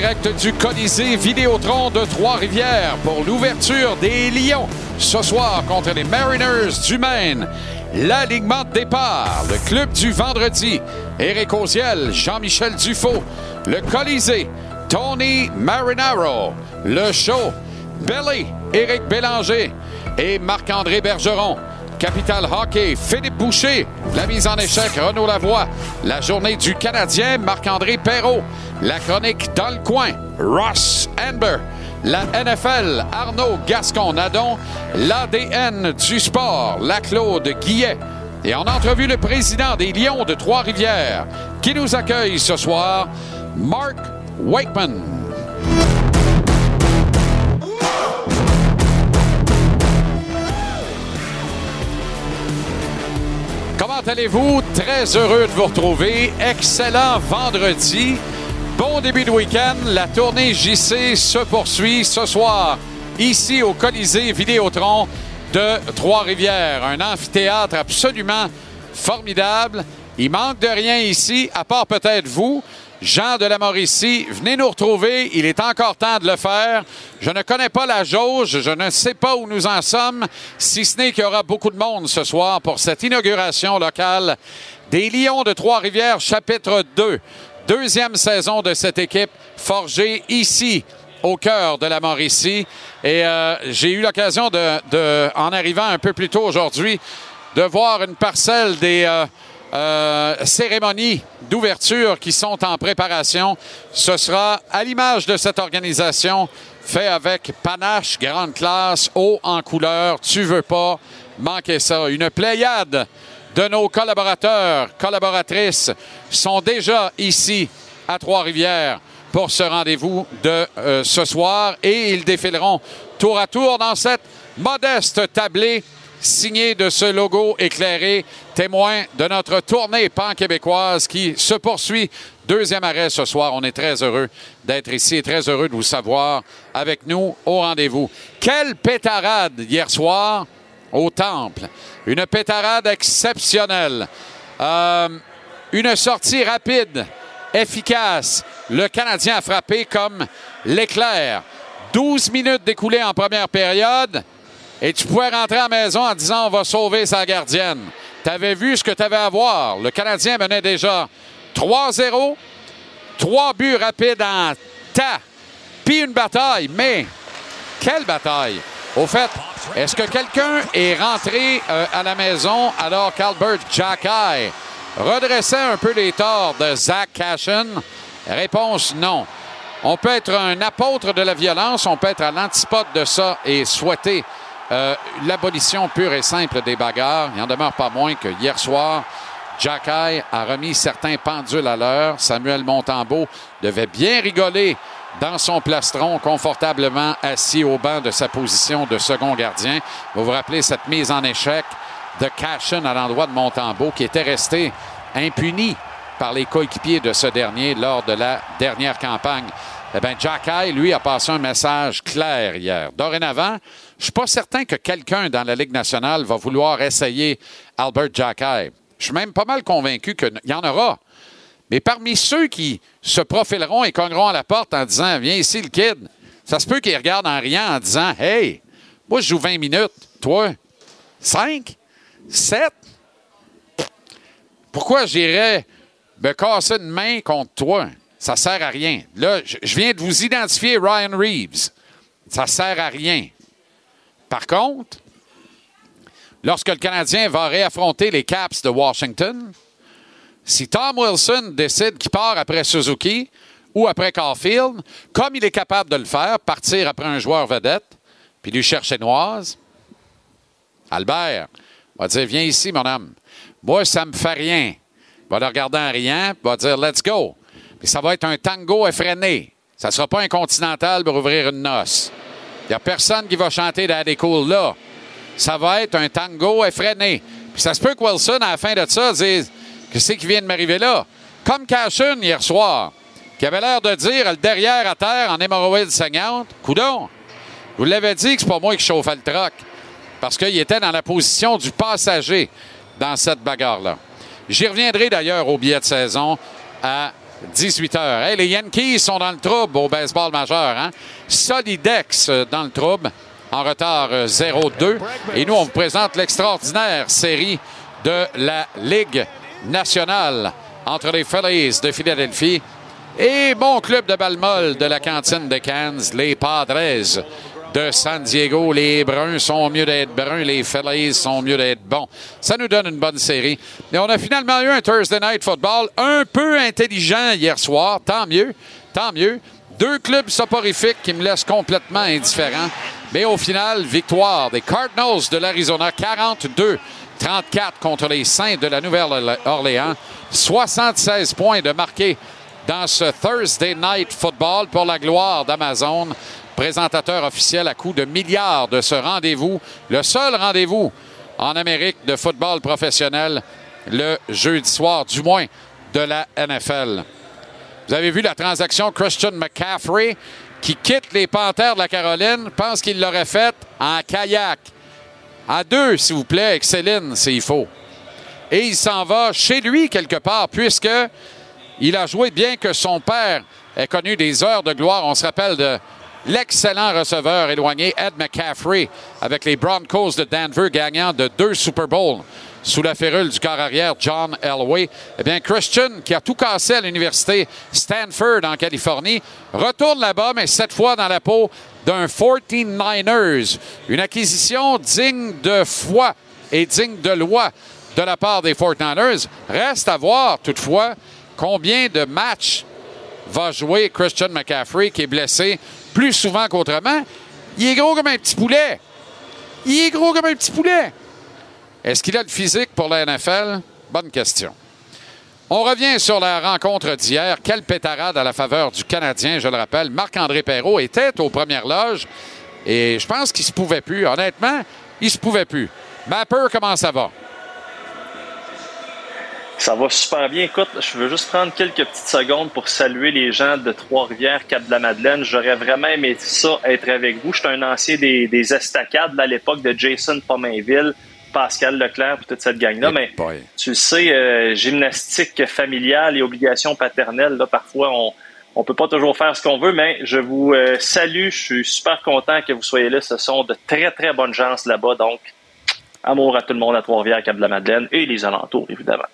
Direct du Colisée Vidéotron de Trois-Rivières pour l'ouverture des Lions ce soir contre les Mariners du Maine. L'alignement de départ, le club du vendredi, Éric Oziel, Jean-Michel Dufault, le Colisée, Tony Marinaro, le show, Belly, Éric Bélanger et Marc-André Bergeron. Capital Hockey, Philippe Boucher. La mise en échec, Renaud Lavoie. La journée du Canadien, Marc-André Perrault. La chronique dans le coin, Ross Amber. La NFL, Arnaud Gascon-Nadon. L'ADN du sport, la Claude Guillet. Et en entrevue, le président des Lions de Trois-Rivières, qui nous accueille ce soir, Mark Wakeman. Comment allez-vous? Très heureux de vous retrouver. Excellent vendredi. Bon début de week-end. La tournée JC se poursuit ce soir ici au Colisée Vidéotron de Trois-Rivières. Un amphithéâtre absolument formidable. Il manque de rien ici, à part peut-être vous. Jean de la Mauricie, venez nous retrouver. Il est encore temps de le faire. Je ne connais pas la jauge. Je ne sais pas où nous en sommes, si ce n'est qu'il y aura beaucoup de monde ce soir pour cette inauguration locale des Lions de Trois-Rivières, chapitre 2. Deuxième saison de cette équipe forgée ici au cœur de la Mauricie. Et euh, j'ai eu l'occasion de, en arrivant un peu plus tôt aujourd'hui, de voir une parcelle des euh, euh, cérémonies d'ouverture qui sont en préparation. Ce sera à l'image de cette organisation, fait avec panache, grande classe, haut en couleur. Tu veux pas manquer ça. Une pléiade de nos collaborateurs, collaboratrices sont déjà ici à Trois-Rivières pour ce rendez-vous de euh, ce soir et ils défileront tour à tour dans cette modeste tablée signée de ce logo éclairé, témoin de notre tournée pan-québécoise qui se poursuit. Deuxième arrêt ce soir. On est très heureux d'être ici et très heureux de vous savoir avec nous au rendez-vous. Quelle pétarade hier soir au Temple. Une pétarade exceptionnelle. Euh, une sortie rapide, efficace. Le Canadien a frappé comme l'éclair. 12 minutes découlées en première période et tu pouvais rentrer à la maison en disant on va sauver sa gardienne. Tu avais vu ce que tu avais à voir. Le Canadien menait déjà 3-0, trois buts rapides en tas, puis une bataille. Mais quelle bataille! Au fait, est-ce que quelqu'un est rentré euh, à la maison alors qu'Albert Jackay redressait un peu les torts de Zach Cashin? Réponse non. On peut être un apôtre de la violence, on peut être à l'antipode de ça et souhaiter euh, l'abolition pure et simple des bagarres. Il n'en demeure pas moins que hier soir, Jackay a remis certains pendules à l'heure. Samuel Montembeau devait bien rigoler dans son plastron, confortablement assis au banc de sa position de second gardien. Vous vous rappelez cette mise en échec de Cashin à l'endroit de Montembeau qui était resté impuni par les coéquipiers de ce dernier lors de la dernière campagne. Eh bien, Jackay, lui, a passé un message clair hier. Dorénavant, je ne suis pas certain que quelqu'un dans la Ligue nationale va vouloir essayer Albert Jackay. Je suis même pas mal convaincu qu'il y en aura. Mais parmi ceux qui se profileront et cogneront à la porte en disant Viens ici, le kid, ça se peut qu'ils regardent en riant en disant Hey, moi, je joue 20 minutes. Toi, 5, 7. Pourquoi j'irais me casser une main contre toi? Ça sert à rien. Là, je viens de vous identifier Ryan Reeves. Ça sert à rien. Par contre, lorsque le Canadien va réaffronter les Caps de Washington, si Tom Wilson décide qu'il part après Suzuki ou après Caulfield, comme il est capable de le faire, partir après un joueur vedette, puis lui chercher Noise, Albert va dire Viens ici, mon homme. Moi, ça me fait rien. Il va le regarder en riant, puis va dire Let's go. Puis ça va être un tango effréné. Ça ne sera pas un continental pour ouvrir une noce. Il n'y a personne qui va chanter Daddy Cool là. Ça va être un tango effréné. Puis ça se peut que Wilson, à la fin de ça, dise Qu'est-ce qui vient de m'arriver là? Comme Cashin hier soir, qui avait l'air de dire le derrière à terre en hémorroïde saignante. Coudon, vous l'avez dit que c'est pas moi qui chauffais le troc. Parce qu'il était dans la position du passager dans cette bagarre-là. J'y reviendrai d'ailleurs au billet de saison à 18h. Hey, les Yankees sont dans le trouble au baseball majeur. Hein? Solidex euh, dans le trouble, en retard euh, 0-2. Et nous, on vous présente l'extraordinaire série de la Ligue nationale entre les Phillies de Philadelphie et mon club de balle molle de la cantine de Cannes, les Padres de San Diego. Les Bruns sont mieux d'être bruns, les Phillies sont mieux d'être bons. Ça nous donne une bonne série. Et on a finalement eu un Thursday Night Football un peu intelligent hier soir. Tant mieux, tant mieux. Deux clubs soporifiques qui me laissent complètement indifférent. Mais au final, victoire des Cardinals de l'Arizona, 42 34 contre les Saints de la Nouvelle-Orléans. 76 points de marqués dans ce Thursday Night Football pour la gloire d'Amazon, présentateur officiel à coût de milliards de ce rendez-vous, le seul rendez-vous en Amérique de football professionnel le jeudi soir, du moins de la NFL. Vous avez vu la transaction Christian McCaffrey qui quitte les Panthères de la Caroline, pense qu'il l'aurait faite en kayak. À deux, s'il vous plaît, avec Céline, s'il faut. Et il s'en va chez lui quelque part, puisque il a joué bien que son père ait connu des heures de gloire. On se rappelle de l'excellent receveur éloigné Ed McCaffrey avec les Broncos de Denver gagnant de deux Super Bowls sous la férule du corps arrière John Elway. Eh bien, Christian, qui a tout cassé à l'université Stanford en Californie, retourne là-bas, mais cette fois dans la peau d'un 49ers. Une acquisition digne de foi et digne de loi de la part des 49ers. Reste à voir, toutefois, combien de matchs va jouer Christian McCaffrey, qui est blessé plus souvent qu'autrement. Il est gros comme un petit poulet. Il est gros comme un petit poulet. Est-ce qu'il a le physique pour la NFL? Bonne question. On revient sur la rencontre d'hier. Quelle pétarade à la faveur du Canadien, je le rappelle. Marc-André Perrault était aux premières loges et je pense qu'il se pouvait plus. Honnêtement, il se pouvait plus. Mapper, comment ça va? Ça va super bien. Écoute, je veux juste prendre quelques petites secondes pour saluer les gens de Trois-Rivières, Cap-de-la-Madeleine. J'aurais vraiment aimé ça, être avec vous. Je suis un ancien des, des estacades à l'époque de Jason Pomainville, Pascal Leclerc et toute cette gang-là. Mais boy. tu le sais, euh, gymnastique familiale et obligations paternelles, là, parfois, on on peut pas toujours faire ce qu'on veut, mais je vous euh, salue. Je suis super content que vous soyez là. Ce sont de très, très bonnes chances là-bas. Donc, amour à tout le monde à Trois-Rivières, Cap-de-la-Madeleine et les alentours, évidemment.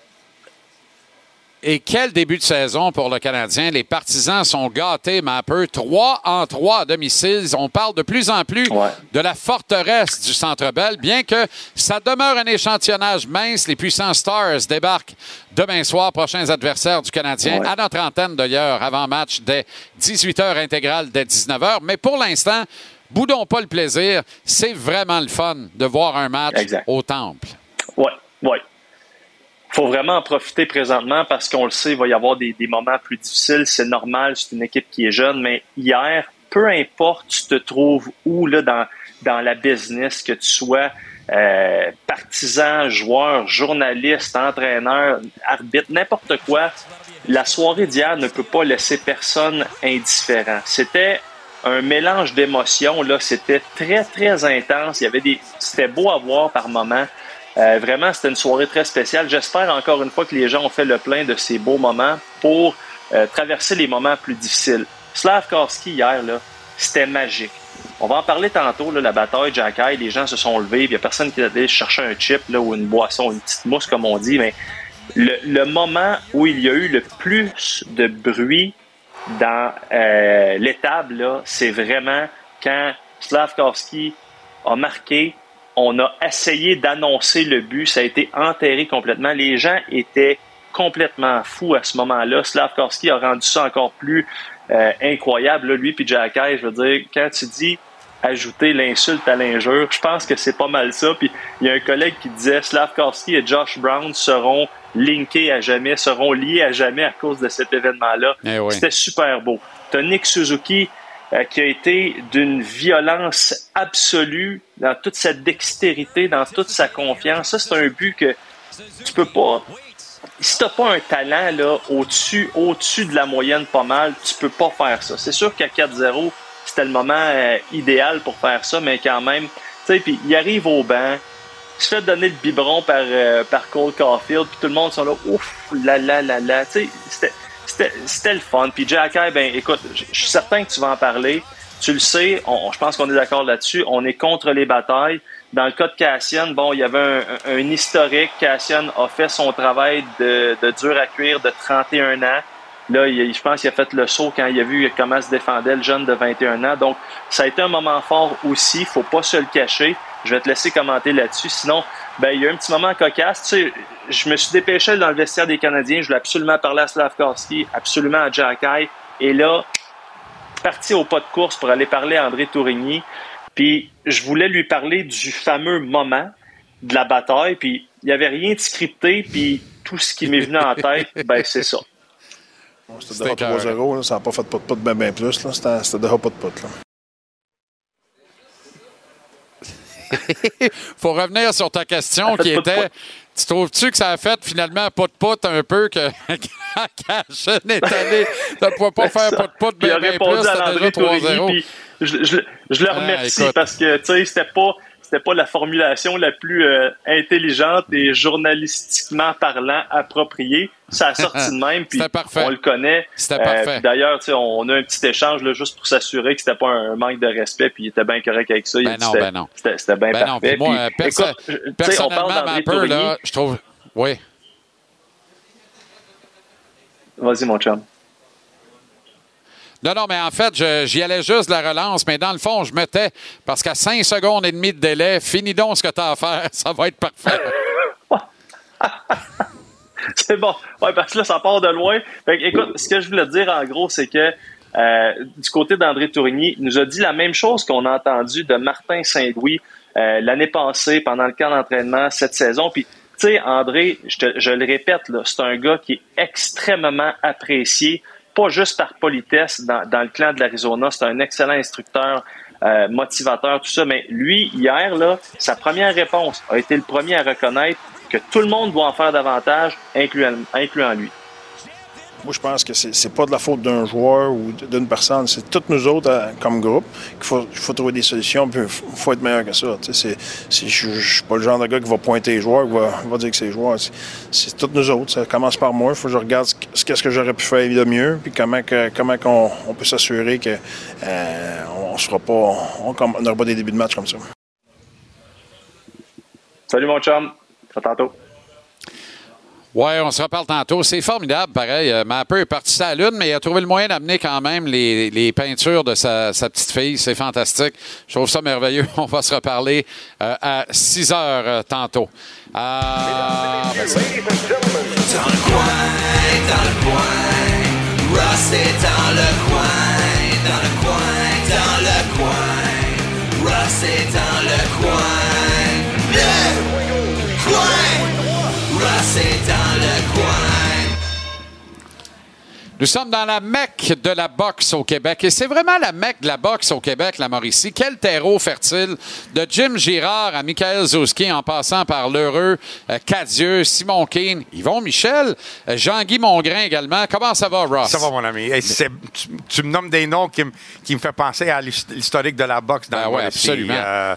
Et quel début de saison pour le Canadien. Les partisans sont gâtés, mais un peu. 3 en 3 à domicile. On parle de plus en plus Ouais. de la forteresse du Centre Bell, bien que ça demeure un échantillonnage mince. Les puissants Stars débarquent demain soir, prochains adversaires du Canadien, Ouais. à notre antenne d'ailleurs, avant match dès 18h intégrale, dès 19h. Mais pour l'instant, boudons pas le plaisir. C'est vraiment le fun de voir un match Exact. au Temple. Oui, oui. Faut vraiment en profiter présentement parce qu'on le sait, il va y avoir des, des moments plus difficiles. C'est normal, c'est une équipe qui est jeune, mais hier, peu importe tu te trouves où là, dans, dans la business, que tu sois euh, partisan, joueur, journaliste, entraîneur, arbitre, n'importe quoi, la soirée d'hier ne peut pas laisser personne indifférent. C'était un mélange d'émotions, là, c'était très, très intense. Il y avait des. C'était beau à voir par moments. Euh, vraiment, c'était une soirée très spéciale. J'espère encore une fois que les gens ont fait le plein de ces beaux moments pour euh, traverser les moments plus difficiles. Slavkovski, hier, là, c'était magique. On va en parler tantôt, là, la bataille Jack Eye, les gens se sont levés, il n'y a personne qui est allé chercher un chip là, ou une boisson, une petite mousse, comme on dit, mais le, le moment où il y a eu le plus de bruit dans euh, l'étable, c'est vraiment quand Slavkovski a marqué, on a essayé d'annoncer le but, ça a été enterré complètement. Les gens étaient complètement fous à ce moment-là. Slavkovski a rendu ça encore plus euh, incroyable. lui puis Jack je veux dire, quand tu dis ajouter l'insulte à l'injure, je pense que c'est pas mal ça. Puis il y a un collègue qui disait Slavkovski et Josh Brown seront linkés à jamais, seront liés à jamais à cause de cet événement-là. Eh oui. C'était super beau. T'as Nick Suzuki qui a été d'une violence absolue dans toute sa dextérité, dans toute sa confiance. Ça, c'est un but que tu peux pas. Si t'as pas un talent là au-dessus, au-dessus de la moyenne pas mal, tu peux pas faire ça. C'est sûr qu'à 4-0, c'était le moment euh, idéal pour faire ça, mais quand même, tu sais, puis il arrive au banc, il se fait donner le biberon par, euh, par Cole Caulfield, puis tout le monde sont là, ouf, là, là, là, là, tu sais, c'était le fun. Puis Jack ben écoute, je suis certain que tu vas en parler. Tu le sais, je pense qu'on est d'accord là-dessus. On est contre les batailles. Dans le cas de Cassian, bon, il y avait un, historique. Cassian a fait son travail de, dur à cuire de 31 ans. Là, je pense qu'il a fait le saut quand il a vu comment se défendait le jeune de 21 ans. Donc, ça a été un moment fort aussi. Faut pas se le cacher. Je vais te laisser commenter là-dessus. Sinon, ben, il y a un petit moment cocasse. Je me suis dépêché dans le vestiaire des Canadiens. Je voulais absolument parler à Slavkovski, absolument à Jack Et là, parti au pas de course pour aller parler à André Tourigny. Puis, je voulais lui parler du fameux moment de la bataille. Puis, il n'y avait rien de scripté. Puis, tout ce qui m'est venu en tête, ben, c'est ça. C'était déjà 3-0, ça n'a pas fait pas de pote bien, bien plus. C'était déjà pas de pote. faut revenir sur ta question qui était tu trouves-tu que ça a fait finalement pas de pote un peu que quand est allé, ça ne pouvait pas faire pas de pote bien, bien plus, déjà 3-0. Je, je, je, le ah, remercie parce que tu sais, c'était pas c'était pas la formulation la plus euh, intelligente et journalistiquement parlant appropriée. Ça a sorti de même, puis on le connaît. C'était euh, parfait. D'ailleurs, on a un petit échange là, juste pour s'assurer que c'était pas un manque de respect, puis il était bien correct avec ça. Ben non, ben non. C'était bien ben parfait. Non, moi, puis, perso écoute, personnellement, peu, là, je trouve... Oui. Vas-y, mon chum. Non, non, mais en fait, j'y allais juste de la relance, mais dans le fond, je mettais, parce qu'à 5 secondes et demie de délai, finis donc ce que tu as à faire, ça va être parfait. c'est bon. Ouais, parce que là, ça part de loin. écoute, ce que je voulais dire en gros, c'est que euh, du côté d'André Tourigny, il nous a dit la même chose qu'on a entendu de Martin Saint-Louis euh, l'année passée pendant le camp d'entraînement cette saison. Puis, tu sais, André, je, je le répète, c'est un gars qui est extrêmement apprécié pas juste par politesse dans, dans le clan de l'Arizona. C'est un excellent instructeur, euh, motivateur, tout ça. Mais lui, hier, là, sa première réponse a été le premier à reconnaître que tout le monde doit en faire davantage, incluant, incluant lui. Moi, je pense que c'est pas de la faute d'un joueur ou d'une personne. C'est toutes nous autres, euh, comme groupe, qu'il faut, trouver des solutions. Il faut être meilleur que ça. je ne suis pas le genre de gars qui va pointer les joueurs, qui va, dire que c'est les joueurs. C'est toutes nous autres. Ça commence par moi. Il faut que je regarde ce qu'est-ce que j'aurais pu faire de mieux, puis comment, comment on, peut s'assurer qu'on euh, sera pas, on n'aura pas des débuts de match comme ça. Salut mon chum. À tantôt. Oui, on se reparle tantôt. C'est formidable, pareil. Euh, Mapper est parti à la lune, mais il a trouvé le moyen d'amener quand même les, les, peintures de sa, sa petite fille. C'est fantastique. Je trouve ça merveilleux. On va se reparler euh, à 6 heures euh, tantôt. Ben dans le coin, dans le coin, Ross est dans le coin, dans le coin, dans le coin, est dans le coin, Nous sommes dans la Mecque de la boxe au Québec et c'est vraiment la Mecque de la boxe au Québec, la Mauricie. Quel terreau fertile de Jim Girard à Michael Zouski en passant par l'heureux euh, Cadieux, Simon Keane, Yvon Michel, euh, Jean-Guy Mongrain également. Comment ça va, Ross? Ça va, mon ami. tu, me nommes des noms qui, me font penser à l'historique de la boxe dans ben le absolument. Euh,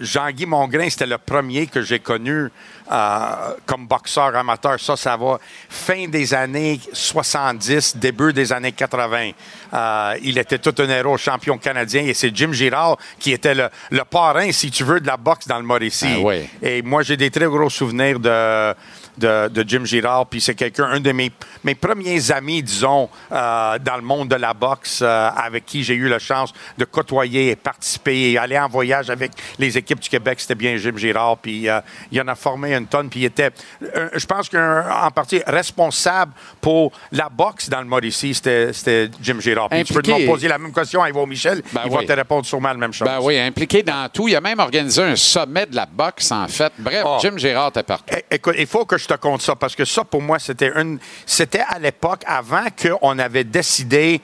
Jean-Guy Mongrain, c'était le premier que j'ai connu euh, comme boxeur amateur. Ça, ça va fin des années 70, début des années 80. Euh, il était tout un héros champion canadien et c'est Jim Girard qui était le, parrain, si tu veux, de la boxe dans le Mauricie. Ah et moi, j'ai des très gros souvenirs de de, de Jim Girard. Puis c'est quelqu'un, un de mes, mes premiers amis, disons, euh, dans le monde de la boxe, euh, avec qui j'ai eu la chance de côtoyer et participer et aller en voyage avec les équipes du Québec. C'était bien Jim Girard. Puis euh, il en a formé une tonne. Puis il était, je pense qu'en partie responsable pour la boxe dans le Mauricie, c'était c'était Jim Girard. Puis tu peux me poser la même question à Yvo Michel. Ben il oui. va te répondre sûrement la même chose. Ben oui, impliqué dans tout. Il a même organisé un sommet de la boxe, en fait. Bref, Oh. Jim Gérard était partout. É- Écoute, il faut que je te conte ça parce que ça, pour moi, c'était une. C'était à l'époque, avant qu'on avait décidé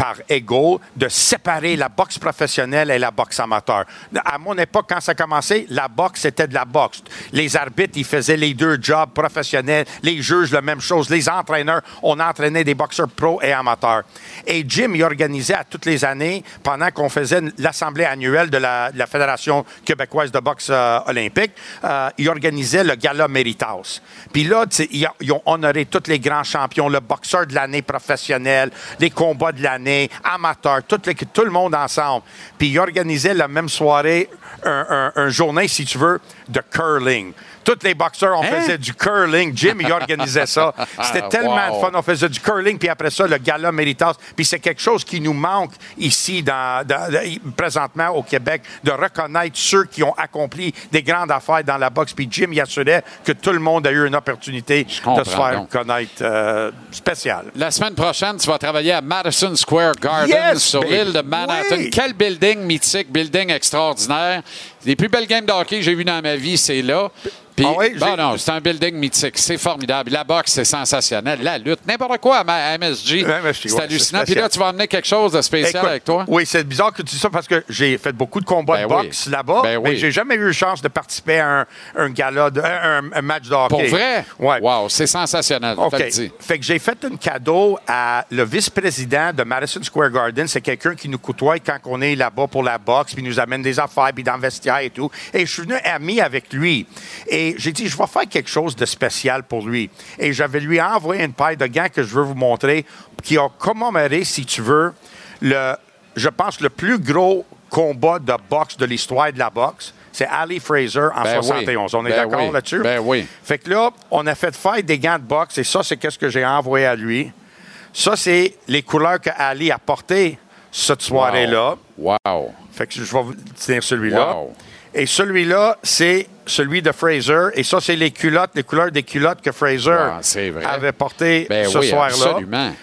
par ego de séparer la boxe professionnelle et la boxe amateur. À mon époque, quand ça a commencé, la boxe, c'était de la boxe. Les arbitres, ils faisaient les deux jobs professionnels. Les juges, la même chose. Les entraîneurs, on entraînait des boxeurs pro et amateurs. Et Jim, il organisait à toutes les années, pendant qu'on faisait l'assemblée annuelle de la, Fédération québécoise de boxe euh, olympique, euh, il organisait le gala Meritas. Puis là, ils ont honoré tous les grands champions, le boxeur de l'année professionnel, les combats de l'année, amateurs, tout, tout le monde ensemble. Puis il organisait la même soirée, un, un- un journée, si tu veux, de curling. Tous les boxeurs, on faisait du curling. Jim, il organisait ça. C'était tellement Wow. de fun. On faisait du curling, puis après ça, le gala Méritas. Puis c'est quelque chose qui nous manque ici, dans, dans- dans- présentement au Québec, de reconnaître ceux qui ont accompli des grandes affaires dans la boxe. Puis Jim, il assurait que tout le monde a eu une opportunité de se faire donc. connaître euh, spécial. La semaine prochaine, tu vas travailler à Madison Square Garden Yes, sur l'île de Manhattan. Oui. Quel building mythique, building extraordinaire. Les plus belles games de hockey que j'ai vues dans ma vie, c'est là. Puis, Ah oui, bon, non, c'est un building mythique. C'est formidable. La boxe, c'est sensationnel. La lutte, n'importe quoi à MSG. MSG, c'est ouais, hallucinant. Puis là, tu vas amener quelque chose de spécial Écoute, avec toi. Oui, c'est bizarre que tu dis ça parce que j'ai fait beaucoup de combats Ben de oui. boxe là-bas, Ben mais oui. j'ai jamais eu chance de participer à un, un gala, de, un, un match de hockey. Pour vrai? Ouais. Wow, c'est sensationnel. OK. le. Fait que j'ai fait un cadeau à le vice-président de Madison Square Garden. C'est quelqu'un qui nous côtoie quand on est là-bas pour la boxe, puis nous amène des affaires, puis dans le vestiaire et tout. Et je suis venu ami avec lui. Et j'ai dit, je vais faire quelque chose de spécial pour lui. Et j'avais lui envoyé une paire de gants que je veux vous montrer, qui a commemoré, si tu veux, le, je pense, le plus gros combat de boxe de l'histoire de la boxe. C'est Ali Fraser en Ben oui. 71. On est Ben d'accord oui. là-dessus? Ben oui. Fait que là, on a fait faire des gants de boxe et ça, c'est qu'est-ce que j'ai envoyé à lui. Ça, c'est les couleurs que Ali a portées cette soirée-là. Wow. Fait que je vais vous tenir celui-là. Wow. Et celui-là, c'est celui de Fraser. Et ça, c'est les culottes, les couleurs des culottes que Fraser Wow, avait portées Ben ce oui, soir-là.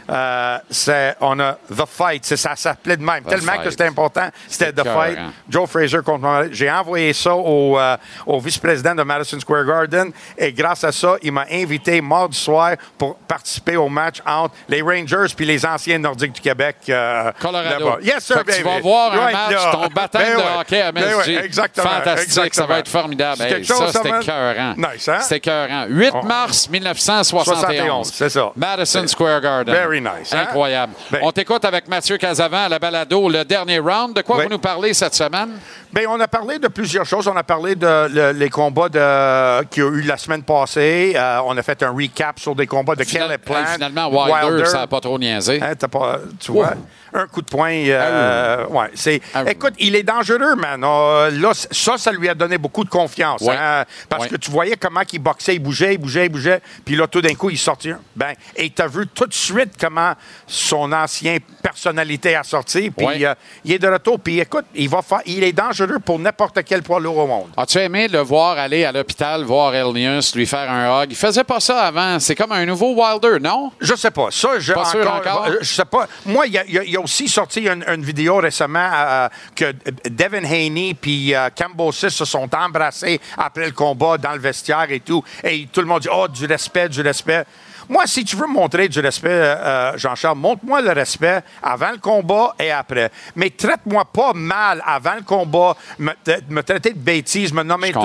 Euh, c'est, on a The Fight. C'est, ça s'appelait de même. The Tellement Fight. que c'était important. C'était The Fight. écœurant. Joe Fraser contre moi. J'ai envoyé ça au, euh, au vice-président de Madison Square Garden et grâce à ça, il m'a invité mardi soir pour participer au match entre les Rangers puis les anciens Nordiques du Québec. euh, Colorado. là-bas. Yes, sir, que tu baby. vas voir un match, là. ton baptême Ben de ouais. hockey à Ben MSG. ouais, exactement. Fantastique, ça exactement. va être formidable. Quelque chose, ça, c'était écœurant. Nice, hein? C'était écœurant. 8 On- mars 1971. c'est ça. Madison Square Garden. Very nice, hein? Incroyable. Ben- On t'écoute avec Mathieu Casavant à la balado, le dernier round. De quoi Oui. vous nous parlez cette semaine? Bien, on a parlé de plusieurs choses. On a parlé de le- les combats de, qu'il y a eu la semaine passée. Euh, on a fait un recap sur des combats de Final- Caleb Plant. finalement, Wilder, ça n'a pas trop niaisé. Hein, pas, tu vois, un coup de poing. euh, ouais, c'est, Ah oui. écoute, il est dangereux, man. Euh, là, ça, ça lui a donné beaucoup de confiance. Ouais. hein, parce Ouais. que tu voyais comment il boxait, il bougeait, il bougeait, il bougeait. Puis là, tout d'un coup, il sortit. Ben, et tu as vu tout de suite comment son ancien personnalité a sorti. Puis Ouais. euh, il est de retour. Puis écoute, il, va il est dangereux pour n'importe quel poids lourd au monde. As-tu aimé le voir aller à l'hôpital, voir Elnius, lui faire un hug? Il faisait pas ça avant. C'est comme un nouveau Wilder, non? Je sais pas. Ça, je, Pas sûr encore? Je sais pas. Moi, il y a, il y a- il y a aussi sorti une, une vidéo récemment euh, que Devin Haney puis euh, Cambosis se sont embrassés après le combat dans le vestiaire et tout. Et tout le monde dit Oh, du respect, du respect. Moi, si tu veux me montrer du respect, euh, Jean-Charles, montre-moi le respect avant le combat et après. Mais traite-moi pas mal avant le combat, me, te- me traiter de bêtises, me nommer tout.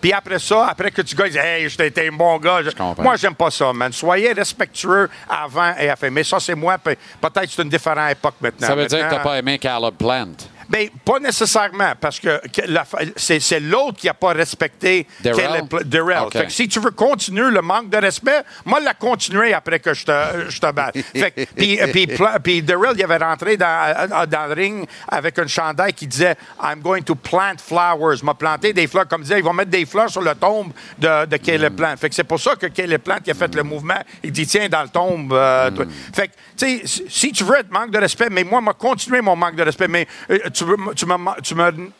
Puis après ça, après que tu gagnes, hey, j'étais un bon gars. Je-. Moi, j'aime pas ça, man. Soyez respectueux avant et après. Mais ça, c'est moi. Pe- Peut-être que c'est une différente époque maintenant. Ça veut dire que t'as pas aimé Caleb Plant. Ben, pas nécessairement, parce que la c'est c'est l'autre qui n'a pas respecté Darrell? Darrell. OK. Fait que si tu veux continuer le manque de respect, moi, la continuer après que je te, je te batte. Fait que- puis, puis, puis Darrell, il avait rentré dans, dans le ring avec un chandail qui disait I'm going to plant flowers. m'a planté des fleurs. Comme disait, ils vont mettre des fleurs sur le tombe de, de Caleb Plant. Fait que c'est pour ça que Caleb Plant qui a fait le mouvement. Il dit Tiens, dans le tombe. euh, toi. Fait que, tu sais, si- tu veux être manque de respect, mais moi, m'a continuer mon manque de respect. Mais euh, tu, tu me, tu me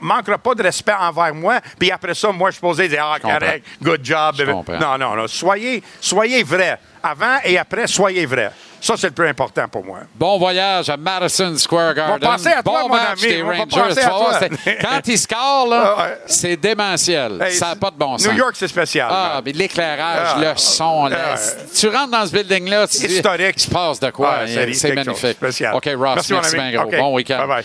manqueras pas de respect envers moi. Puis après ça, moi, je suis posé dire Ah, correct, good job. Non, non, non. Soyez, soyez vrai. Avant et après, soyez vrai. Ça, c'est le plus important pour moi. Bon voyage à Madison Square Garden. penser à toi, bon mon match ami. des On va Rangers. à toi. Quand ils scorent, Ah, c'est démentiel. Hey, ça n'a pas de bon sens. New York, c'est spécial. Ah, mais l'éclairage, Ah, le son. ah, tu rentres dans ce building-là, tu dis, Historique. il se passe de quoi? Ah, c'est- magnifique. spécial. OK, Ross, merci, bien gros. OK. Bon week-end. Bye-bye.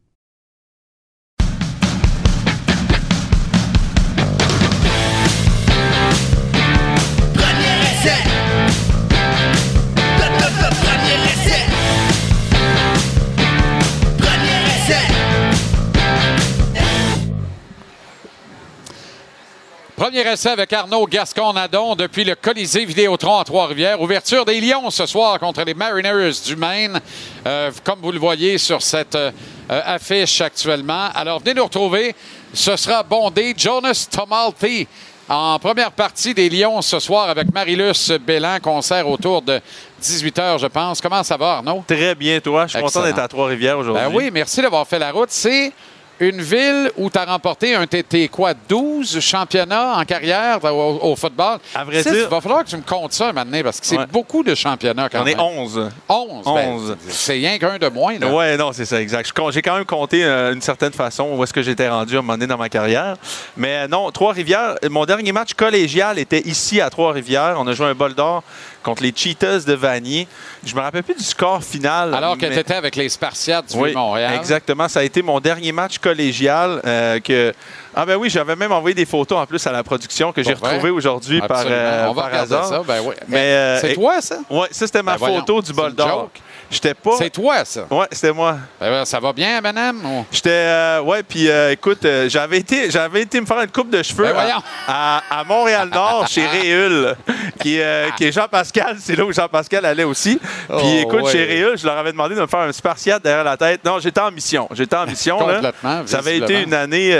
Premier essai avec Arnaud Gascon-Nadon depuis le Colisée Vidéotron à Trois-Rivières. Ouverture des Lions ce soir contre les Mariners du Maine, euh, comme vous le voyez sur cette euh, euh, affiche actuellement. Alors, venez nous retrouver. Ce sera bondé Jonas Tomalti en première partie des Lions ce soir avec Marilus Bélan, concert autour de 18 h, je pense. Comment ça va, Arnaud? Très bien, toi. Je suis Excellent. content d'être à Trois-Rivières aujourd'hui. Ben oui, merci d'avoir fait la route. C'est une ville où tu as remporté un TT, quoi, 12 championnats en carrière au, au football. À vrai dire- Il va falloir que tu me comptes ça maintenant parce que c'est Ouais. beaucoup de championnats quand On est même. 11. 11. ben, 11. c'est rien qu'un de moins. Là. Ouais, non, c'est ça, exact. J'ai quand même compté euh, une certaine façon où est-ce que j'étais rendu à un moment donné dans ma carrière. Mais euh, non, Trois-Rivières, mon dernier match collégial était ici à Trois-Rivières. On a joué un bol d'or contre les Cheetahs de Vanier. Je me rappelle plus du score final. Alors que mais- tu étais avec les Spartiates du Oui, Vieux-Montréal. exactement. Ça a été mon dernier match collégial. euh, que... Ah ben oui, j'avais même envoyé des photos en plus à la production que j'ai vrai? retrouvées aujourd'hui par, euh, On va par hasard. ça. Ben oui. Mais, euh, c'est toi, ça? Ouais, ça c'était ma Ben voyons, photo du bol d'or. J'étais pas. C'est toi, ça. Ouais, c'était moi. Ben, ça va bien, madame? ou- J'étais euh, ouais, puis euh, écoute, euh, j'avais été j'avais été me faire une coupe de cheveux Ben à, à- Montréal-Nord chez Réul, qui, qui est Jean-Pascal, c'est là où Jean-Pascal allait aussi. Puis Oh, écoute, ouais. chez Réul, je leur avais demandé de me faire un spartiate derrière la tête. Non, j'étais en mission. J'étais en mission là. Complètement, Ça avait été une année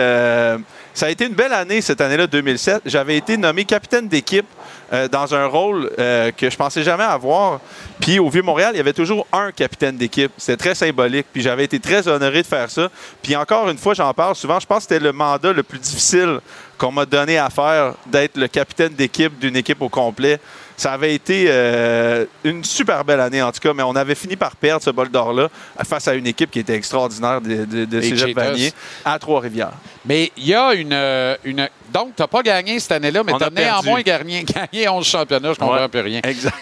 ça a été une belle année cette année-là 2007. J'avais été nommé capitaine d'équipe euh, dans un rôle euh, que je pensais jamais avoir. Puis au Vieux-Montréal, il y avait toujours un capitaine d'équipe. C'était très symbolique. Puis j'avais été très honoré de faire ça. Puis encore une fois, j'en parle souvent. Je pense que c'était le mandat le plus difficile qu'on m'a donné à faire, d'être le capitaine d'équipe d'une équipe au complet. Ça avait été euh, une super belle année, en tout cas, mais on avait fini par perdre ce bol d'or-là face à une équipe qui était extraordinaire de, de, de Cégep. Vanier à Trois-Rivières. Mais il y a une, euh, une. Donc, tu n'as pas gagné cette année-là, mais tu as néanmoins gagné, gagné 11 championnats. Je comprends Ouais. plus rien. Exact.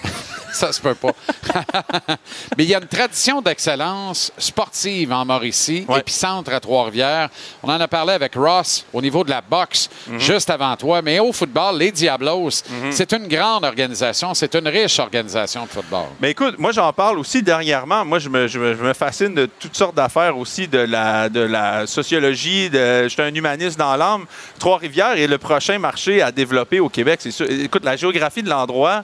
Ça se peut pas. Mais il y a une tradition d'excellence sportive en Mauricie, Ouais. épicentre à Trois-Rivières. On en a parlé avec Ross au niveau de la boxe Mhm. juste avant toi. Mais au football, les Diablos, c'est une grande organisation, c'est une riche organisation de football. Mais écoute, moi j'en parle aussi dernièrement. Moi, je me, je me- je me fascine de toutes sortes d'affaires aussi, de la, de la sociologie. De, je suis un humaniste dans l'âme. Trois-Rivières est le prochain marché à développer au Québec. C'est sûr. Écoute, la géographie de l'endroit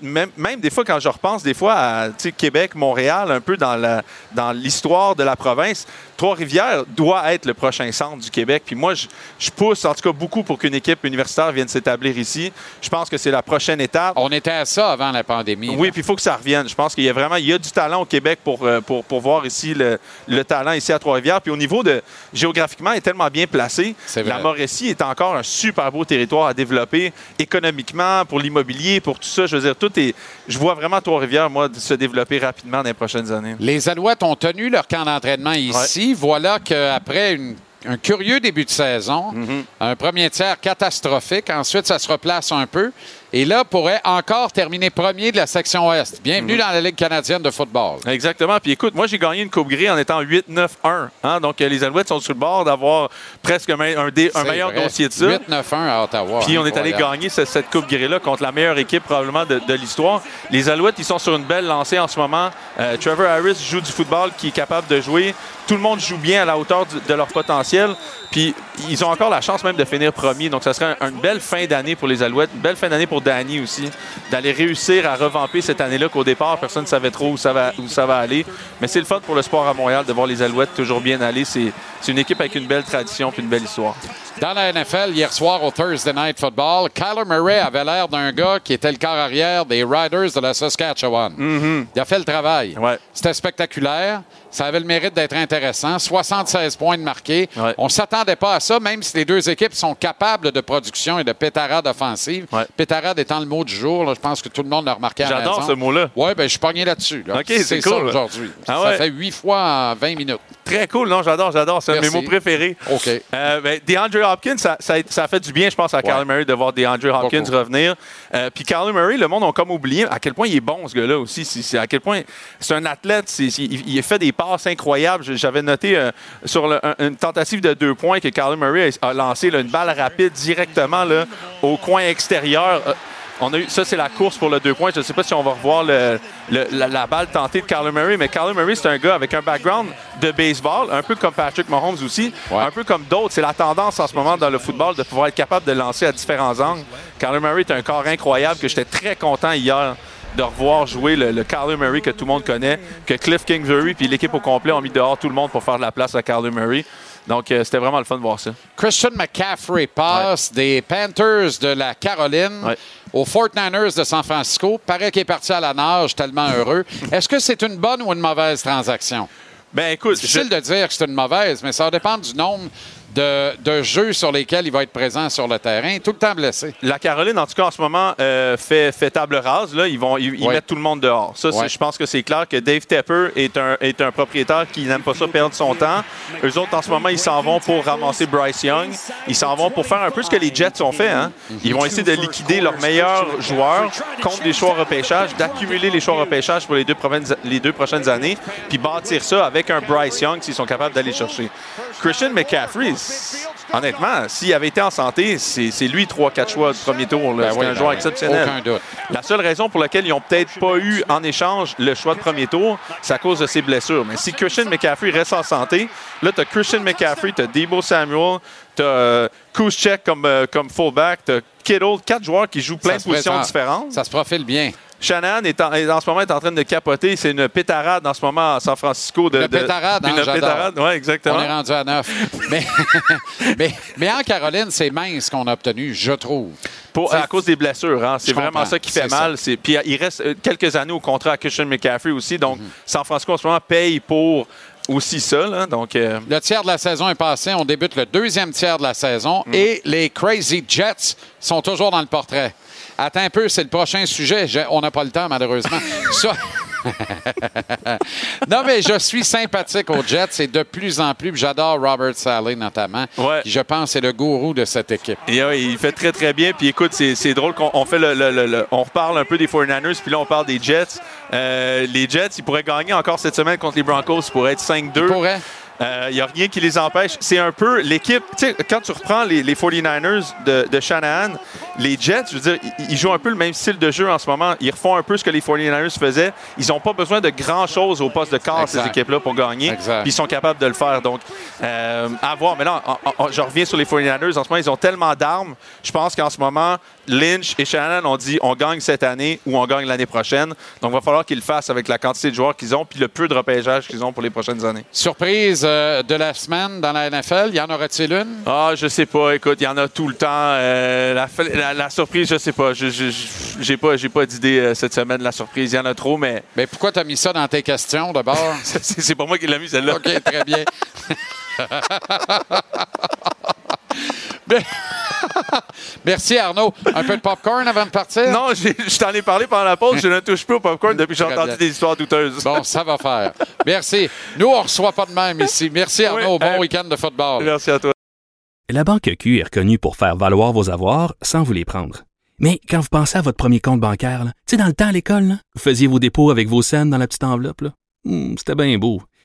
même, même des fois quand je repense des fois à Québec, Montréal, un peu dans l'histoire de la province. Trois-Rivières doit être le prochain centre du Québec. Puis moi, je, je pousse en tout cas beaucoup pour qu'une équipe universitaire vienne s'établir ici. Je pense que c'est la prochaine étape. On était à ça avant la pandémie. Oui, puis il faut que ça revienne. Je pense qu'il y a vraiment il y a du talent au Québec pour, euh, pour, pour voir ici le, le talent ici à Trois-Rivières. Puis au niveau de géographiquement, il est tellement bien placé. C'est vrai. La Mauricie est encore un super beau territoire à développer économiquement, pour l'immobilier, pour tout ça. ça, je veux dire, tout est. Je vois vraiment Trois-Rivières, moi, se développer rapidement dans les prochaines années. Les Alouettes ont tenu leur camp d'entraînement ici. Voilà qu'après une- un curieux début de saison, Mm-hmm. un premier tiers catastrophique, ensuite ça se replace un peu, et là pourrait encore terminer premier de la section Ouest. Bienvenue Mm-hmm. dans la Ligue canadienne de football. Exactement. Puis écoute, moi, j'ai gagné une Coupe Grey en étant 8-9-1. Hein? Donc, euh, les Alouettes sont sur le bord d'avoir presque un, me- un dé- un C'est meilleur vrai. dossier de ça. 8-9-1 à Ottawa. Puis on est allé gagner ce- cette Coupe Grey-là contre la meilleure équipe probablement de, de l'histoire. Les Alouettes, ils sont sur une belle lancée en ce moment. Euh, Trevor Harris joue du football qui est capable de jouer. Tout le monde joue bien à la hauteur du- de leur potentiel. Puis ils ont encore la chance même de finir premier. Donc ça serait un- une belle fin d'année pour les Alouettes. Une belle fin d'année pour Danny aussi. D'aller réussir à revamper cette année-là qu'au départ, personne ne savait trop où ça va, où ça va aller. Mais c'est le fun pour le sport à Montréal de voir les Alouettes toujours bien aller. C'est c'est une équipe avec une belle tradition puis une belle histoire. Dans la NFL, hier soir au Thursday Night Football, Kyler Murray avait l'air d'un gars qui était le corps arrière des Riders de la Saskatchewan. Il a fait le travail. Mm-hmm. Ouais. C'était spectaculaire. Ça avait le mérite d'être intéressant. 76 points de. Ouais. On ne s'attendait pas à ça, même si les deux équipes sont capables de production et de pétarade offensive. Ouais. Pétarade étant le mot du jour, là, je pense que tout le monde l'a remarqué J'adore ce mot-là. Oui, ben, je suis pogné là-dessus. là. C'est ça cool. aujourd'hui. Ah ça fait huit fois en 20 minutes. Très cool, non, j'adore, j'adore. C'est un de mes mots préférés. OK. Euh, ben, DeAndre Hopkins, ça, ça a- ça a fait du bien, je pense, à Kyler Murray de voir DeAndre Hopkins Beaucoup. revenir. Euh, Puis Kyler Murray, le monde a comme oublié à quel point il est bon, ce gars-là aussi. C'est- à quel point c'est un athlète. il, il fait des passes incroyables. J'avais noté euh, sur le- un- une tentative de deux points que Kyler Murray a, a lancé là, une balle rapide directement là, au coin extérieur. On a eu, ça, c'est la course pour le deux points. Je ne sais pas si on va revoir le- le- la, la balle tentée de Kyler Murray, mais Kyler Murray, c'est un gars avec un background de baseball, un peu comme Patrick Mahomes aussi, Ouais. un peu comme d'autres. C'est la tendance en ce moment dans le football de pouvoir être capable de lancer à différents angles. Kyler Murray est un corps incroyable que j'étais très content hier de revoir jouer le, le Kyler Murray que tout le monde connaît, que Cliff Kingsbury puis l'équipe au complet ont mis dehors tout le monde pour faire de la place à Kyler Murray. Donc, euh, c'était vraiment le fun de voir ça. Christian McCaffrey passe des Panthers de la Caroline Ouais. aux 49ers de San Francisco. Paraît qu'il est parti à la nage, tellement heureux. Est-ce que c'est une bonne ou une mauvaise transaction? Ben écoute, Difficile de dire que c'est une mauvaise, mais ça va dépendre du nombre de, de jeux sur lesquels il va être présent sur le terrain. Tout le temps blessé. La Caroline, en tout cas, en ce moment, euh, fait, fait table rase. Là. Ils, vont, ils, ils Ouais. mettent tout le monde dehors. Ça, Ouais. je pense que c'est clair que Dave Tepper est un, est un propriétaire qui n'aime pas ça perdre son temps. Eux autres, en ce moment, ils s'en vont pour ramasser Bryce Young. Ils s'en vont pour faire un peu ce que les Jets ont fait. Hein? Ils vont essayer de liquider leurs meilleurs joueurs contre des choix repêchage, d'accumuler les choix repêchage pour les deux, prochaines- les deux prochaines années, puis bâtir ça avec un Bryce Young s'ils sont capables d'aller chercher. Christian McCaffrey, honnêtement, s'il avait été en santé, c'est lui 3-4 choix du premier tour. Ben c'est oui, un ben joueur oui. exceptionnel. Aucun doute. La seule raison pour laquelle ils n'ont peut-être pas eu en échange le choix de premier tour, c'est à cause de ses blessures. Mais si Christian McCaffrey reste en santé, là, tu as Christian McCaffrey, tu as Debo Samuel, tu as Kuschek comme, euh, comme fullback, tu as Kittle, quatre joueurs qui jouent plein de positions différentes. Ça se profile bien. Shanahan est en, ce moment est en train de capoter. C'est une pétarade en ce moment à San Francisco. De, Une de- pétarade, hein, Une pétarade, oui, exactement. On est rendu à neuf. mais, mais, mais en Caroline, c'est mince qu'on a obtenu, je trouve. Pour- à cause des blessures, hein. c'est vraiment ça qui fait mal. Puis il reste euh, quelques années au contrat à Christian McCaffrey aussi. Donc, Mhm. San Francisco en ce moment paye pour aussi ça. là. Donc, euh, Le tiers de la saison est passé. On débute le deuxième tiers de la saison Mm. et les Crazy Jets sont toujours dans le portrait. Attends un peu, c'est le prochain sujet. Je- on n'a pas le temps, malheureusement. Ça- non, mais je suis sympathique aux Jets et de plus en plus. J'adore Robert Saleh, notamment, Ouais. qui, je pense, est le gourou de cette équipe. et, ouais, il fait très, très bien. Puis écoute, c'est c'est drôle qu'on on fait le, le- le- le- on reparle un peu des 49ers, puis là, on parle des Jets. Euh, les Jets, ils pourraient gagner encore cette semaine contre les Broncos. Ils pourraient être 5-2. Pourrait. Il n'y a rien qui les empêche. C'est un peu l'équipe. Tu sais, quand tu reprends les, les 49ers de, de Shanahan, les Jets, je veux dire, ils, ils jouent un peu le même style de jeu en ce moment. Ils refont un peu ce que les 49ers faisaient. Ils n'ont pas besoin de grand-chose au poste de quart, ces équipes-là, pour gagner. Ils sont capables de le faire. Donc, euh, à voir. Mais là, je reviens sur les 49ers. En ce moment, ils ont tellement d'armes. Je pense qu'en ce moment, Lynch et Shanahan ont dit on gagne cette année ou on gagne l'année prochaine. Donc, il va falloir qu'ils le fassent avec la quantité de joueurs qu'ils ont puis le peu de repêchage qu'ils ont pour les prochaines années. Surprise euh, de la semaine dans la NFL, y en aurait-il une? Ah, je sais pas. Écoute, il y en a tout le temps. Euh, la, la- la surprise, je sais pas. Je- J'ai pas, pas d'idée euh, cette semaine. La surprise, il y en a trop, mais Mais pourquoi tu as mis ça dans tes questions d'abord? c'est c'est pas moi qui l'ai mis celle-là. OK, très bien. Merci, Arnaud. Un peu de popcorn avant de partir? Non, j'ai- je t'en ai parlé pendant la pause. Je ne touche plus au popcorn depuis que j'ai entendu bien. des histoires douteuses. Bon, ça va faire. Merci. Nous, on ne reçoit pas de même ici. Merci, Arnaud. Oui, bon euh, week-end de football. Merci à toi. La Banque Q est reconnue pour faire valoir vos avoirs sans vous les prendre. Mais quand vous pensez à votre premier compte bancaire, tu sais, dans le temps à l'école, là, vous faisiez vos dépôts avec vos scènes dans la petite enveloppe. Hmm, C'était bien beau.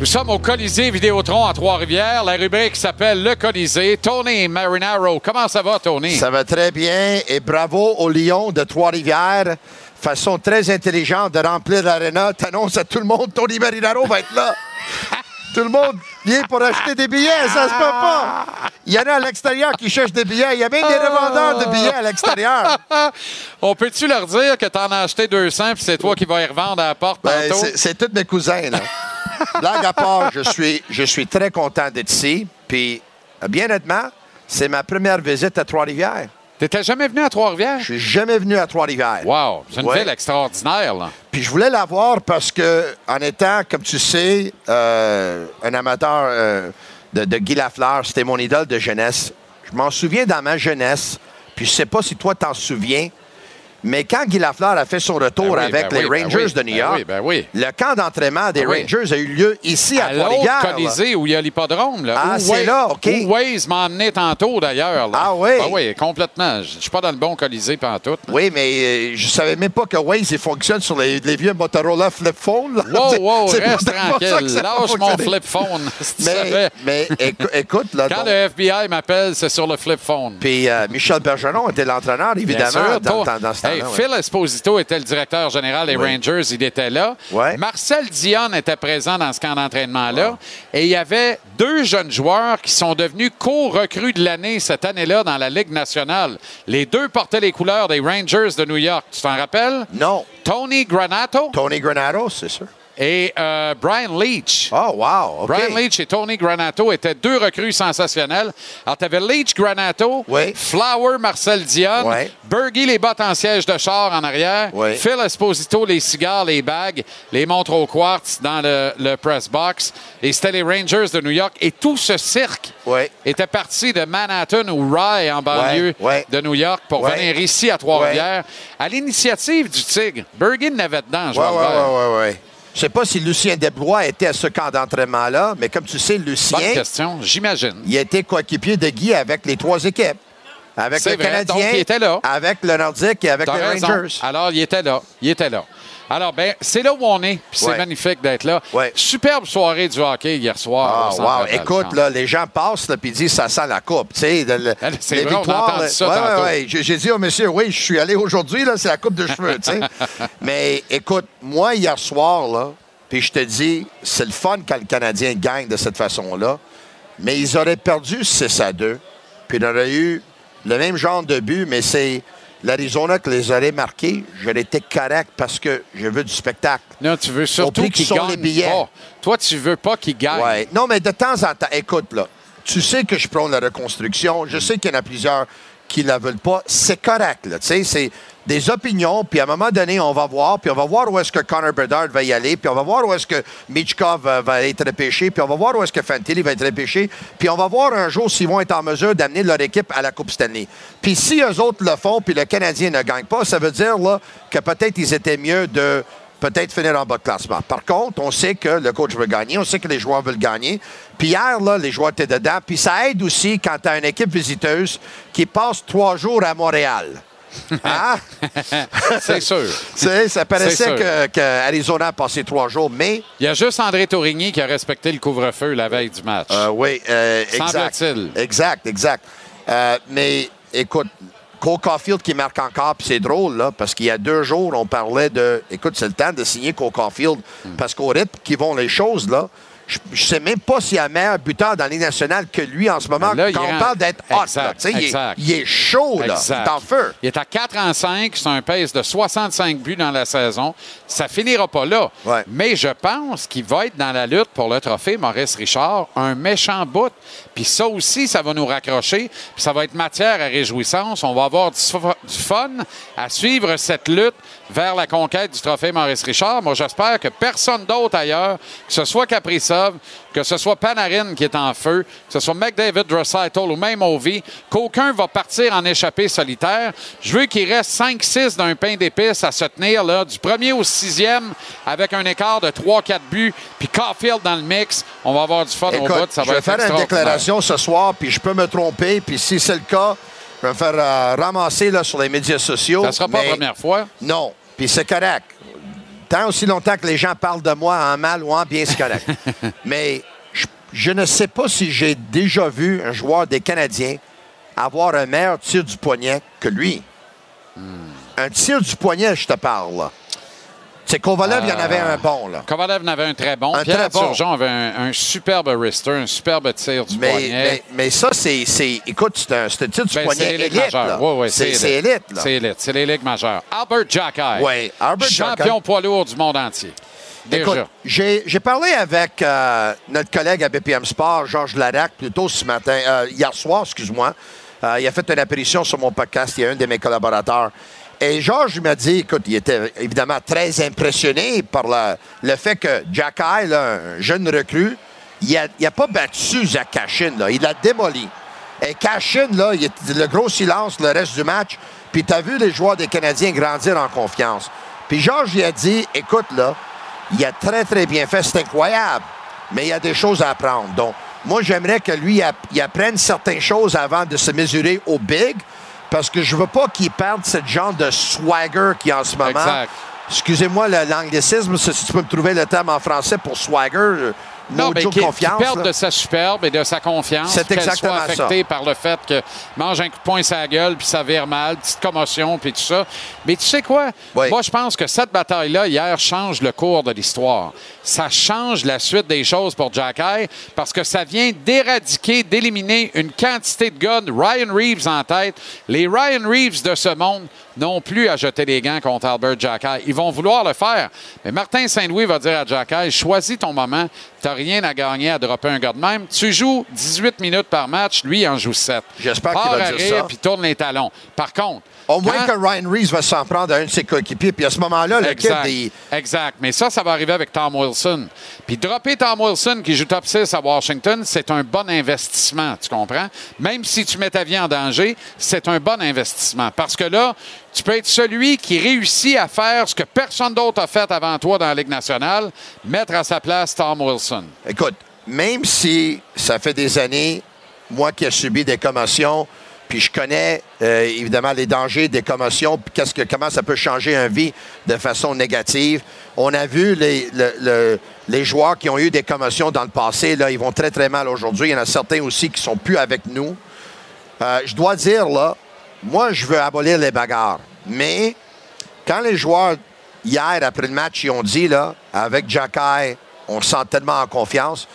Nous sommes au Colisée Vidéotron à Trois-Rivières. La rubrique s'appelle Le Colisée. Tony Marinaro. Comment ça va, Tony? Ça va très bien et bravo aux Lions de Trois-Rivières. Façon très intelligente de remplir l'aréna. T'annonces à tout le monde, Tony Marinaro va être là. Tout le monde vient pour acheter des billets, ça se peut pas. Il y en a à l'extérieur qui cherchent des billets. Il y a même des revendeurs de billets à l'extérieur. On peut-tu leur dire que t'en as acheté 200 puis c'est toi qui vas y revendre à la porte Ben, c'est tous mes cousins, là. Blague à part, je suis, je suis très content d'être ici. Puis, bien honnêtement, c'est ma première visite à Trois-Rivières. T'étais jamais venu à Trois-Rivières? Je suis jamais venu à Trois-Rivières. Wow, c'est une Ouais. ville extraordinaire, là. Puis je voulais la voir parce que, en étant, comme tu sais, euh, un amateur euh, de, de Guy Lafleur, c'était mon idole de jeunesse. Je m'en souviens dans ma jeunesse, puis je sais pas si toi t'en souviens, mais quand Guy Lafleur a fait son retour Ben oui, avec ben les oui, ben Rangers oui, de New York, oui, oui. le camp d'entraînement des. Rangers a eu lieu ici à, À Trois-Rivières. Colisée où il y a l'hippodrome. Ah, c'est Waze- là, OK. Où Waze m'a emmené tantôt, d'ailleurs. Ah oui? Ah oui, complètement. Je suis pas dans le bon Colisée pantoute. là. Oui, mais euh, je savais même pas que Waze il fonctionne sur les, les vieux Motorola flip phone. Wow, wow, C'est reste tranquille. Lâche mon flip phone. si Mais, écoute, là, Quand donc- le FBI m'appelle, c'est sur le flip phone. Puis euh, Michel Bergeron était l'entraîneur, évidemment, dans, dans- dans ce Hey, ouais. Phil Esposito était le directeur général des Oui. Rangers, il était là. Ouais. Marcel Dion était présent dans ce camp d'entraînement-là. Et il y avait deux jeunes joueurs qui sont devenus co-recrues de l'année cette année-là dans la Ligue nationale. Les deux portaient les couleurs des Rangers de New York. Tu t'en rappelles? Non. Tony Granato Tony Granado, c'est sûr. Et euh, Brian Leach. Oh, wow. Brian Leach et Tony Granato étaient deux recrues sensationnelles. Alors, tu avais Leach, Granato, Oui. Flower, Marcel Dion, Oui. Bergie, les bottes en siège de char en arrière, Oui. Phil Esposito, les cigares, les bagues, les montres au quartz dans le, le press box. Et c'était les Rangers de New York. Et tout ce cirque était parti de Manhattan ou Rye, en banlieue de New York, pour venir ici à Trois-Rivières, à l'initiative du Tigre. Bergie n'avait dedans, je Ouais, Je sais pas si Lucien Desblois était à ce camp d'entraînement-là, mais comme tu sais, Bonne Lucien, question, j'imagine. il était coéquipier de Guy avec les trois équipes. Avec le vrai, Canadien, donc il était là. avec le Nordique et avec les raison. Rangers. Alors, il était là. Il était là. Alors, ben, c'est là où on est, puis c'est Ouais. magnifique d'être là. Ouais. Superbe soirée du hockey hier soir. Ah, wow. Écoute, là, les gens passent puis disent ça sent la coupe. Tu sais, le- Ah, c'est les vrai, on ça ouais, tantôt. ouais, ouais. J'ai dit au monsieur, oui, je suis allé aujourd'hui, là, c'est la coupe de cheveux. tu sais. Mais écoute, moi, hier soir, là, puis je te dis, c'est le fun quand le Canadien gagne de cette façon-là, mais ils auraient perdu 6 à 2, puis il aurait eu le même genre de but, mais c'est l'Arizona qui les aurait marqués. J'aurais été correct parce que je veux du spectacle. Là, tu veux surtout prix qu'il que sont gagne les billets. pas. Toi, tu veux pas qu'il gagne. Ouais. Non, mais de temps en temps, écoute, là, tu sais que je prône la reconstruction. Je sais qu'il y en a plusieurs qui la veulent pas. C'est correct, là. C'est des opinions, puis à un moment donné, on va voir, puis on va voir où est-ce que Connor Bedard va y aller, puis on va voir où est-ce que Michkov va, va être repêché, puis on va voir où est-ce que Fantilli va être repêché, puis on va voir un jour s'ils vont être en mesure d'amener leur équipe à la Coupe Stanley. Puis si eux autres le font, puis le Canadien ne gagne pas, ça veut dire là, que peut-être ils étaient mieux de peut-être finir en bas de classement. Par contre, on sait que le coach veut gagner, on sait que les joueurs veulent gagner. Puis hier, là, les joueurs étaient dedans. Puis ça aide aussi quand tu as une équipe visiteuse qui passe trois jours à Montréal. Hein? C'est sûr. Tu sais, ça paraissait que, que Arizona a passé trois jours, mais Il y a juste André Tourigny qui a respecté le couvre-feu la veille du match. euh, oui, euh, exact. Semble-t-il. Exact, exact. Euh, mais écoute, Cole Caulfield qui marque encore, puis c'est drôle, là, parce qu'il y a deux jours, on parlait de. Écoute, c'est le temps de signer Cole Caulfield, Hmm. parce qu'au rythme qui vont les choses, là, je ne sais même pas s'il y a un meilleur buteur dans Ligue nationale que lui en ce moment. Là, quand il on parle d'être hot, Exact, là, il, est, exact. il est chaud, là. Il est en feu. Il est à 4 en 5, c'est un pace de 65 buts dans la saison. Ça finira pas là. Ouais. Mais je pense qu'il va être dans la lutte pour le trophée Maurice Richard, un méchant bout. Puis ça aussi, ça va nous raccrocher. Puis ça va être matière à réjouissance. On va avoir du fun à suivre cette lutte vers la conquête du trophée Maurice Richard. Moi, j'espère que personne d'autre ailleurs, que ce soit Kaprizov, que ce soit Panarin qui est en feu, que ce soit McDavid, Draisaitl ou même Ovi, qu'aucun va partir en échappée solitaire. Je veux qu'il reste 5-6 d'un pain d'épices à se tenir là, du premier au sixième avec un écart de 3-4 buts, puis Caulfield dans le mix. On va avoir du fun au Écoute, bout. Ça je va vais être faire une déclaration ce soir, puis je peux me tromper, puis si c'est le cas, je vais me faire euh, ramasser là, sur les médias sociaux. Ça ne sera pas la première fois. Non, puis c'est correct. Tant aussi longtemps que les gens parlent de moi en mal ou en bien, c'est correct. Mais je, je ne sais pas si j'ai déjà vu un joueur des Canadiens avoir un meilleur tir du poignet que lui. Un tir du poignet, je te parle. C'est Kovalev, il y en avait un bon, là. Kovalev en avait un très bon. Un Pierre très bon. Avait un, un superbe wrister, un superbe tir du Mais, poignet. mais, mais ça, c'est. c'est- Écoute, c'est un, c'est un tir du Ben, poignet c'est élite. majeures. là. Oui, oui, c'est c'est élite. là. C'est élite. C'est les ligues majeures. Albert Jacquet. Oui, Albert Champion poids lourd du monde entier. Déjà. Écoute, j'ai j'ai parlé avec euh, notre collègue à BPM Sport, Georges Larac, plus tôt ce matin, euh, hier soir, excuse-moi. Euh, il a fait une apparition sur mon podcast. Il y a un de mes collaborateurs. Et Georges m'a dit, écoute, il était évidemment très impressionné par le fait que Jack High, un jeune recrue, il n'a a pas battu Zach Cashin, il l'a démoli. Et Cashin, là, il est- le gros silence le reste du match. Puis tu as vu les joueurs des Canadiens grandir en confiance. Puis Georges, il a dit, écoute, là, il a très, très bien fait. C'est incroyable. Mais il y a des choses à apprendre. Donc, moi, j'aimerais que lui, il apprenne certaines choses avant de se mesurer au big. Parce que je veux pas qu'il perde ce genre de swagger qui en ce moment. Exact. Excusez-moi l'anglicisme, si tu peux me trouver le terme en français pour swagger, euh, Non, mais qu'il perde là. de sa superbe et de sa confiance. C'est exactement soit affectée par le fait que mange un coup de poing la gueule, puis ça vire mal, petite commotion, puis tout ça. Mais tu sais quoi? Oui. Moi, je pense que cette bataille-là, hier, change le cours de l'histoire. Ça change la suite des choses pour Jack High parce que ça vient d'éradiquer, d'éliminer une quantité de gars, Ryan Reeves en tête. Les Ryan Reeves de ce monde n'ont plus à jeter les gants contre Albert Jacquet. Ils vont vouloir le faire. Mais Martin Saint-Louis va dire à Jacquet, choisis ton moment. Tu n'as rien à gagner à dropper un gars de même. Tu joues 18 minutes par match. Lui, il en joue 7. J'espère qu'il va à dire ça. Puis tourne les talons. Par contre, Au moins quand- que Ryan Reeves va s'en prendre à un de ses coéquipiers. Puis à ce moment-là, le kid, Exact. il- Exact. Mais ça, ça va arriver avec Tom Wilson. Puis dropper Tom Wilson qui joue top 6 à Washington, c'est un bon investissement, tu comprends? Même si tu mets ta vie en danger, c'est un bon investissement. Parce que là, tu peux être celui qui réussit à faire ce que personne d'autre a fait avant toi dans la Ligue nationale, mettre à sa place Tom Wilson. Écoute, même si ça fait des années, moi qui ai subi des commotions, puis je connais euh, évidemment les dangers des commotions, qu'est-ce que, comment ça peut changer une vie de façon négative. On a vu les, le- le- les joueurs qui ont eu des commotions dans le passé, là, ils vont très très mal aujourd'hui. Il y en a certains aussi qui sont plus avec nous. Euh, je dois dire, là, moi, je veux abolir les bagarres. Mais quand les joueurs, hier, après le match, ils ont dit, là, avec Jacky, on se sent tellement en confiance.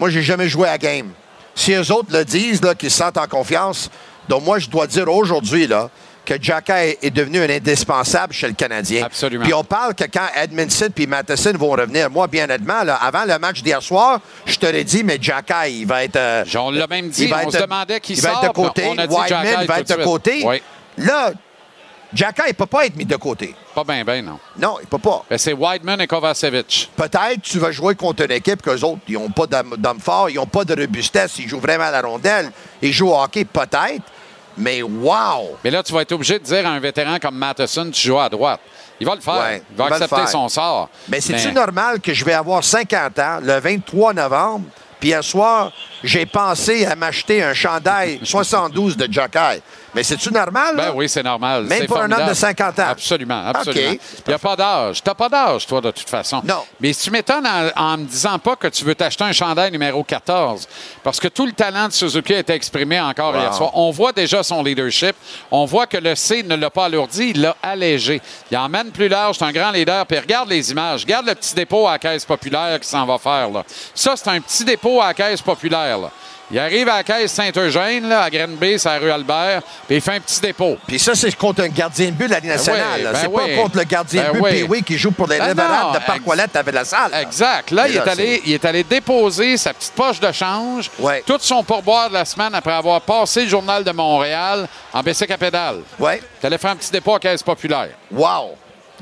Moi, j'ai jamais joué à game. Si eux autres le disent, qu'ils se sentent en confiance, donc moi, je dois dire aujourd'hui, là, que Jacky est devenu un indispensable chez le Canadien. Absolument. Puis on parle que quand Edmondson puis Matheson vont revenir, moi, bien honnêtement, là, avant le match d'hier soir, je t'aurais dit, mais Jacky, il va être... euh, On l'a même dit, il va on être- se demandait qui il va sort. être de côté. On a dit Jacky va être de côté. Oui. Là, Jacky, il ne peut pas être mis de côté. Pas bien, bien, non. Non, il ne peut pas. Ben, c'est Wideman et Kovacevic. Peut-être tu vas jouer contre une équipe qu'eux autres, ils n'ont pas d'homme fort, ils n'ont pas de robustesse, ils jouent vraiment à la rondelle, ils jouent au hockey peut-être, mais wow! Mais là, tu vas être obligé de dire à un vétéran comme Matheson, tu joues à droite. Il va le faire. Ouais, il va il accepter son sort. Mais c'est-tu normal que je vais avoir 50 ans le 23 novembre, puis un soir, j'ai pensé à m'acheter un chandail 72 de Jockey? Mais c'est-tu normal? là? Ben oui, c'est normal. Même pour un homme de 50 ans. Absolument, absolument. Il n'y a pas d'âge. Tu n'as pas d'âge, toi, de toute façon. Non. Mais si tu m'étonnes en, en me disant pas que tu veux t'acheter un chandail numéro 14, parce que tout le talent de Suzuki a été exprimé encore hier soir. On voit déjà son leadership. On voit que le C ne l'a pas alourdi, il l'a allégé. Il emmène plus large, c'est un grand leader. Puis regarde les images. Regarde le petit dépôt à la caisse populaire qui s'en va faire. Là. Ça, c'est un petit dépôt à la caisse populaire. là. Il arrive à la caisse Saint-Eugène, là, à Grenby, c'est la rue Albert, puis il fait un petit dépôt. Puis ça, c'est contre un gardien de but de la Ligue nationale. oui, ben c'est oui. pas contre le gardien Ben de but oui. Qui joue pour les Ben non, de Parc Ouellette avec la salle. là. Exact. Là, il est, allé, il est allé déposer sa petite poche de change, tout son pourboire de la semaine après avoir passé le journal de Montréal en baissé à pédale. Ouais. Il allait faire un petit dépôt à caisse populaire. Wow!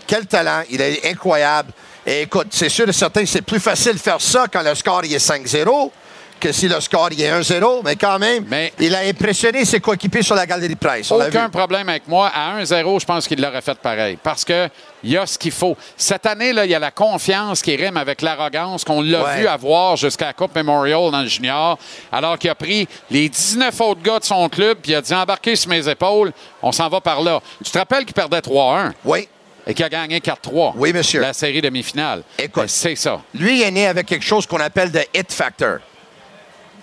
Quel talent! Il est incroyable. Et écoute, c'est sûr et certain que c'est plus facile de faire ça quand le score il est 5-0 que si le score il est 1-0, mais quand même, Mais- il a impressionné ses coéquipiers sur la galerie Price. On l'a Aucun problème avec moi. À 1-0, je pense qu'il l'aurait fait pareil. Parce que il y a ce qu'il faut. Cette année, là, il y a la confiance qui rime avec l'arrogance qu'on l'a Ouais. vu avoir jusqu'à la Coupe Memorial dans le junior, alors qu'il a pris les 19 autres gars de son club puis il a dit embarquez sur mes épaules, on s'en va par là. Tu te rappelles qu'il perdait 3-1 Oui. et qu'il a gagné 4-3 Oui, monsieur. la série demi-finale. Écoute. Ben, C'est ça. Lui il est né avec quelque chose qu'on appelle le hit factor.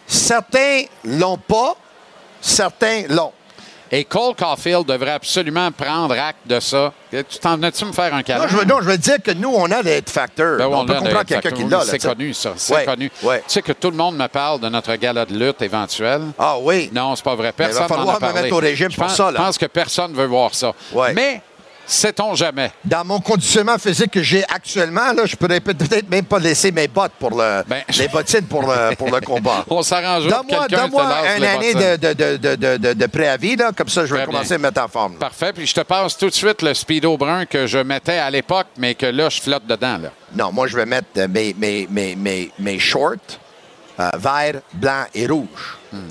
Certains l'ont pas, certains l'ont. Et Cole Caulfield devrait absolument prendre acte de ça. Tu t'en venais-tu me faire un câlin? Non, je veux, non, je veux dire que nous, on a hit factor. Ben oui, on, peut comprendre quelqu'un qui l'a. C'est connu, ça. C'est Ouais, connu. ouais. Tu sais que tout le monde me parle de notre gala de lutte éventuel. Ah oui. Non, c'est pas vrai. Mais il va Personne falloir m'en a me parlé. mettre au régime Je pour pense- ça, là. Je pense que personne veut voir ça. Ouais. Mais, sait-on jamais? Dans mon conditionnement physique que j'ai actuellement, là, je pourrais peut-être même pas laisser mes bottes pour le, Ben- les bottines pour le, pour le combat. On s'arrangera pour Donne-moi une année de, de, de, de, de, de préavis, là, comme ça je vais Très commencer bien. à me mettre en forme. là. Parfait. Puis je te passe tout de suite le speedo brun que je mettais à l'époque, mais que là, je flotte dedans. Là. Non, moi je vais mettre mes, mes, mes, mes, mes shorts euh, vert, blanc et rouge.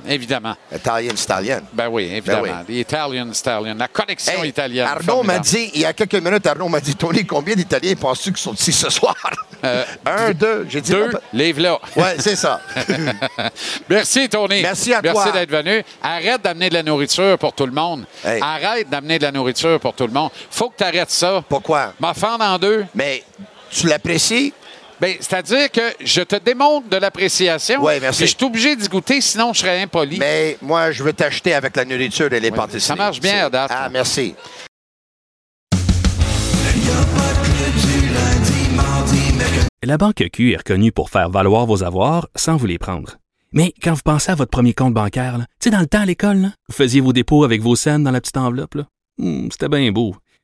Évidemment. Italian Stallion. Ben oui, évidemment. oui. The Italian Stallion. La connexion Hey, italienne. Arnaud m'a dit, il y a quelques minutes, Arnaud m'a dit, Tony, combien d'Italiens penses-tu qui sont ici ce soir? Euh, Un, deux. J'ai dit, Deux, non, livre là. pas- Ouais, c'est ça. Merci, Tony. Merci à toi. Merci d'être venu. Arrête d'amener de la nourriture pour tout le monde. Hey. Arrête d'amener de la nourriture pour tout le monde. Faut que tu arrêtes ça. Pourquoi? Ma fendre en deux. Mais tu l'apprécies? Ben, c'est-à-dire que je te démontre de l'appréciation. Ouais, merci. puis Je suis obligé d'y goûter, sinon je serais impoli. Mais moi, je veux t'acheter avec la nourriture et les Oui, pâtisseries. ça marche bien, date. Ah, merci. La Banque Q est reconnue pour faire valoir vos avoirs sans vous les prendre. Mais quand vous pensez à votre premier compte bancaire, tu sais, dans le temps à l'école, là, vous faisiez vos dépôts avec vos scènes dans la petite enveloppe. là. Hmm, C'était bien beau.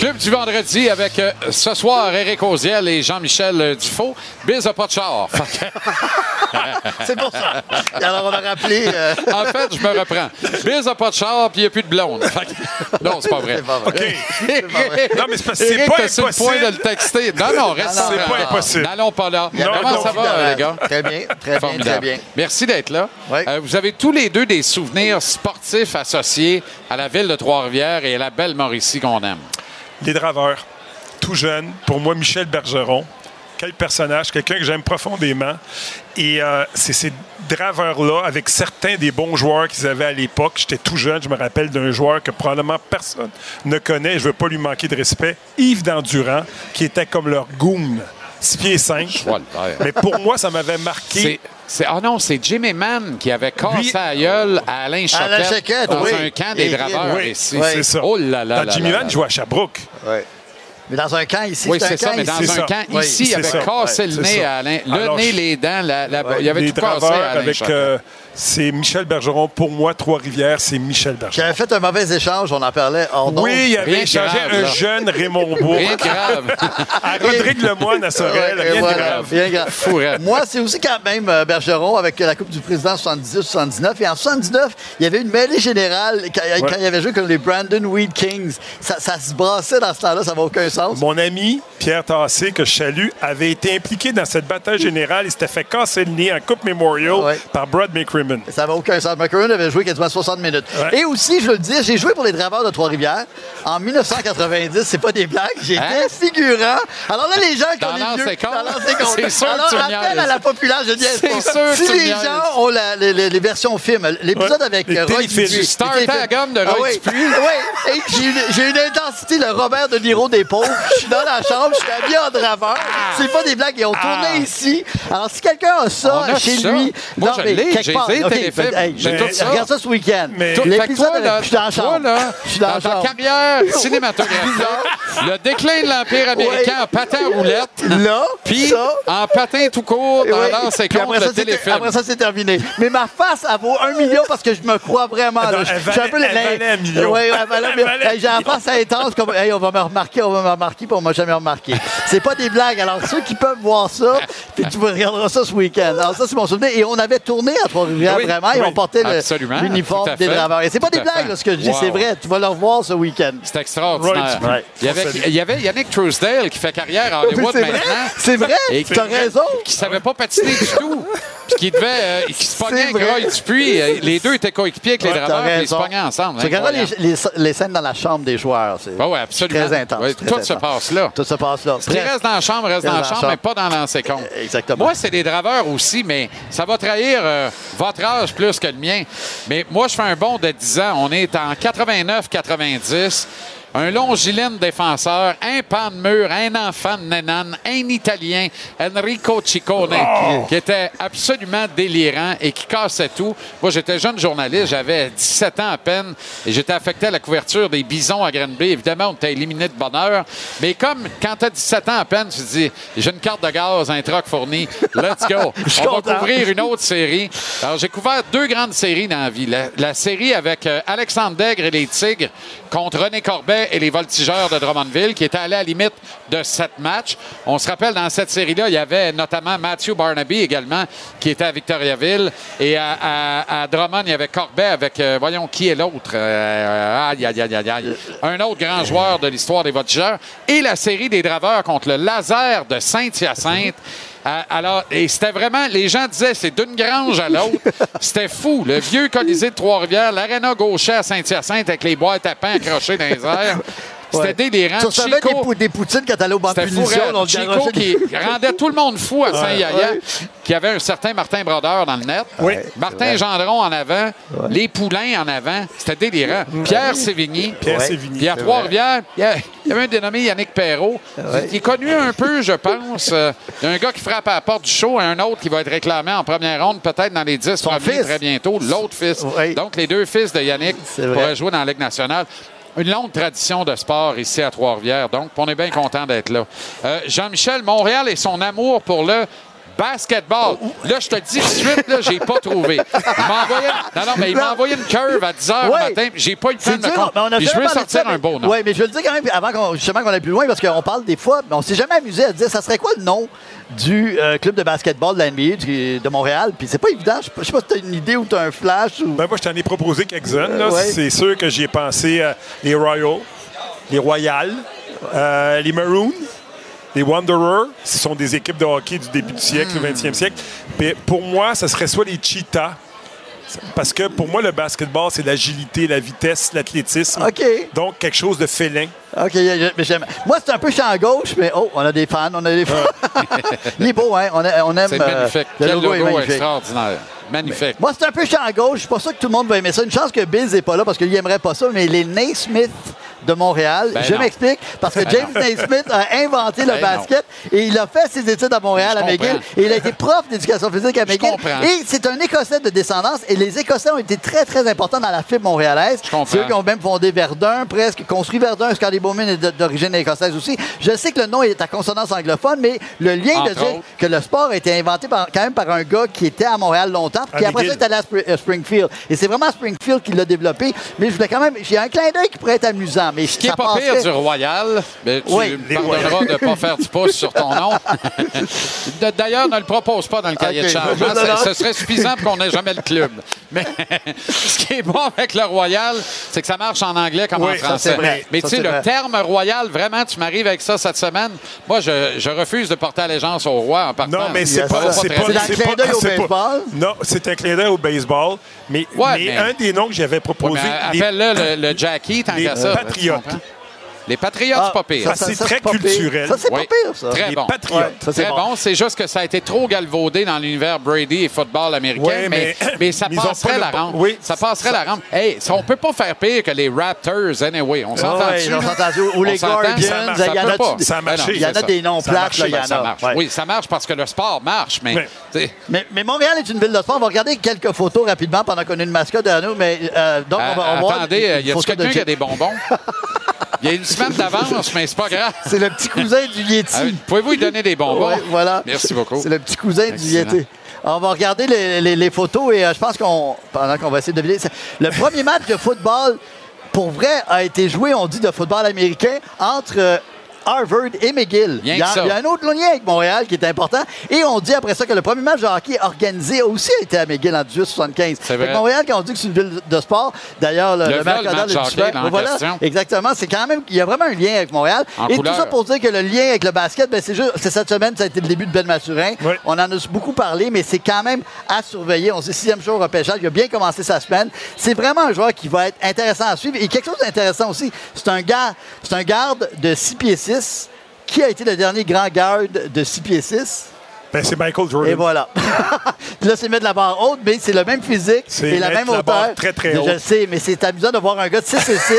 Club du vendredi avec euh, ce soir Éric Oziel et Jean-Michel Dufault. Biz a pas de char. C'est pour ça. Alors, on a rappelé... euh, en fait, je me reprends. Biz a pas de char puis il n'y a plus de blonde. Non, c'est pas vrai. C'est pas vrai. Éric- Non, mais c'est parce que c'est Éric, pas sur le impossible. point de le texter? Non, non, reste C'est pas impossible. N'allons pas là. Comment ça va, les gars? Très bien, très bien, très bien. Merci d'être là. Oui. Euh, vous avez tous les deux des souvenirs sportifs associés à la ville de Trois-Rivières et à la belle Mauricie qu'on aime. Les draveurs, tout jeune, pour moi, Michel Bergeron. Quel personnage, quelqu'un que j'aime profondément. Et euh, c'est ces draveurs-là, avec certains des bons joueurs qu'ils avaient à l'époque. J'étais tout jeune, je me rappelle d'un joueur que probablement personne ne connaît. Je ne veux pas lui manquer de respect. Yves Dandurand, qui était comme leur goon, 6 pieds 5. Voilà. Mais pour moi, ça m'avait marqué. C'est, ah non, c'est Jimmy Mann qui avait cassé la gueule à Alain Choquette, dans oui. un camp des Et- draveurs Oui, ici. c'est ça. Oh là là Dans là Jimmy là Mann là. jouait à Sherbrooke. Mais dans un camp ici, Oui, c'est un c'est ça, camp mais dans un ça. camp Oui, ici, il avait ça. cassé Ouais, le nez ça. à Alain. Le Alors, nez, les dents, la, la- il avait tout cassé à Alain avec euh, c'est Michel Bergeron. Pour moi, Trois-Rivières, c'est Michel Bergeron. J'avais fait un mauvais échange, on en parlait hors d'onde. Oui, il avait Rien échangé grave, un là. jeune Raymond Bourg Rien grave. à Rodrigue Lemoine à Sorel. Ouais, Rien voilà, grave. bien grave. Moi, c'est aussi quand même euh, Bergeron avec la Coupe du Président 78-79. Et en 79, il y avait une mêlée générale quand, quand il avait joué comme les Brandon Weed Kings. Ça, ça se brassait dans ce temps-là, ça n'a aucun sens. Mon ami Pierre Tassé, que je salue, avait été impliqué dans cette bataille générale. Il s'était fait casser le nez en Coupe Memorial Ouais. par Brad McCrimmon. Ça n'avait aucun sens. McCurran avait joué quasiment 60 minutes. Ouais. Et aussi, je veux le dire, j'ai joué pour les Draveurs de Trois-Rivières en 1990. C'est pas des blagues. J'étais Hein? figurant. Alors là, les gens qui Dans ont les vieux... Dans. C'est sûr que Alors, tu rappel à la populace, je dis C'est sûr que Si tu me les niaises. gens ont la- les, les- les versions films, l'épisode Ouais. avec Les Roy. Dupuis. Star de Roy Ah oui. Et j'ai une- intensité, le Robert De Niro des pauvres. Je suis dans la chambre, je suis habillé en draveur. C'est pas des blagues, ils ont tourné Ah. ici. Alors, si quelqu'un a ça a chez ça. lui... Moi, non, je l'ai, j'ai ben, hey, J'ai mais tout ça. Regarde ça ce week-end. Mais- L'épisode toi, là, avec... Je suis dans la toi, là, Je suis dans la dans ta carrière cinématographique, le déclin de l'Empire américain Oui. en patin à roulette, Là, puis en patin tout court dans Ouais. l'ancien compte après de ça, c'est- téléfilm. après ça, c'est terminé. Mais ma face, elle vaut un million parce que je me crois vraiment. Là. Je- suis un peu le- un million. J'ai la face intense comme hey, on va me remarquer, on va me remarquer, puis on m'a jamais remarqué. C'est pas des blagues. Alors, ceux qui peuvent voir ça, puis tu regarderas ça ce week-end. Alors, ça, c'est mon souvenir. Et on avait tourné à Trois-Rivières, Oui, vraiment, et oui, on portait le- absolument, l'uniforme des draveurs. Et c'est pas des blagues, là, ce que je dis, Wow. c'est vrai. Tu vas le revoir ce week-end. C'est extraordinaire. Right. Il, y avait, il y avait Yannick Truesdale qui fait carrière à Hollywood C'est vrai, maintenant. c'est vrai. Et Tu as qui- raison. Qui savait pas patiner du tout. Puis qui devait. euh, qui se pognait avec Les deux étaient coéquipiers avec les Ouais, draveurs, ils se raison. pognaient ensemble. Tu regarderas les, les- les scènes dans la chambre des joueurs. C'est Ah ouais, absolument. très intense. Ouais, très tout se passe là. Tout se passe là. Ce qui reste dans la chambre reste dans la chambre, mais pas dans l'ancien compte. Exactement. Moi, c'est des draveurs aussi, mais ça va trahir euh, âge plus que le mien. Mais moi, je fais un bond de 10 ans. On est en 89-90. Un longilène défenseur, un pan de mur, un enfant de Nenan, un Italien, Enrico Ciccone, qui était absolument délirant et qui cassait tout. Moi, j'étais jeune journaliste, j'avais 17 ans à peine et j'étais affecté à la couverture des Bisons à Granby. Évidemment, on était éliminé de bonheur. Mais comme quand tu as 17 ans à peine, tu te dis, j'ai une carte de gaz, un truck fourni, let's go. on va content. couvrir une autre série. Alors, j'ai couvert deux grandes séries dans la vie. La, la série avec euh, Alexandre Dègre et les Tigres contre René Corbet et les Voltigeurs de Drummondville, qui étaient allés à la limite de sept matchs. On se rappelle, dans cette série-là, il y avait notamment Matthew Barnaby également, qui était à Victoriaville. Et à, Drummond, il y avait Corbet avec, euh, voyons, qui est l'autre? Euh, aïe, aïe, aïe, aïe. Un autre grand joueur de l'histoire des Voltigeurs. Et la série des Draveurs contre le Laser de Saint-Hyacinthe. Alors, et c'était vraiment, les gens disaient, c'est d'une grange à l'autre. C'était fou. Le vieux Colisée de Trois-Rivières, l'aréna gaucher à Saint-Hyacinthe avec les boîtes à pain accrochées dans les airs. C'était Ouais. délirant. Tu recevais des, Chico- pou- des poutines quand t'allais au banc de punition. on Chico qui des- rendait tout le monde fou à Saint-Yaya, Ouais. qui avait un certain Martin Brodeur dans le net. Oui. Martin Gendron en avant, les Poulains en avant. C'était délirant. Pierre Sévigny. Pierre. Sévigny. Puis à Trois-Rivières, il y a- il y avait un dénommé Yannick Perrault. Il est connu un peu, je pense. Il y a un gars qui frappe à la porte du show, un autre qui va être réclamé en première ronde, peut-être dans les 10 premiers fils. très bientôt. L'autre fils. Donc, les deux fils de Yannick pourraient jouer dans la Ligue nationale. Une longue tradition de sport ici à Trois-Rivières. Donc, on est bien content d'être là. Euh, Jean-Michel, Montréal et son amour pour le basketball. Là, je te dis tout de suite, là, j'ai pas trouvé. Il m'a envoyé, non, non, mais il m'a envoyé une curve à 10 h le matin. J'ai pas eu le temps de me compte. mais on a Puis je veux sortir un mais- beau nom. Oui, mais je veux le dire quand même avant qu'on justement qu'on aille plus loin, parce qu'on parle des fois, mais on s'est jamais amusé à dire ça serait quoi le nom du euh, club de basketball de la NBA du- de Montréal? Puis c'est pas évident. Je sais pas- je sais pas si tu as une idée ou tu as un flash. Ou... Ben, moi, je t'en ai proposé quelques-unes. Euh, ouais. C'est sûr que j'y ai pensé à les Royals, les Royals, euh, les Maroons, les Wanderers. Ce sont des équipes de hockey du début du siècle, Hmm. du 20e siècle. Mais pour moi, ce serait soit les Cheetahs. Parce que pour moi, le basketball, c'est l'agilité, la vitesse, l'athlétisme. OK. Donc, quelque chose de félin. OK, j'aime. Moi, c'est un peu champ gauche, mais oh, on a des fans, on a des fans. Il est beau, hein? On, a- on aime. C'est euh, magnifique. le Quel logo est magnifique. extraordinaire. Magnifique. Moi, c'est un peu champ gauche. Je suis pas sûr que tout le monde va aimer ça. Une chance que Biz n'est pas là parce qu'il aimerait pas ça, mais les Naismith de Montréal. Ben je m'explique. Parce que Ben James. Naismith a inventé le Ben basket et il a fait ses études à Montréal, Je à McGill. comprends. Et il a été prof d'éducation physique à McGill. comprends. Et c'est un Écossais de descendance. Et les Écossais ont été très, très importants dans la fibre montréalaise. comprends. C'est eux qui ont même fondé Verdun, presque construit Verdun. Scotty Bowman est d'origine écossaise aussi. Je sais que le nom est à consonance anglophone, mais le lien de dire autres. que le sport a été inventé par- quand même par un gars qui était à Montréal longtemps, puis après ça, il est allé à Spr- euh, Springfield. Et c'est vraiment Springfield qui l'a développé. Mais je voulais quand même. J'ai un clin d'œil qui pourrait être amusant. Mais Ce qui est pas pire du Royal, mais tu Oui. me pardonneras de ne pas faire du pouce sur ton nom. D'ailleurs, ne le propose pas dans le cahier de charge. hein. Ce- serait suffisant pour qu'on n'ait jamais le club. Mais ce qui est bon avec le Royal, c'est que ça marche en anglais comme Oui, en ça, français. Mais tu sais, le vrai. terme Royal, vraiment, tu m'arrives avec ça cette semaine. Moi, je, je refuse de porter allégeance au roi en partant. Non, mais c'est pas. C'est pas. Clin pas- d'œil au baseball? Non, c'est un clin d'œil au baseball. Mais, Ouais, mais mais- un des noms que j'avais proposé. appelle-le le, le Jackie, tant qu'à ça. Patriotes. Les Patriotes, c'est pas pire. ça, c'est très pas pire. culturel. Ça, c'est Oui. pas pire, ça. Très les bon. Très bon. bon. C'est juste que ça a été trop galvaudé dans l'univers Brady et football américain, Ouais, mais, mais- mais ça passerait la rampe. oui. ça passerait la rampe. Hey, ça, on peut pas faire pire que les Raptors, anyway. On s'entend Ouais, dessus. on s'entend dessus. Ou les Guardians, ça marche. il y en a- pas. ça marché. Il y en a des noms plates, là, il y en a. marche. Oui, ça marche parce que le sport marche, mais Montréal est une ville de sport. On va regarder quelques photos rapidement pendant qu'on a une mascotte derrière nous. Mais, euh, donc, on va, euh, voir attendez, euh, y quelqu'un qui a des bonbons? Il y a une semaine d'avance, mais c'est pas grave. C'est le petit cousin du Yeti. Ah, Pouvez-vous lui donner des bonbons? Voilà. Merci beaucoup. C'est le petit cousin du. Yeti. On va regarder les, les- les photos et euh, je pense qu'on, pendant qu'on va essayer de deviner, le premier match de football, pour vrai, a été joué, on dit, de football américain entre euh, Harvard et McGill. Il, y a, il y a un autre lien avec Montréal qui est important. Et on dit après ça que le premier match de hockey organisé a aussi été à McGill en 1875. C'est Fait que vrai. Montréal, quand on dit que c'est une ville de sport, d'ailleurs, le, Le le match est hockey, Voilà, exactement. C'est quand même, il y a vraiment un lien avec Montréal. En et couleur. tout ça pour dire que le lien avec le basket, ben, c'est juste, c'est cette semaine, ça a été le début de Ben Mathurin. Oui. On en a beaucoup parlé, mais c'est quand même à surveiller. On sait sixième jour au repêchage. Il a bien commencé sa semaine. C'est vraiment un joueur qui va être intéressant à suivre. Et quelque chose d'intéressant aussi, c'est un gars, c'est un garde de 6 pieds 6 qui a été le dernier grand garde de 6 pieds 6. Ben, c'est Michael Jordan. Et voilà. Puis là, c'est mettre la barre haute, mais c'est le même physique C'est et la même la hauteur. barre très, très Je haute. sais, mais c'est amusant de voir un gars de 6 et 6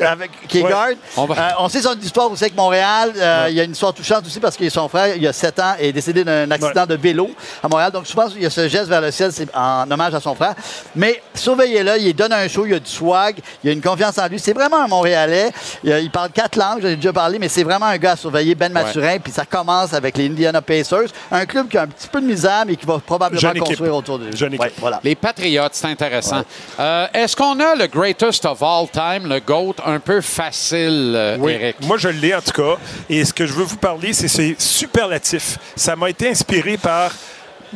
avec, qui est Ouais. garde. On va- Euh, on sait son histoire aussi avec Montréal. Euh, Il y a une histoire touchante aussi parce que son frère, il y a 7 ans, est décédé d'un accident de vélo à Montréal. Donc, je pense qu'il y a ce geste vers le ciel, c'est en hommage à son frère. Mais surveillez-le, il donne un show, il y a du swag, il y a une confiance en lui. C'est vraiment un Montréalais. Il, il parle quatre langues, j'en ai déjà parlé, mais c'est vraiment un gars à surveiller, Ben Mathurin. Puis ça commence avec les Indiana Pacers, un club qui a un petit peu de misère, mais qui va probablement Jeune équipe. construire autour de lui. Jeune Ouais, équipe. voilà. Les Patriotes, c'est intéressant. Euh, Est-ce qu'on a le greatest of all time, le GOAT, un peu facile, euh, Oui, Eric? moi je l'ai en tout cas. Et ce que je veux vous parler, c'est ces superlatifs. Ça m'a été inspiré par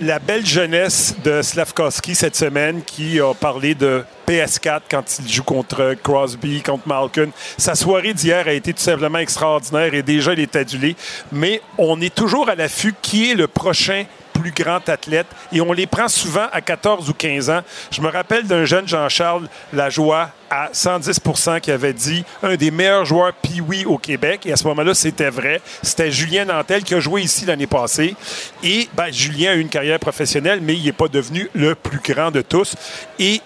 la belle jeunesse de Slavkovski cette semaine qui a parlé de PS4 quand il joue contre Crosby, contre Malkin. Sa soirée d'hier a été tout simplement extraordinaire et déjà il est adulé. Mais on est toujours à l'affût qui est le prochain plus grand athlète et on les prend souvent à 14 ou 15 ans. Je me rappelle d'un jeune Jean-Charles Lajoie à 110% qui avait dit un des meilleurs joueurs Pee-Wee au Québec. Et à ce moment-là, c'était vrai. C'était Julien Nantel qui a joué ici l'année passée. Et ben, Julien a eu une carrière professionnelle, mais il n'est pas devenu le plus grand de tous. Et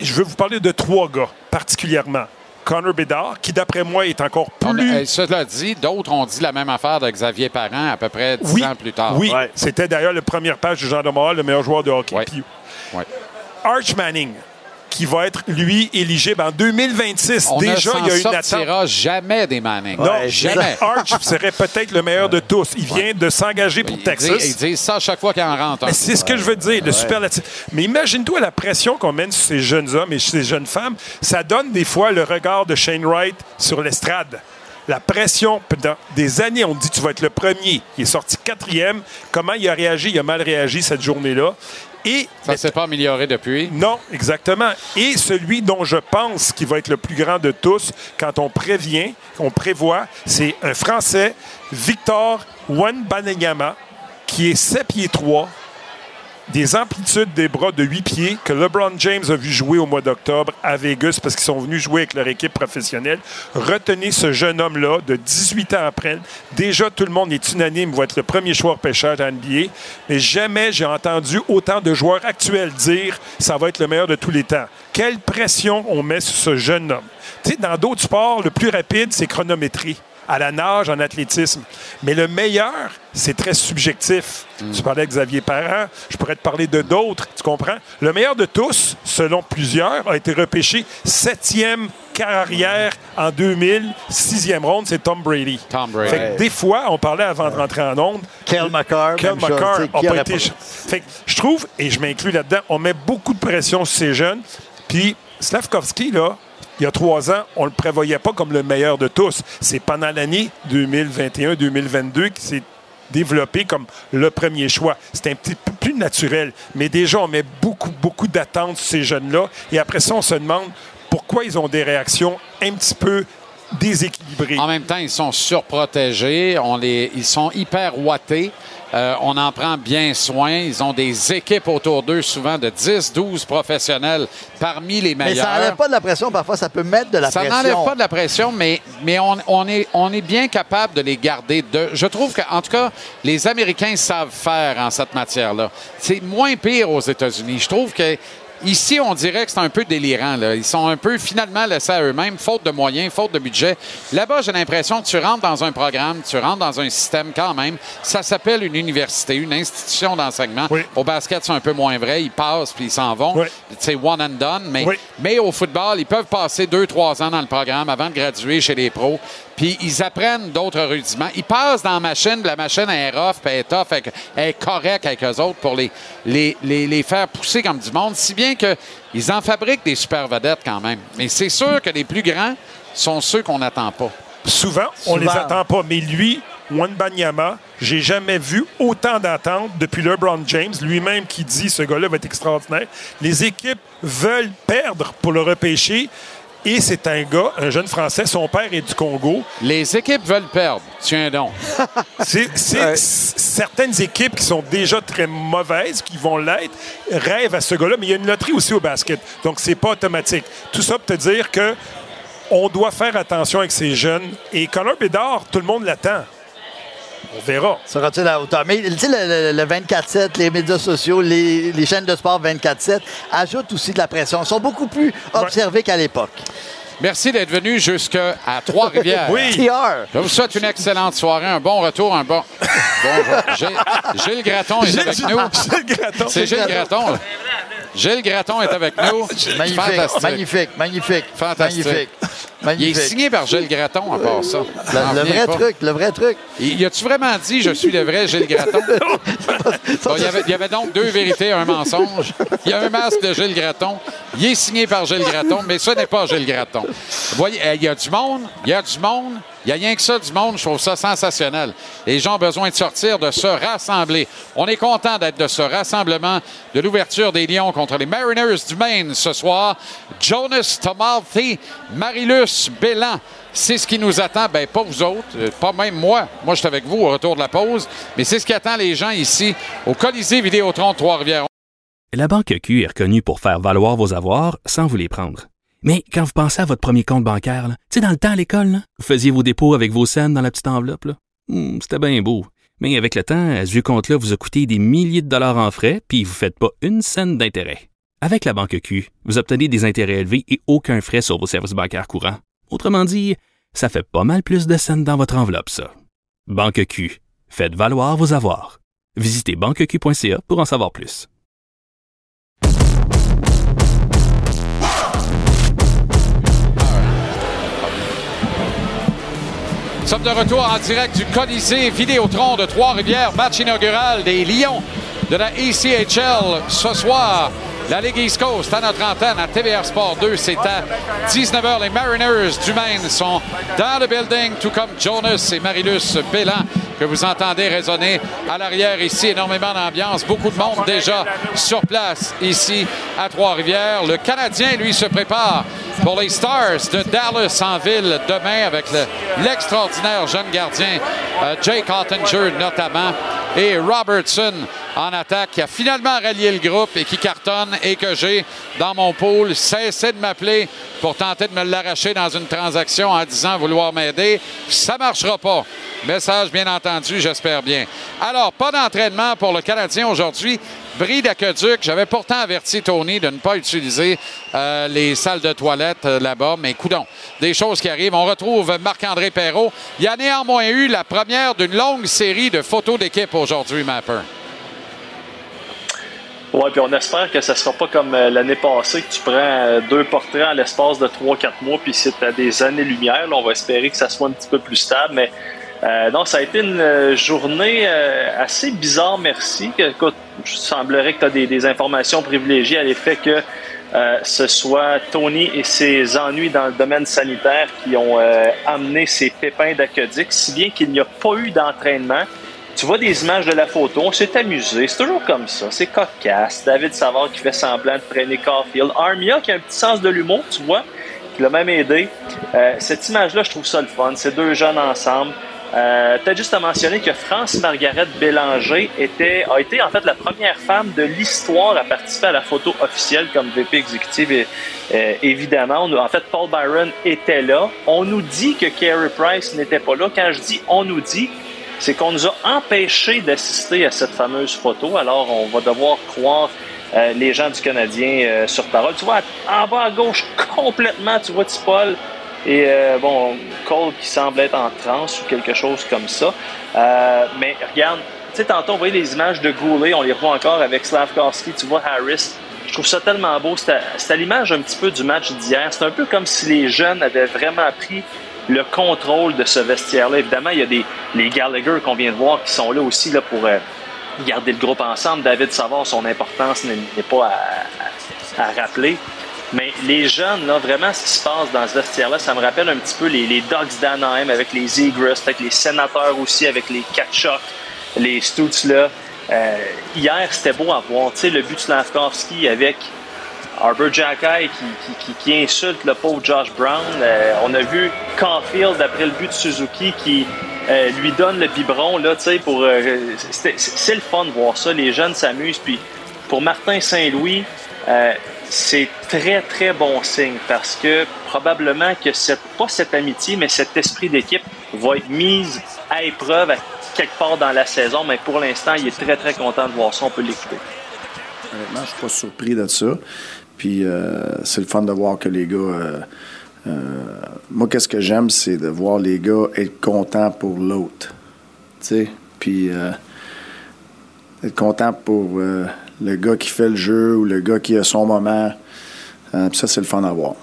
je veux vous parler de trois gars particulièrement. Connor Bedard, qui d'après moi est encore a- plus... cela dit, d'autres ont dit la même affaire de Xavier Parent à peu près dix oui, ans plus tard. Oui, c'était d'ailleurs la première page de Jean de Montréal, le meilleur joueur de hockey. Ouais. Puis Ouais. Arch Manning, qui va être, lui, éligible en 2026. On Déjà, il y a une attente. sortira jamais des Manning. Non, jamais. Arch serait peut-être le meilleur de tous. Il vient de s'engager pour Texas. ils disent ça à chaque fois qu'il en rentre. Mais c'est ce que je veux dire, le superlatif. Mais imagine-toi la pression qu'on mène sur ces jeunes hommes et sur ces jeunes femmes. Ça donne des fois le regard de Shane Wright sur l'estrade. La pression, pendant des années, on dit tu vas être le premier. Il est sorti quatrième. Comment il a réagi? Il a mal réagi cette journée-là. Et Ça ne s'est pas amélioré depuis. non, exactement. Et celui dont je pense qu'il va être le plus grand de tous, quand on prévient, on prévoit, c'est un Français, Victor Wanbanyama, qui est 7 pieds 3, des amplitudes des bras de 8 pieds que LeBron James a vu jouer au mois d'octobre à Vegas parce qu'ils sont venus jouer avec leur équipe professionnelle. Retenez ce jeune homme-là de 18 ans après. Déjà, tout le monde est unanime, va être le premier joueur pêcheur de NBA. Mais jamais j'ai entendu autant de joueurs actuels dire ça va être le meilleur de tous les temps. Quelle pression on met sur ce jeune homme. Dans d'autres sports, le plus rapide, c'est chronométrie à la nage, en athlétisme. Mais le meilleur, c'est très subjectif. Tu parlais de Xavier Parent, je pourrais te parler de d'autres, tu comprends? Le meilleur de tous, selon plusieurs, a été repêché septième carrière en 2000, sixième ronde, c'est Tom Brady. Tom Brady. Fait que des fois, on parlait avant de rentrer en onde, Kel McCarr, Kel McCarr a pas été. pas- Fait que je trouve, et je m'inclus là-dedans, on met beaucoup de pression sur ces jeunes. Puis Slavkovski, là, il y a trois ans, on ne le prévoyait pas comme le meilleur de tous. C'est pendant l'année 2021-2022 qu'il s'est développé comme le premier choix. C'est un petit peu plus naturel. Mais déjà, on met beaucoup, beaucoup d'attentes sur ces jeunes-là. Et après ça, on se demande pourquoi ils ont des réactions un petit peu déséquilibrées. En même temps, ils sont surprotégés. Ils sont hyper wattés. Euh, on en prend bien soin. Ils ont des équipes autour d'eux, souvent de 10-12 professionnels parmi les Mais meilleurs. ça n'enlève pas de la pression. Parfois, ça peut mettre de la ça pression. n'enlève pas de la pression, mais, mais on, on est, on est bien capable de les garder. De, je trouve qu'en tout cas, les Américains savent faire en cette matière-là. C'est moins pire aux États-Unis. Je trouve que Ici, on dirait que c'est un peu délirant. là. Ils sont un peu finalement laissés à eux-mêmes, faute de moyens, faute de budget. Là-bas, j'ai l'impression que tu rentres dans un programme, tu rentres dans un système quand même. Ça s'appelle une université, une institution d'enseignement. Au basket, c'est un peu moins vrai. Ils passent puis ils s'en vont. C'est one and done. Mais, mais au football, ils peuvent passer deux, trois ans dans le programme avant de graduer chez les pros. Puis ils apprennent d'autres rudiments. Ils passent dans la machine, la machine elle est rough, puis elle est tough, elle- elle est correcte avec eux autres pour les, les, les, les faire pousser comme du monde. Si bien qu'ils en fabriquent des super vedettes quand même. Mais c'est sûr que les plus grands sont ceux qu'on n'attend pas. Souvent, on les attend pas. Mais lui, Banyama, j'ai jamais vu autant d'attentes depuis LeBron James, lui-même qui dit ce gars-là va être extraordinaire. Les équipes veulent perdre pour le repêcher. Et c'est un gars, un jeune Français, son père est du Congo. Les équipes veulent perdre. Tiens donc. C'est c'est- c- certaines équipes qui sont déjà très mauvaises, qui vont l'être, rêvent à ce gars-là, mais il y a une loterie aussi au basket. Donc, c'est pas automatique. Tout ça pour te dire que on doit faire attention avec ces jeunes. Et Connor Bedard, tout le monde l'attend. On verra. Sera-t-il à la hauteur? Mais tu sais, le, le- le 24-7, les médias sociaux, les, les chaînes de sport 24-7 ajoutent aussi de la pression. Ils sont beaucoup plus observés qu'à l'époque. Merci d'être venu jusqu'à Trois-Rivières. Oui. Je vous souhaite une excellente soirée, un bon retour, un bon. bon Gilles, Gilles Graton est Gilles- avec nous. Gilles Graton. C'est Gilles Graton. là. Gilles Graton est avec nous. Magnifique, Fantastique. magnifique, magnifique. Fantastique. Magnifique. Il est signé par Gilles Graton, à part ça. Le, le vrai pas. truc, le vrai truc. Y a-tu vraiment dit je suis le vrai Gilles Graton? Bon, il, y avait, il y avait donc deux vérités, un mensonge. Il y a un masque de Gilles Graton. Il est signé par Gilles Graton, mais ce n'est pas Gilles Graton. Voyez, euh, il y a du monde, il y a du monde. Il n'y a rien que ça du monde, je trouve ça sensationnel. Les gens ont besoin de sortir, de se rassembler. On est content d'être de ce rassemblement de l'ouverture des Lions contre les Mariners du Maine ce soir. Jonas Tomalthi, Marilus Bélan. C'est ce qui nous attend. Ben, pas vous autres, euh, pas même moi. Moi, je suis avec vous au retour de la pause. Mais c'est ce qui attend les gens ici au Colisée Vidéotron Trois-Rivières. La Banque Q est reconnue pour faire valoir vos avoirs sans vous les prendre. Mais quand vous pensez à votre premier compte bancaire, tu sais, dans le temps à l'école, vous faisiez vos dépôts avec vos scènes dans la petite enveloppe. Hmm, C'était bien beau. Mais avec le temps, ce vieux compte-là vous a coûté des milliers de dollars en frais, puis vous ne faites pas une scène d'intérêt. Avec la Banque Q, vous obtenez des intérêts élevés et aucun frais sur vos services bancaires courants. Autrement dit, ça fait pas mal plus de scènes dans votre enveloppe, ça. Banque Q. Faites valoir vos avoirs. Visitez banqueq.ca pour en savoir plus. Nous sommes de retour en direct du Colisée Vidéotron de Trois-Rivières, match inaugural des Lions de la ECHL ce soir. La Ligue East Coast à notre antenne à TVR Sport 2, c'est à 19h. Les Mariners du Maine sont dans le building, tout comme Jonas et Marilus Bélan que vous entendez résonner à l'arrière ici. Énormément d'ambiance, beaucoup de monde déjà sur place ici à Trois-Rivières. Le Canadien, lui, se prépare pour les Stars de Dallas en ville demain avec le- l'extraordinaire jeune gardien euh, Jake Ottinger notamment. et Robertson en attaque qui a finalement rallié le groupe et qui cartonne et que j'ai dans mon pool. Cessez de m'appeler pour tenter de me l'arracher dans une transaction en disant vouloir m'aider. Ça marchera pas. Message bien entendu, j'espère bien. Alors, pas d'entraînement pour le Canadien aujourd'hui. Bris d'aqueduc. J'avais pourtant averti Tony de ne pas utiliser euh, les salles de toilette euh, là-bas, mais coudon, des choses qui arrivent. On retrouve Marc-André Perrault. Il y a néanmoins eu la première d'une longue série de photos d'équipe aujourd'hui, Mapper. Oui, puis on espère que ça sera pas comme euh, l'année passée, que tu prends euh, deux portraits en l'espace de 3-4 mois, puis c'est à des années-lumière. On va espérer que ça soit un petit peu plus stable, mais euh, non, ça a été une journée assez bizarre, merci. Écoute, il semblerait que tu as des, informations privilégiées à l'effet que ce soit Tony et ses ennuis dans le domaine sanitaire qui ont amené ces pépins d'aqueduc, si bien qu'il n'y a pas eu d'entraînement. Tu vois des images de la photo, on s'est amusé, c'est toujours comme ça, c'est cocasse. David Savard qui fait semblant de traîner Caulfield. Armia qui a un petit sens de l'humour, tu vois, qui l'a même aidé. Euh, cette image-là, je trouve ça le fun. Ces deux jeunes ensemble. Euh, Peut-être juste à mentionner que France Margaret Bélanger était, a été en fait la première femme de l'histoire à participer à la photo officielle comme VP exécutive. Et, euh, évidemment, en fait, Paul Byron était là. On nous dit que Carey Price n'était pas là. Quand je dis on nous dit, c'est qu'on nous a empêchés d'assister à cette fameuse photo. Alors, on va devoir croire euh, les gens du Canadien euh, sur parole. Tu vois, en bas à gauche, complètement, tu vois Tipol et euh, bon, Cole qui semble être en transe ou quelque chose comme ça. Mais regarde, tu sais, tantôt on voyait les images de Goulet, on les revoit encore avec Slavkowski, tu vois Harris. Je trouve ça tellement beau. C'est à l'image un petit peu du match d'hier. C'est un peu comme si les jeunes avaient vraiment pris le contrôle de ce vestiaire-là. Évidemment, il y a des les Gallagher qu'on vient de voir qui sont là aussi là, pour euh, garder le groupe ensemble. David Savard, son importance n'est pas à, rappeler. Mais les jeunes, là, vraiment, ce qui se passe dans ce vestiaire-là, ça me rappelle un petit peu les, les Dogs d'Anaheim avec les Egress, avec les sénateurs aussi, avec les Kachuk, les Stutz, là. Euh, hier, c'était beau à voir. Tu sais, le but de Slavkovski avec Arbor Jacky qui, qui, insulte le pauvre Josh Brown. Euh, on a vu Caulfield, après le but de Suzuki, qui euh, lui donne le biberon, là, pour... euh, c'est le fun de voir ça. Les jeunes s'amusent. Puis pour Martin Saint-Louis, euh, c'est très, très bon signe parce que probablement que cette, pas cette amitié, mais cet esprit d'équipe va être mise à épreuve quelque part dans la saison. Mais pour l'instant, il est très, très content de voir ça. On peut l'écouter. Honnêtement, je suis pas surpris de ça. Puis euh, c'est le fun de voir que les gars. euh, euh, moi, qu'est-ce que j'aime, c'est de voir les gars être contents pour l'autre. Tu sais? Puis être content pour le gars qui fait le jeu ou le gars qui a son moment. Ça, c'est le fun à voir.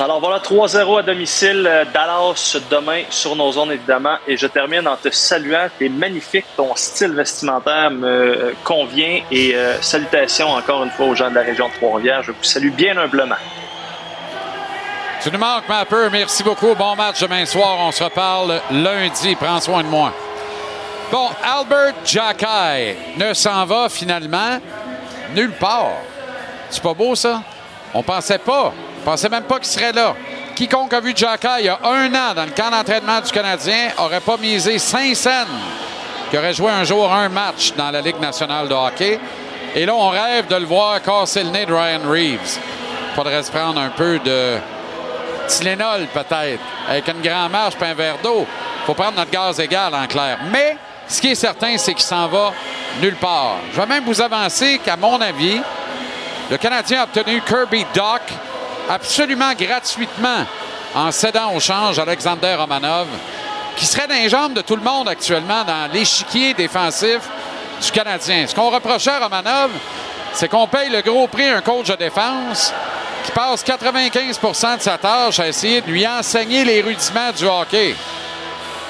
Alors voilà, 3-0 à domicile, euh, Dallas demain sur nos zones évidemment. Et je termine en te saluant. T'es magnifique, ton style vestimentaire me euh, convient. Et euh, salutations encore une fois aux gens de la région de Trois-Rivières. Je vous salue bien humblement. Tu nous manques, Mapper. Merci beaucoup. Bon match demain soir. On se reparle lundi. Prends soin de moi. Bon, Albert Jacky ne s'en va finalement nulle part. C'est pas beau, ça? On pensait pas. On pensait même pas qu'il serait là. Quiconque a vu Jacky il y a un an dans le camp d'entraînement du Canadien aurait pas misé 5 cents qui aurait joué un jour un match dans la Ligue nationale de hockey. Et là, on rêve de le voir casser le nez de Ryan Reeves. Faudrait se prendre un peu de Tylenol, peut-être, avec une grande marche et un verre d'eau. faut prendre notre gaz égal, en clair. Mais ce qui est certain, c'est qu'il s'en va nulle part. Je vais même vous avancer qu'à mon avis, le Canadien a obtenu Kirby Doc absolument gratuitement en cédant au change Alexander Romanov, qui serait dans de tout le monde actuellement dans l'échiquier défensif du Canadien. Ce qu'on reprochait à Romanov, c'est qu'on paye le gros prix à un coach de défense qui passe 95% de sa tâche à essayer de lui enseigner les rudiments du hockey.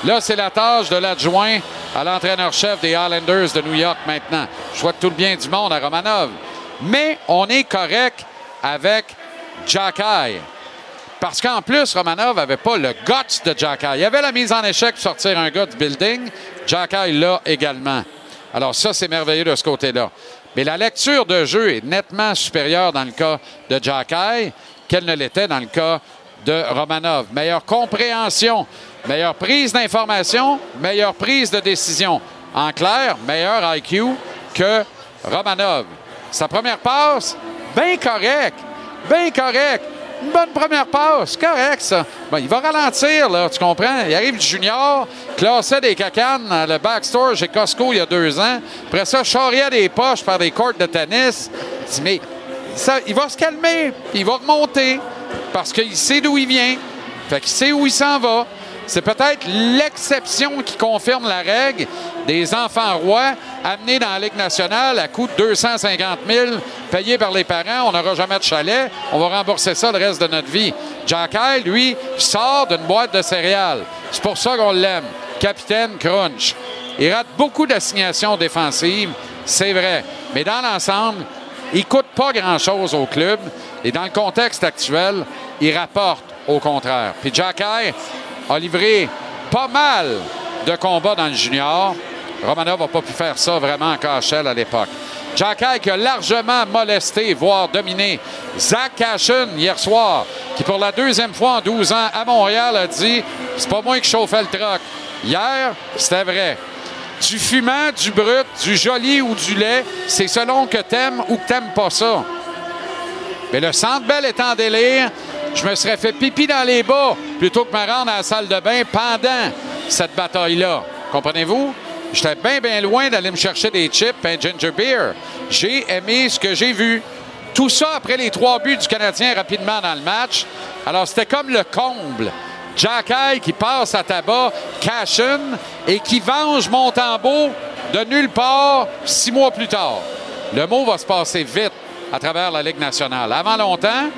Là, c'est la tâche de l'adjoint à l'entraîneur-chef des Islanders de New York maintenant. Je souhaite tout le bien du monde à Romanov. Mais on est correct avec Jacky. Parce qu'en plus, Romanov n'avait pas le guts de Jacky. Il avait la mise en échec pour sortir un gars du building. Jacky l'a également. Alors ça, c'est merveilleux de ce côté-là. Mais la lecture de jeu est nettement supérieure dans le cas de Jacky qu'elle ne l'était dans le cas de Romanov. Meilleure compréhension meilleure prise d'information, meilleure prise de décision. En clair, meilleur IQ que Romanov. Sa première passe, bien correct, bien correct. Une bonne première passe, correct ça. Il va ralentir, là, tu comprends? Il arrive du junior, classait des cacanes le backstore chez Costco il y a deux ans. Après ça, charriait des poches par des cordes de tennis. Il dit, mais ça, il va se calmer, il va remonter, parce qu'il sait d'où il vient. Fait qu'il sait où il s'en va. C'est peut-être l'exception qui confirme la règle des enfants rois amenés dans la Ligue nationale à coût de 250 000 payés par les parents. On n'aura jamais de chalet. On va rembourser ça le reste de notre vie. Jack High, lui, sort d'une boîte de céréales. C'est pour ça qu'on l'aime. Capitaine Crunch. Il rate beaucoup d'assignations défensives, c'est vrai. Mais dans l'ensemble, il coûte pas grand-chose au club. Et dans le contexte actuel, il rapporte au contraire. Puis Jack a livré pas mal de combats dans le junior. Romanov n'a pas pu faire ça vraiment en KHL à l'époque. Jack High qui a largement molesté, voire dominé Zach Cashin hier soir, qui pour la deuxième fois en 12 ans à Montréal a dit c'est pas moi qui chauffais le troc. Hier, c'était vrai. Du fumant, du brut, du joli ou du lait, c'est selon que t'aimes ou que t'aimes pas ça. Mais le centre belle est en délire. Je me serais fait pipi dans les bas plutôt que me rendre à la salle de bain pendant cette bataille-là. Comprenez-vous? J'étais bien, bien loin d'aller me chercher des chips et ginger beer. J'ai aimé ce que j'ai vu. Tout ça après les trois buts du Canadien rapidement dans le match. Alors, c'était comme le comble. Jack High qui passe à tabac, Cashin, et qui venge Montembeau de nulle part six mois plus tard. Le mot va se passer vite à travers la Ligue nationale. Avant longtemps,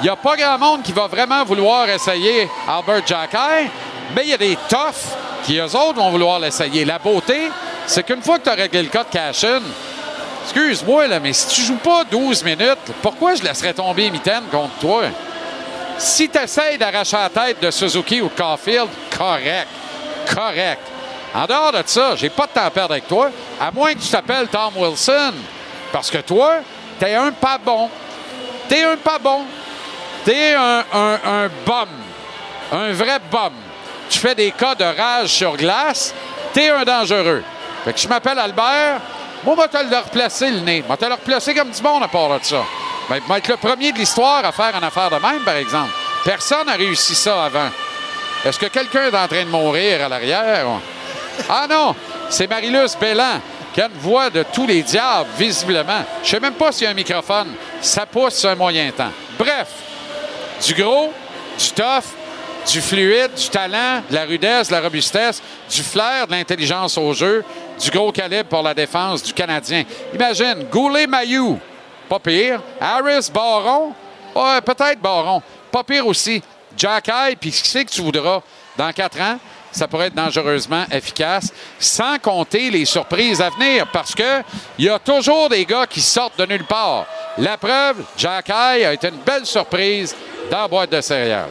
il n'y a pas grand monde qui va vraiment vouloir essayer Albert Jacky, mais il y a des toughs qui, eux autres, vont vouloir l'essayer. La beauté, c'est qu'une fois que tu as réglé le cas de Cashin, excuse-moi, là, mais si tu joues pas 12 minutes, pourquoi je laisserais tomber Mitaine contre toi? Si tu essaies d'arracher la tête de Suzuki ou de Caulfield, correct. Correct. En dehors de ça, j'ai pas de temps à perdre avec toi, à moins que tu t'appelles Tom Wilson. Parce que toi, t'es un pas bon. T'es un pas bon. T'es un, un, un bum. Un vrai bum. Tu fais des cas de rage sur glace. T'es un dangereux. Fait que je m'appelle Albert. Moi, je vais te le replacer le nez. Je vais te le replacer comme du monde à part de ça. Ben, je vais être le premier de l'histoire à faire une affaire de même, par exemple. Personne n'a réussi ça avant. Est-ce que quelqu'un est en train de mourir à l'arrière? Ah non, c'est Marilus Bellan qui a une voix de tous les diables, visiblement. Je sais même pas s'il y a un microphone. Ça pousse un moyen temps. Bref, du gros, du tough, du fluide, du talent, de la rudesse, de la robustesse, du flair, de l'intelligence au jeu, du gros calibre pour la défense du Canadien. Imagine, Goulet-Mayou, pas pire. Harris, Baron, ouais, peut-être Baron, pas pire aussi. Jack High, puis qui c'est que tu voudras dans quatre ans? Ça pourrait être dangereusement efficace, sans compter les surprises à venir, parce que il y a toujours des gars qui sortent de nulle part. La preuve, Jack High a été une belle surprise dans la boîte de céréales.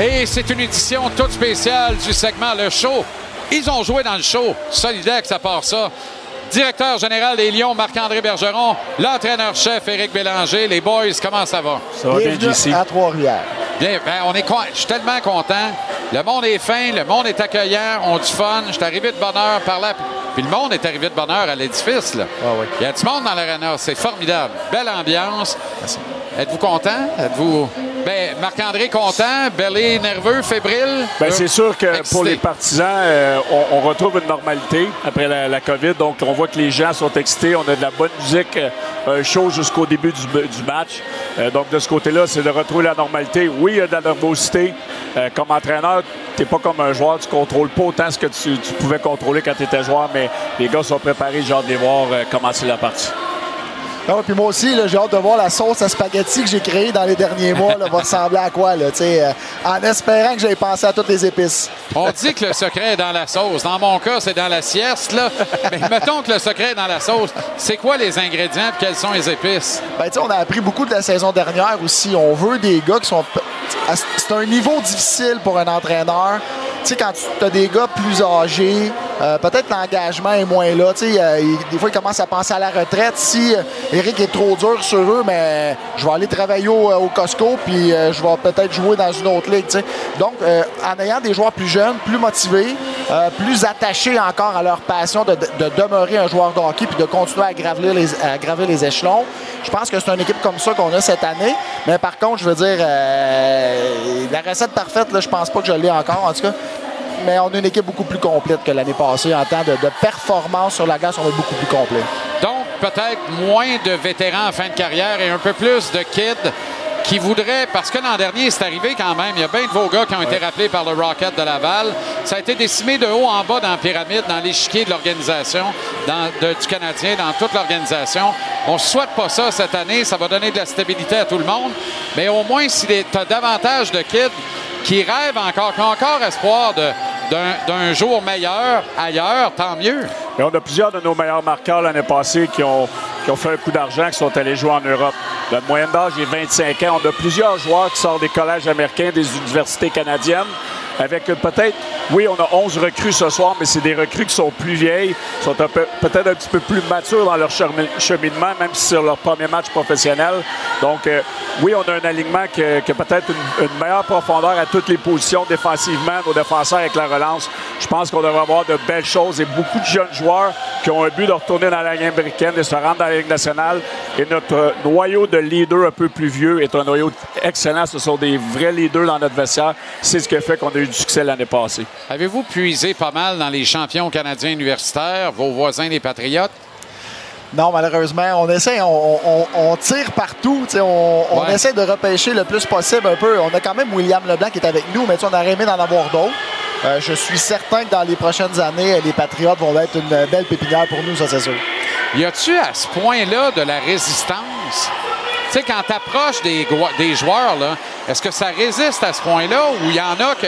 Et c'est une édition toute spéciale du segment Le Show. Ils ont joué dans le show. Solidex, à part ça. Directeur général des Lions, Marc-André Bergeron. L'entraîneur-chef, Éric Bélanger. Les boys, comment ça va? Ça va bien, JC. à Trois-Rivières. Bien, ben, on est con- je suis tellement content. Le monde est fin, le monde est accueillant, on a du fun. Je suis arrivé de bonne heure par là. Puis le monde est arrivé de bonne heure à l'édifice. là. Il y a du monde dans l'arena. C'est formidable. Belle ambiance. Êtes-vous content? Êtes-vous. Ben, Marc-André content, Belé nerveux, fébrile? Ben, c'est sûr que Excité. pour les partisans, euh, on, on retrouve une normalité après la, la COVID. Donc, on voit que les gens sont excités. On a de la bonne musique, euh, show jusqu'au début du, du match. Euh, donc, de ce côté-là, c'est de retrouver la normalité. Oui, il y a de la nervosité. Euh, comme entraîneur, tu n'es pas comme un joueur. Tu contrôles pas autant ce que tu, tu pouvais contrôler quand tu étais joueur. Mais les gars sont préparés. J'ai hâte de les voir euh, commencer la partie. Ah puis moi aussi, j'ai hâte de voir la sauce à spaghetti que j'ai créée dans les derniers mois là, va ressembler à quoi, là, tu sais, euh, en espérant que j'aille pensé à toutes les épices. On dit que le secret est dans la sauce. Dans mon cas, c'est dans la sieste, là. Mais mettons que le secret est dans la sauce. C'est quoi les ingrédients et quelles sont les épices? Ben, tu sais, on a appris beaucoup de la saison dernière aussi. On veut des gars qui sont. C'est un niveau difficile pour un entraîneur. Sais, quand tu as des gars plus âgés, euh, peut-être l'engagement est moins là. Tu sais, euh, des fois, ils commencent à penser à la retraite. Si euh, Eric est trop dur sur eux, mais je vais aller travailler au, Costco, puis je vais peut-être jouer dans une autre ligue. tu sais. Donc, en ayant des joueurs plus jeunes, plus motivés, plus attachés encore à leur passion de, de demeurer un joueur de hockey, puis de continuer à gravir les, les échelons, je pense que c'est une équipe comme ça qu'on a cette année. Mais par contre, je veux dire, la recette parfaite, là, je pense pas que je l'ai encore, en tout cas. Mais on a une équipe beaucoup plus complète que l'année passée. En temps de, de performance sur la glace, on est beaucoup plus complet. Donc, peut-être moins de vétérans en fin de carrière et un peu plus de kids qui voudraient, parce que l'an dernier, c'est arrivé quand même, il y a bien de vos gars qui ont été rappelés par le Rocket de Laval. Ça a été décimé de haut en bas dans la pyramide, dans l'échiquier de l'organisation, dans- de- du Canadien, dans toute l'organisation. On ne souhaite pas ça cette année, ça va donner de la stabilité à tout le monde. Mais au moins, si tu as davantage de kids qui rêvent encore, qui ont encore espoir de- d'un jour meilleur ailleurs, tant mieux. Et on a plusieurs de nos meilleurs marqueurs l'année passée qui ont, qui ont fait un coup d'argent, qui sont allés jouer en Europe. La moyenne d'âge est 25 ans. On a plusieurs joueurs qui sortent des collèges américains, des universités canadiennes. Avec peut-être, oui, on a 11 recrues ce soir, mais c'est des recrues qui sont plus vieilles, sont peut-être un petit peu plus matures dans leur chemi- cheminement, même si c'est leur premier match professionnel. Donc, euh, oui, on a un alignement qui a, peut-être une, meilleure profondeur à toutes les positions défensivement, nos défenseurs avec la relance. Je pense qu'on devrait avoir de belles choses et beaucoup de jeunes joueurs qui ont un but de retourner dans la Ligue américaine, de se rendre dans la Ligue nationale. Et notre noyau de leaders un peu plus vieux est un noyau excellent. Ce sont des vrais leaders dans notre vestiaire. C'est ce qui fait qu'on a eu du succès l'année passée. Avez-vous puisé pas mal dans les champions canadiens universitaires, vos voisins les Patriotes? Non, malheureusement, on essaie, on, on- on tire partout. tu sais, On, on essaie de repêcher le plus possible un peu. On a quand même William Leblanc qui est avec nous, mais on aurait aimé d'en avoir d'autres. Euh, je suis certain que dans les prochaines années, les Patriotes vont être une belle pépinière pour nous, ça c'est sûr. Y a-tu à ce point-là de la résistance? Tu sais, quand tu approches des, des joueurs, là, est-ce que ça résiste à ce point-là? Ou il y en a que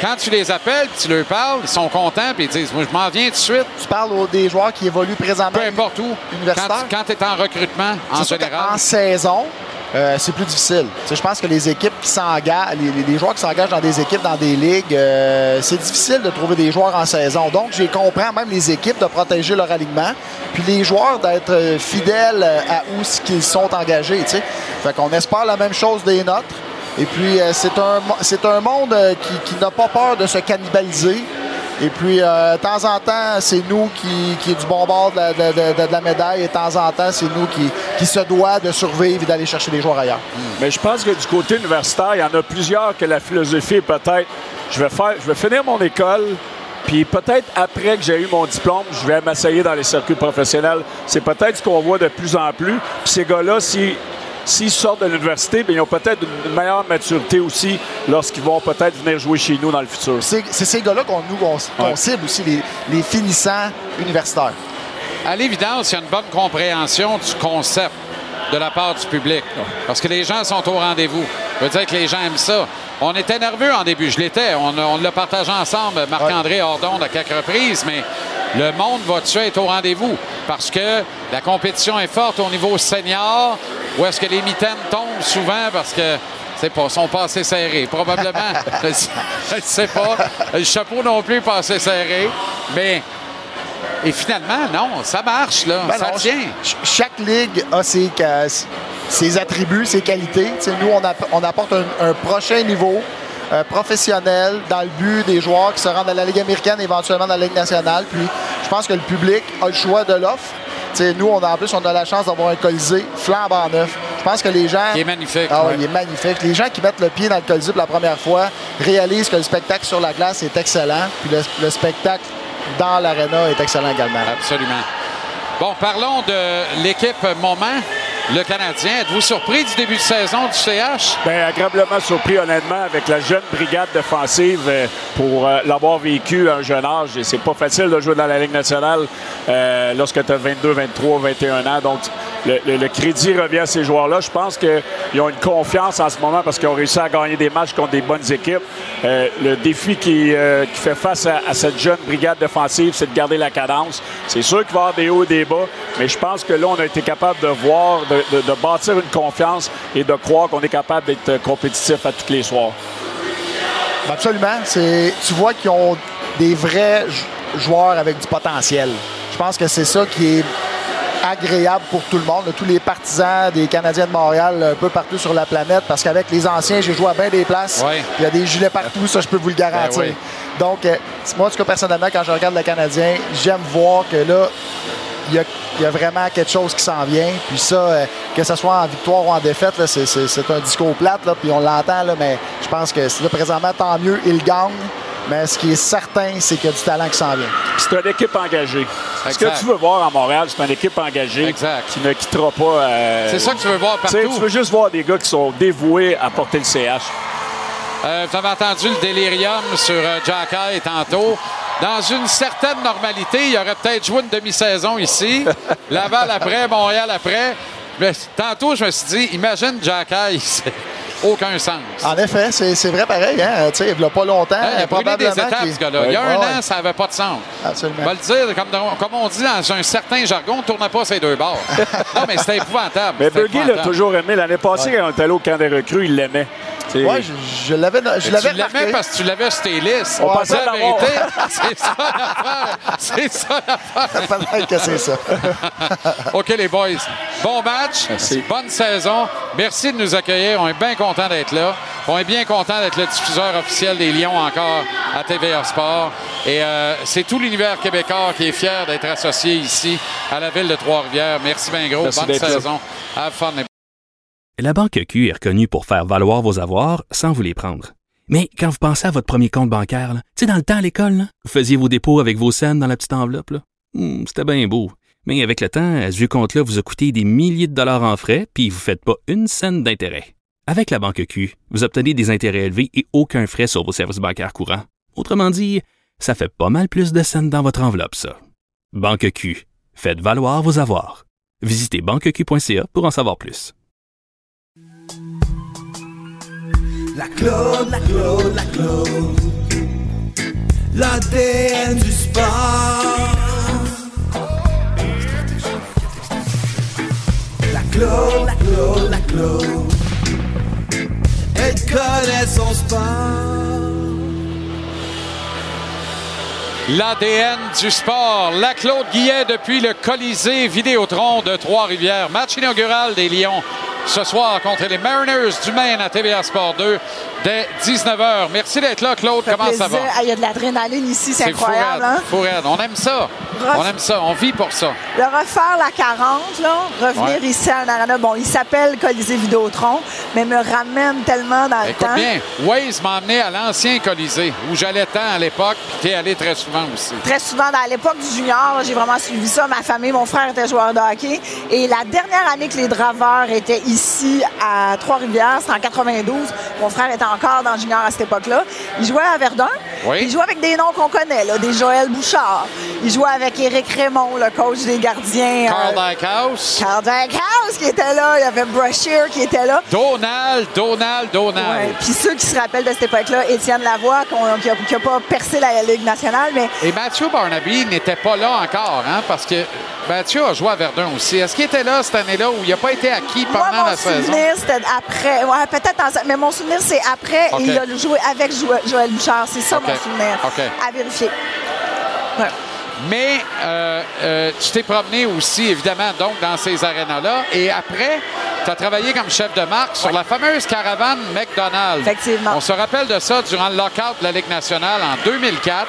quand tu les appelles, tu leur parles, ils sont contents puis ils disent Moi, je m'en viens tout de suite. Tu parles aux- des joueurs qui évoluent présentement. Peu importe où. Quand, Universitaire. tu es en recrutement, en général. qu'en saison, euh, c'est plus difficile. Je pense que les équipes qui s'engagent, les, joueurs qui s'engagent dans des équipes, dans des ligues, euh, c'est difficile de trouver des joueurs en saison. Donc, j'ai comprends même les équipes de protéger leur alignement, puis les joueurs d'être euh, fidèles à où qu'ils sont engagés. tu sais. Fait qu'on espère la même chose des nôtres. Et puis, c'est un, monde qui n'a pas peur de se cannibaliser. Et puis, euh, de temps en temps, c'est nous qui, qui du bon bord de la, de- de- la médaille. Et de temps en temps, c'est nous qui, qui se doit de survivre et d'aller chercher des joueurs ailleurs. Mais je pense que du côté universitaire, il y en a plusieurs que la philosophie est peut-être je vais faire, je vais finir mon école, puis peut-être après que j'ai eu mon diplôme, je vais m'essayer dans les circuits professionnels. C'est peut-être ce qu'on voit de plus en plus. Puis ces gars-là, si S'ils sortent de l'université, bien, ils ont peut-être une meilleure maturité aussi lorsqu'ils vont peut-être venir jouer chez nous dans le futur. C'est c'est ces gars-là qu'on nous on, qu'on Ouais. cible aussi, les, les finissants universitaires. À l'évidence, il y a une bonne compréhension du concept de la part du public. Parce que les gens sont au rendez-vous. Ça veut dire que les gens aiment ça. On était nerveux en début, je l'étais. On, on l'a partagé ensemble, Marc-André Hordon, à quelques reprises, mais le monde va tuer être au rendez-vous. Parce que la compétition est forte au niveau senior, où est-ce que les mitaines tombent souvent parce que c'est pas, sont pas assez serrés. Probablement. je ne sais pas. Le chapeau non plus pas assez serré. Mais et finalement, non, ça marche, là. Ben ça non, tient. ch- chaque ligue a ses, ses attributs, ses qualités. Nous, on, app- on apporte un, un prochain niveau euh, professionnel dans le but des joueurs qui se rendent à la Ligue américaine, éventuellement dans la Ligue nationale. Puis, je pense que le public a le choix de l'offre. Nous, on a, en plus, on a la chance d'avoir un Colisée flambant neuf. Je pense que les gens... Il est magnifique. Ah ouais. il est magnifique. Les gens qui mettent le pied dans le Colisée pour la première fois réalisent que le spectacle sur la glace est excellent. Puis le, le spectacle dans l'aréna est excellent également. Absolument. Bon, parlons de l'équipe Moment. Le Canadien. Êtes-vous surpris du début de saison du CH? Bien, agréablement surpris, honnêtement, avec la jeune brigade défensive euh, pour euh, l'avoir vécu à un jeune âge. Et c'est pas facile de jouer dans la Ligue nationale euh, lorsque tu as 22, 23, 21 ans. Donc, le, crédit revient à ces joueurs-là. Je pense qu'ils ont une confiance en ce moment parce qu'ils ont réussi à gagner des matchs contre des bonnes équipes. Le défi qui, fait face à, cette jeune brigade défensive, c'est de garder la cadence. C'est sûr qu'il va y avoir des hauts et des bas, mais je pense que là, on a été capable de voir, de- de bâtir une confiance et de croire qu'on est capable d'être compétitif à tous les soirs. Absolument. C'est, tu vois qu'ils ont des vrais jou- joueurs avec du potentiel. Je pense que c'est ça qui est agréable pour tout le monde, tous les partisans des Canadiens de Montréal un peu partout sur la planète, parce qu'avec les anciens, j'ai joué à bien des places. Ouais. Il y a des gilets partout, ça je peux vous le garantir. Ben oui. Donc, euh, moi, en tout cas, personnellement, quand je regarde le Canadien, j'aime voir que là, il y, a, il y a vraiment quelque chose qui s'en vient. Puis ça, euh, que ce soit en victoire ou en défaite, là, c'est, c'est- c'est un discours plate, là, puis on l'entend, là, mais je pense que là, présentement, tant mieux, il gagne. Mais ce qui est certain, c'est qu'il y a du talent qui s'en vient. Puis C'est une équipe engagée. Ce que Exact. tu veux voir à Montréal, c'est une équipe engagée qui ne quittera pas. euh, C'est ça que tu veux voir partout. Tu veux juste voir des gars qui sont dévoués à porter le CH. Euh, vous avez entendu le délirium sur euh, Jack Eye tantôt. Dans une certaine normalité, il aurait peut-être joué une demi-saison ici. Laval après, Montréal après. Mais tantôt, je me suis dit, imagine Jack c'est aucun sens. En effet, c'est, c'est vrai pareil. Hein? Il n'y a pas longtemps, il a brûlé des probablement étapes, qu'il- ce gars-là. Il y a Ouais, un ouais. an, ça n'avait pas de sens. Absolument. On va le dire, comme, comme on dit dans un certain jargon, on ne tournait pas ces deux bords. non, mais c'était épouvantable. Mais Bergy l'a toujours aimé. L'année passée, quand on était allé au camp des recrues, il l'aimait. Ouais, je, je l'avais, je l'avais tu l'aimais parce que tu l'avais sur tes listes. On On pensait la vérité. C'est ça l'affaire. C'est ça l'affaire. Peut-être que c'est ça. OK, les boys. Bon match. Bonne saison. Merci de nous accueillir. On est bien content d'être là. On est bien content d'être le diffuseur officiel des Lions encore à TVA Sport. Et euh, c'est tout l'univers québécois qui est fier d'être associé ici à la ville de Trois-Rivières. Merci bien gros. Merci Bonne d'être là. saison. Have fun. La Banque Q est reconnue pour faire valoir vos avoirs sans vous les prendre. Mais quand vous pensez à votre premier compte bancaire, tu sais, dans le temps à l'école, vous faisiez vos dépôts avec vos scènes dans la petite enveloppe. là. Hmm, C'était bien beau. Mais avec le temps, à ce compte-là vous a coûté des milliers de dollars en frais, puis vous ne faites pas une scène d'intérêt. Avec la Banque Q, vous obtenez des intérêts élevés et aucun frais sur vos services bancaires courants. Autrement dit, ça fait pas mal plus de scènes dans votre enveloppe, ça. Banque Q. Faites valoir vos avoirs. Visitez banqueq.ca pour en savoir plus. La Claude, la Claude, la du sport. La la la. L'ADN du sport. La Claude Guillet depuis le Colisée Vidéotron de Trois-Rivières. Match inaugural des Lions ce soir contre les Mariners du Maine à TVA Sport 2 dès 19h. Merci d'être là, Claude. Comment ça va? Ah, Il y a de l'adrénaline ici, c'est fou incroyable. raide, Hein? fou raide. On aime ça. On aime ça. On vit pour ça. De refaire la 40, là, revenir Ouais. ici à un arena. Bon, il s'appelle Colisée Vidéotron, mais me ramène tellement dans le Écoute temps. bien, Waze m'a emmené à l'ancien Colisée où j'allais tant à l'époque, puis t'es allé très souvent aussi. Très souvent, dans l'époque du junior, j'ai vraiment suivi ça. Ma famille, mon frère était joueur de hockey. Et la dernière année que les Draveurs étaient ici à Trois-Rivières, c'était en 92. Mon frère était encore dans le junior à cette époque-là. Il jouait à Verdun. Oui. Il jouait avec des noms qu'on connaît, là, des Joël Bouchard. Il jouait avec Éric Raymond, le coach des gardiens. Carl euh, Dykehouse. Carl Dykehouse qui était là. Il y avait Brashear qui était là. Donald, Donald, Donald. Puis ceux qui se rappellent de cette époque-là, Étienne Lavoie, qu'on- qui n'a pas percé la Ligue nationale, mais Et Mathieu Barnaby n'était pas là encore, hein, parce que Mathieu a joué à Verdun aussi. Est-ce qu'il était là cette année-là où il n'a pas été acquis Moi, pendant mon la saison? souvenir, c'était après. Ouais, peut-être en- Mais mon souvenir, c'est après. Il a joué avec Jo- Joël Bouchard. C'est ça, mon souvenir. À vérifier. Ouais. Mais euh, euh, tu t'es promené aussi, évidemment, donc dans ces arénas-là. Et après, tu as travaillé comme chef de marque sur la fameuse caravane McDonald's. Effectivement. On se rappelle de ça durant le lockout de la Ligue nationale en 2004.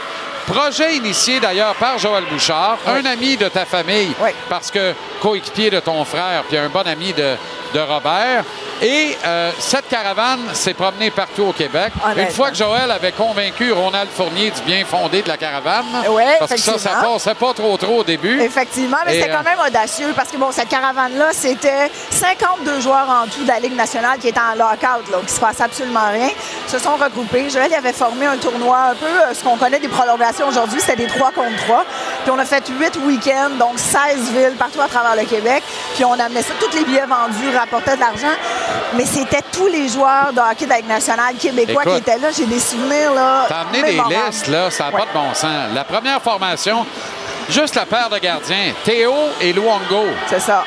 Projet initié d'ailleurs par Joël Bouchard, un ami de ta famille, parce que coéquipier de ton frère, puis un bon ami de, de Robert. Et euh, cette caravane s'est promenée partout au Québec. Une fois que Joël avait convaincu Ronald Fournier du bien fondé de la caravane, Ouais, parce que ça, ça passait pas trop trop au début. Effectivement, mais c'était euh, quand même audacieux parce que bon, cette caravane-là, c'était 52 joueurs en tout de la Ligue nationale qui étaient en lockout, là, qui se passait absolument rien, se sont regroupés. Joël avait formé un tournoi un peu, euh, ce qu'on connaît des prolongations aujourd'hui, c'était des 3 contre 3. Puis on a fait 8 week-ends, donc 16 villes partout à travers le Québec. Puis on amenait ça, tous les billets vendus rapportaient de l'argent. Mais c'était tous les joueurs de hockey de la Ligue nationale québécois Écoute, qui étaient là. J'ai des souvenirs, là. T'as amené des listes, là, ça n'a pas de bon sens. La première formation, juste la paire de gardiens, Théo et Luongo. C'est ça.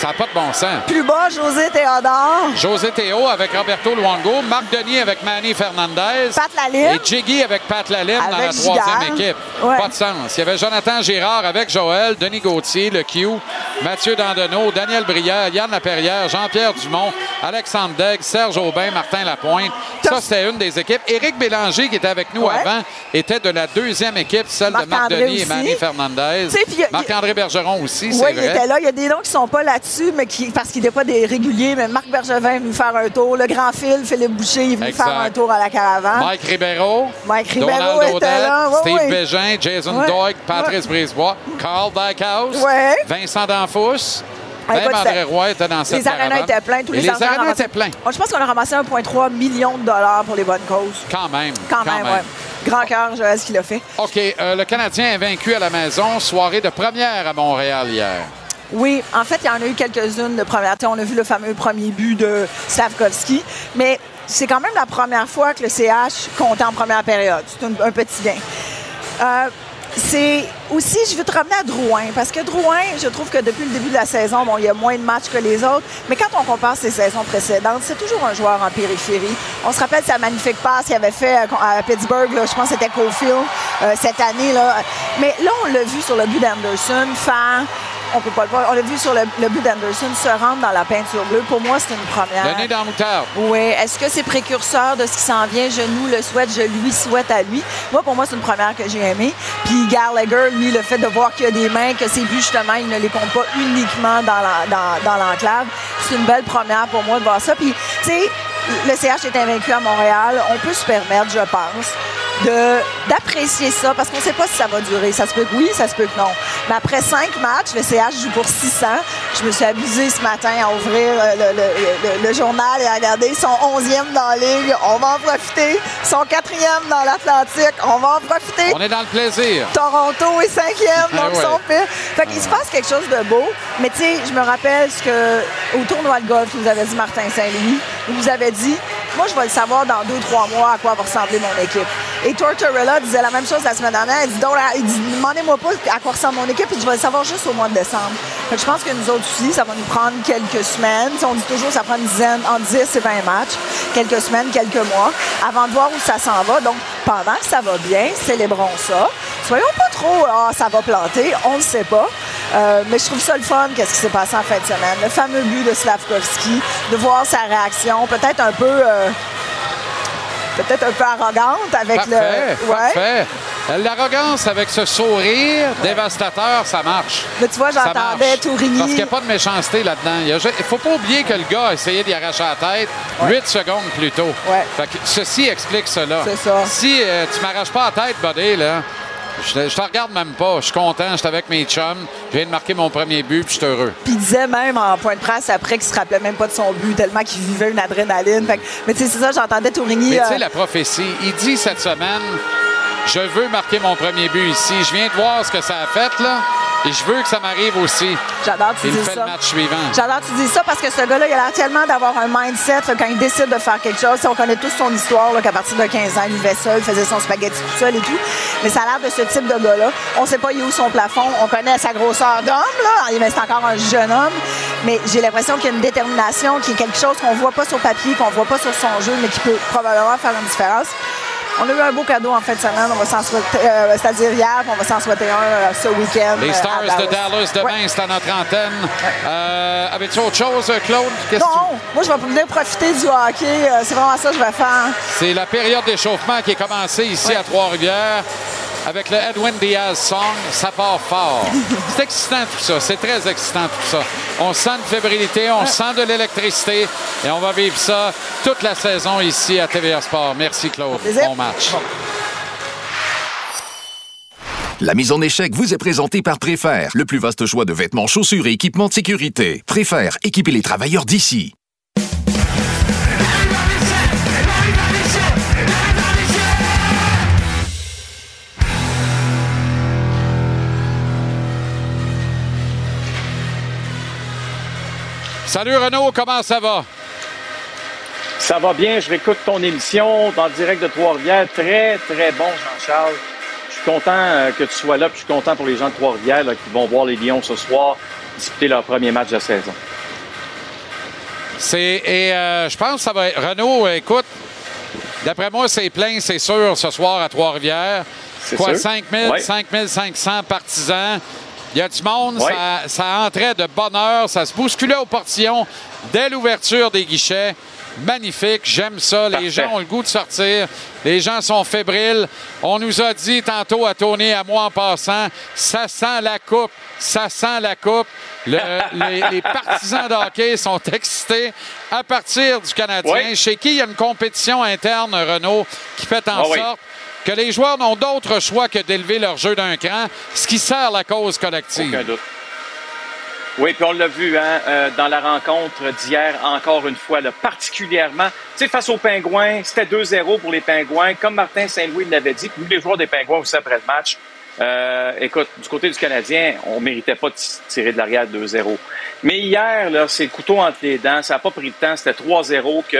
Ça n'a pas de bon sens. Plus bas, José Théodore. José Théo avec Roberto Luongo, Marc Denis avec Manny Fernandez. Pat Lalime. Et Jiggy avec Pat Lalime dans la Avec troisième équipe. Ouais. Pas de sens. Il y avait Jonathan Girard avec Joël, Denis Gauthier, le Q, Mathieu Dandonneau, Daniel Brière, Yann Laperrière, Jean-Pierre Dumont, Alexandre Degg, Serge Aubin, Martin Lapointe. Ça, c'était une des équipes. Éric Bélanger, qui était avec nous Ouais. avant, était de la deuxième équipe, celle de Marc Denis et. Manny Fernandez. Marc-André Bergeron aussi, c'est Oui, il était là. Il y a des noms qui sont pas là-dessus, mais qui, parce qu'il n'était pas des réguliers. Mais Marc Bergevin est venu faire un tour. Le grand fil, Philippe Boucher, est venu Exact. faire un tour à la caravane. Mike Ribeiro, Mike Ribeiro Donald était Odette, là, ouais, Steve ouais. Bégin, Jason Ouais. Doig, Patrice Brisebois, Carl Ouais. Vincent Danfous. Ah, Même écoute, André Roy était dans cette Les arénas étaient pleins. Tous les, les arénas étaient pleins. Oh, je pense qu'on a ramassé 1,3 million de dollars pour les bonnes causes. Quand même. Quand, même, ouais. Grand cœur, Joël, ce qu'il a fait. OK. euh, le Canadien est vaincu à la maison. Soirée de première à Montréal hier. Oui, en fait, il y en a eu quelques-unes de première. On a vu le fameux premier but de Slavkovski, mais c'est quand même la première fois que le CH comptait en première période. C'est un, petit gain. Euh, c'est aussi, je veux te ramener à Drouin, parce que Drouin, je trouve que depuis le début de la saison, bon, il y a moins de matchs que les autres, mais quand on compare ses saisons précédentes, c'est toujours un joueur en périphérie. On se rappelle sa magnifique passe qu'il avait fait à, à Pittsburgh, là, je pense que c'était Cofield euh, cette année. Là. Mais là, on l'a vu sur le but d'Anderson faire on peut pas le voir. On l'a vu sur le, le but d'Anderson se rendre dans la peinture bleue. Pour moi, c'est une première. Le nez dans la moutarde. Oui. Est-ce que c'est précurseur de ce qui s'en vient? Je nous le souhaite, je lui souhaite à lui. Moi, pour moi, c'est une première que j'ai aimée. Puis Gallagher, lui, le fait de voir qu'il y a des mains, que ses buts, justement, il ne les compte pas uniquement dans la- dans- dans l'enclave. c'est une belle première pour moi de voir ça. Puis, tu sais, le CH est invaincu à Montréal. On peut se permettre, je pense, d'apprécier ça parce qu'on ne sait pas si ça va durer. Ça se peut que oui, ça se peut que non. Mais après cinq matchs, le CH joue pour 600. Je me suis abusée ce matin à ouvrir euh, le, le- le- le journal et à regarder. Sont 11e dans la ligue. On va en profiter. Sont quatrième dans l'Atlantique. On va en profiter. On est dans le plaisir. Toronto est cinquième, donc Ah ouais. ils sont pires. Fait qu'il se passe quelque chose de beau. Mais tu sais, je me rappelle ce que au tournoi de golf, vous avez dit Martin Saint-Louis, il vous avez dit, moi je vais le savoir dans deux, trois mois à quoi va ressembler mon équipe. Et Tortorella disait la même chose la semaine dernière. Il dit, donc, demandez-moi pas à quoi ressemble mon équipe, puis je vais le savoir juste au mois de décembre. Je pense que nous autres aussi, ça va nous prendre quelques semaines. On dit toujours que ça prend une dizaine, entre 10 et 20 matchs, quelques semaines, quelques mois, avant de voir où ça s'en va. Donc, pendant que ça va bien, célébrons ça. Soyons pas trop, ah, ça va planter, on ne sait pas. Euh, mais je trouve ça le fun, qu'est-ce qui s'est passé en fin de semaine. Le fameux but de Slavkovski, de voir sa réaction, peut-être un peu. euh, peut-être un peu arrogante avec Parfait, le. Ouais. L'arrogance avec ce sourire dévastateur, ça marche. Mais tu vois, j'entendais. Tourigny. Parce qu'il n'y a pas de méchanceté là-dedans. Il ne faut pas oublier que le gars a essayé d'y arracher la tête 8 secondes plus tôt. Fait que ceci explique cela. C'est ça. Si euh, tu m'arraches pas la tête, buddy, là, je te, je te regarde même pas. Je suis content, je suis avec mes chums. Je viens de marquer mon premier but, puis je suis heureux. Puis il disait même en point de presse après qu'il se rappelait même pas de son but, tellement qu'il vivait une adrénaline. Fait que- mais tu sais, c'est ça, j'entendais Tourigny. Mais tu euh, sais, la prophétie, il dit cette semaine, je veux marquer mon premier but ici. Je viens de voir ce que ça a fait, là, et je veux que ça m'arrive aussi. J'adore que tu Il fait ça. le match suivant. J'adore que tu dis ça parce que ce gars-là, il a l'air tellement d'avoir un mindset là, quand il décide de faire quelque chose. On connaît tous son histoire, qu'à partir de 15 ans, il vivait seul, faisait son spaghetti tout seul et tout. Mais ça a l'air de ce type de gars-là. On sait pas il est où son plafond. On connaît sa grosseur d'homme, là. Mais c'est encore un jeune homme. Mais j'ai l'impression qu'il y a une détermination, qui est quelque chose qu'on voit pas sur papier, qu'on voit pas sur son jeu, mais qui peut probablement faire une différence. On a eu un beau cadeau en fin de semaine. On va s'en souhaiter, euh, c'est-à-dire hier, on va s'en souhaiter un euh, ce week-end. Les euh, Stars de Dallas demain, c'est à notre antenne. Euh, Avais-tu autre chose, Claude? Tu- Non, moi je vais venir profiter du hockey. C'est vraiment ça que je vais faire. C'est la période d'échauffement qui est commencée ici à Trois-Rivières. Avec le Edwin Diaz song. Ça part fort. C'est excitant tout ça. C'est très excitant tout ça. On sent une fébrilité, on sent de l'électricité et on va vivre ça toute la saison ici à TVA Sport. Merci Claude. Bon match. La mise en échec vous est présentée par Préfère, le plus vaste choix de vêtements, chaussures et équipements de sécurité. Préfère, équiper les travailleurs d'ici. Salut Renaud, comment ça va? Ça va bien, je réécoute ton émission en direct de Trois-Rivières. Très, très bon, Jean-Charles. Je suis content euh, que tu sois là, puis je suis content pour les gens de Trois-Rivières qui vont voir les Lions ce soir disputer leur premier match de la saison. C'est et euh, je pense que ça va être Renaud, euh, écoute, d'après moi, c'est plein, c'est sûr, ce soir à Trois-Rivières. C'est Quoi, sûr. 5 000, Ouais. 5 500 partisans. Il y a du monde, ça, ça entrait de bonne heure, ça se bousculait au portillon dès l'ouverture des guichets. Magnifique, j'aime ça. Les Parfait. gens ont le goût de sortir. Les gens sont fébriles. On nous a dit tantôt à Tony à moi en passant, ça sent la coupe, ça sent la coupe. Le- les, les partisans de hockey sont excités à partir du Canadien, chez qui il y a une compétition interne, Renault, qui fait en Ah oui. Que les joueurs n'ont d'autre choix que d'élever leur jeu d'un cran, ce qui sert la cause collective. Aucun doute. Oui, puis on l'a vu hein, euh, dans la rencontre d'hier, encore une fois, là, particulièrement. Face aux Pingouins, c'était 2-0 pour les Pingouins. Comme Martin Saint-Louis l'avait dit, puis les joueurs des Pingouins aussi après le match. Euh, écoute, du côté du Canadien, on méritait pas de tirer de l'arrière 2-0. Mais hier, là, c'est le couteau entre les dents. Ça n'a pas pris le temps. C'était 3-0 que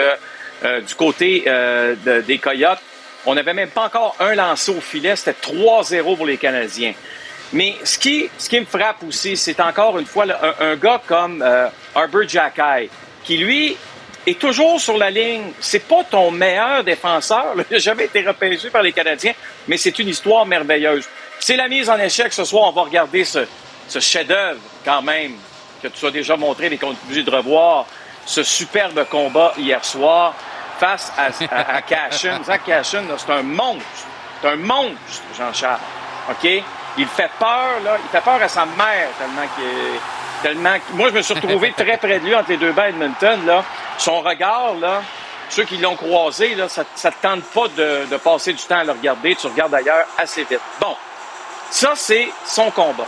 euh, du côté de- des Coyotes, on n'avait même pas encore un lancé au filet. C'était 3-0 pour les Canadiens. Mais ce qui, me frappe aussi, c'est encore une fois un, gars comme euh, Arbor Jackay, qui lui est toujours sur la ligne. C'est pas ton meilleur défenseur. Il n'a jamais été repêché par les Canadiens, mais c'est une histoire merveilleuse. C'est la mise en échec ce soir. On va regarder ce, ce chef-d'œuvre quand même que tu as déjà montré, mais qu'on est obligé de revoir. Ce superbe combat hier soir face à, à, à Cashin. Cashin, c'est un monstre. C'est un monstre, Jean-Charles. OK? Il fait peur, là. Il fait peur à sa mère tellement qu'il Moi, je me suis retrouvé très près de lui entre les deux bains à Edmonton, là. Son regard, là, ceux qui l'ont croisé, là, ça ne te tente pas de, de passer du temps à le regarder. Tu regardes ailleurs assez vite. Bon. Ça, c'est son combat.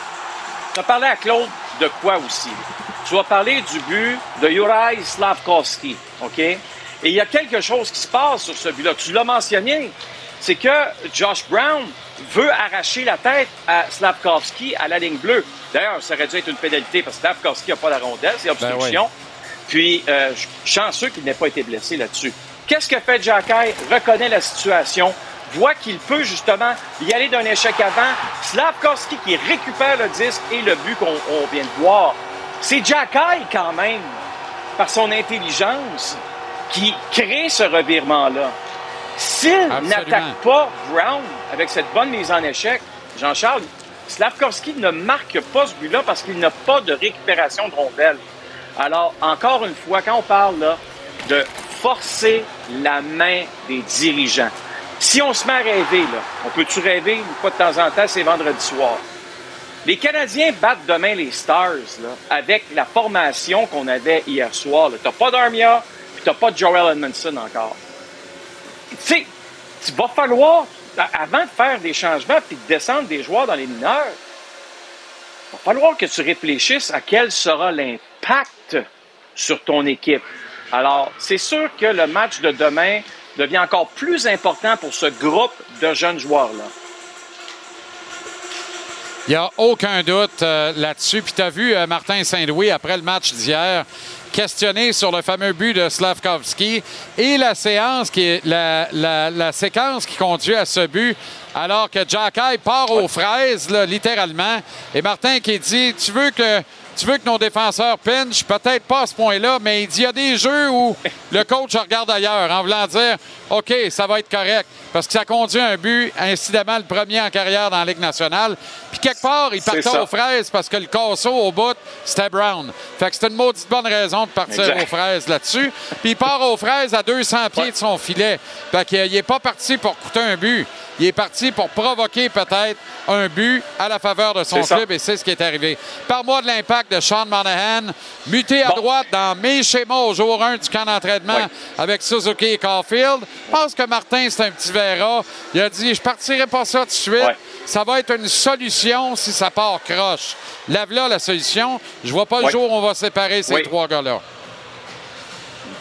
Tu as parlé à Claude de quoi aussi? Tu vas parler du but de Juraj Slavkovski, OK? Et il y a quelque chose qui se passe sur ce but-là. Tu l'as mentionné. C'est que Josh Brown veut arracher la tête à Slavkovski à la ligne bleue. D'ailleurs, ça aurait dû être une pénalité parce que Slavkovski n'a pas la rondelle, c'est obstruction. Puis, euh, chanceux qu'il n'ait pas été blessé là-dessus. Qu'est-ce que fait Jacky? Reconnaît la situation, voit qu'il peut justement y aller d'un échec avant. Slavkovski qui récupère le disque et le but qu'on on vient de voir. C'est Jacky quand même, par son intelligence, qui crée ce revirement-là. S'il n'attaque pas Brown avec cette bonne mise en échec, Jean-Charles, Slavkovski ne marque pas ce but-là parce qu'il n'a pas de récupération de rondelle. Alors, encore une fois, quand on parle là, de forcer la main des dirigeants, si on se met à rêver, là, on peut-tu rêver une fois de temps en temps, c'est vendredi soir? Les Canadiens battent demain les Stars là, avec la formation qu'on avait hier soir. Tu n'as pas d'Armia, puis tu n'as pas Joel Edmondson encore. Tu sais, il va falloir, avant de faire des changements puis de descendre des joueurs dans les mineurs, il va falloir que tu réfléchisses à quel sera l'impact sur ton équipe. Alors, c'est sûr que le match de demain devient encore plus important pour ce groupe de jeunes joueurs-là. Il n'y a aucun doute euh, là-dessus. Puis tu as vu euh, Martin Saint-Louis, après le match d'hier, questionné sur le fameux but de Slavkovski et la séance qui est la, la- la séquence qui conduit à ce but alors que Jacky part aux fraises, là, littéralement. Et Martin qui dit Tu veux que tu veux que nos défenseurs pinchent, peut-être pas à ce point-là, mais il dit il y a des jeux où le coach regarde ailleurs en voulant dire OK, ça va être correct. Parce que ça conduit à un but, incidemment, le premier en carrière dans la Ligue nationale. Puis quelque part, il partait aux fraises parce que le casseau au bout, c'était Brown. Fait que c'était une maudite bonne raison de partir Exact. aux fraises là-dessus. Puis il part aux fraises à 200 pieds de son filet. Fait qu'il n'est pas parti pour coûter un but. Il est parti pour provoquer peut-être un but à la faveur de son club et c'est ce qui est arrivé. Par-moi de l'impact de Sean Monahan, muté à droite dans mes schémas au jour 1 du camp d'entraînement avec Suzuki et Caulfield. Je pense que Martin, c'est un petit verra. Il a dit Je partirai pas ça tout de suite. Ça va être une solution si ça part croche. Lave-là la solution. Je vois pas le jour où on va séparer ces trois gars-là.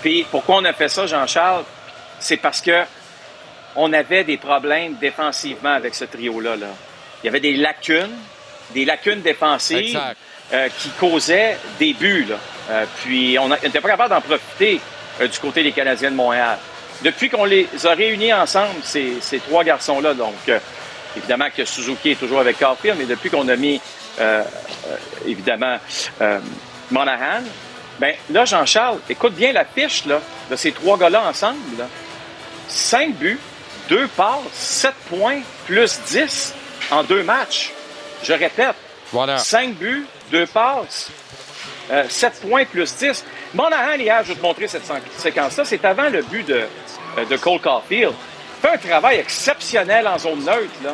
Puis pourquoi on a fait ça, Jean-Charles? C'est parce que on avait des problèmes défensivement avec ce trio-là. là. Il y avait des lacunes, des lacunes défensives Exact. Euh, qui causaient des buts. là. Euh, puis on n'était pas capable d'en profiter euh, du côté des Canadiens de Montréal. Depuis qu'on les a réunis ensemble, ces, ces trois garçons-là, donc évidemment que Suzuki est toujours avec Caulfield, mais depuis qu'on a mis évidemment Monahan, ben là, Jean-Charles, écoute bien la fiche là, de ces trois gars-là ensemble. Là. 5 buts, 2 passes, 7 points, plus 10 en deux matchs. Je répète, Voilà. 5 buts, 2 passes, 7 points, plus 10. Monahan, hier, je vais te montrer cette sé- séquence-là, c'est avant le but de, euh, de Cole Caulfield. Il fait un travail exceptionnel en zone neutre. Là.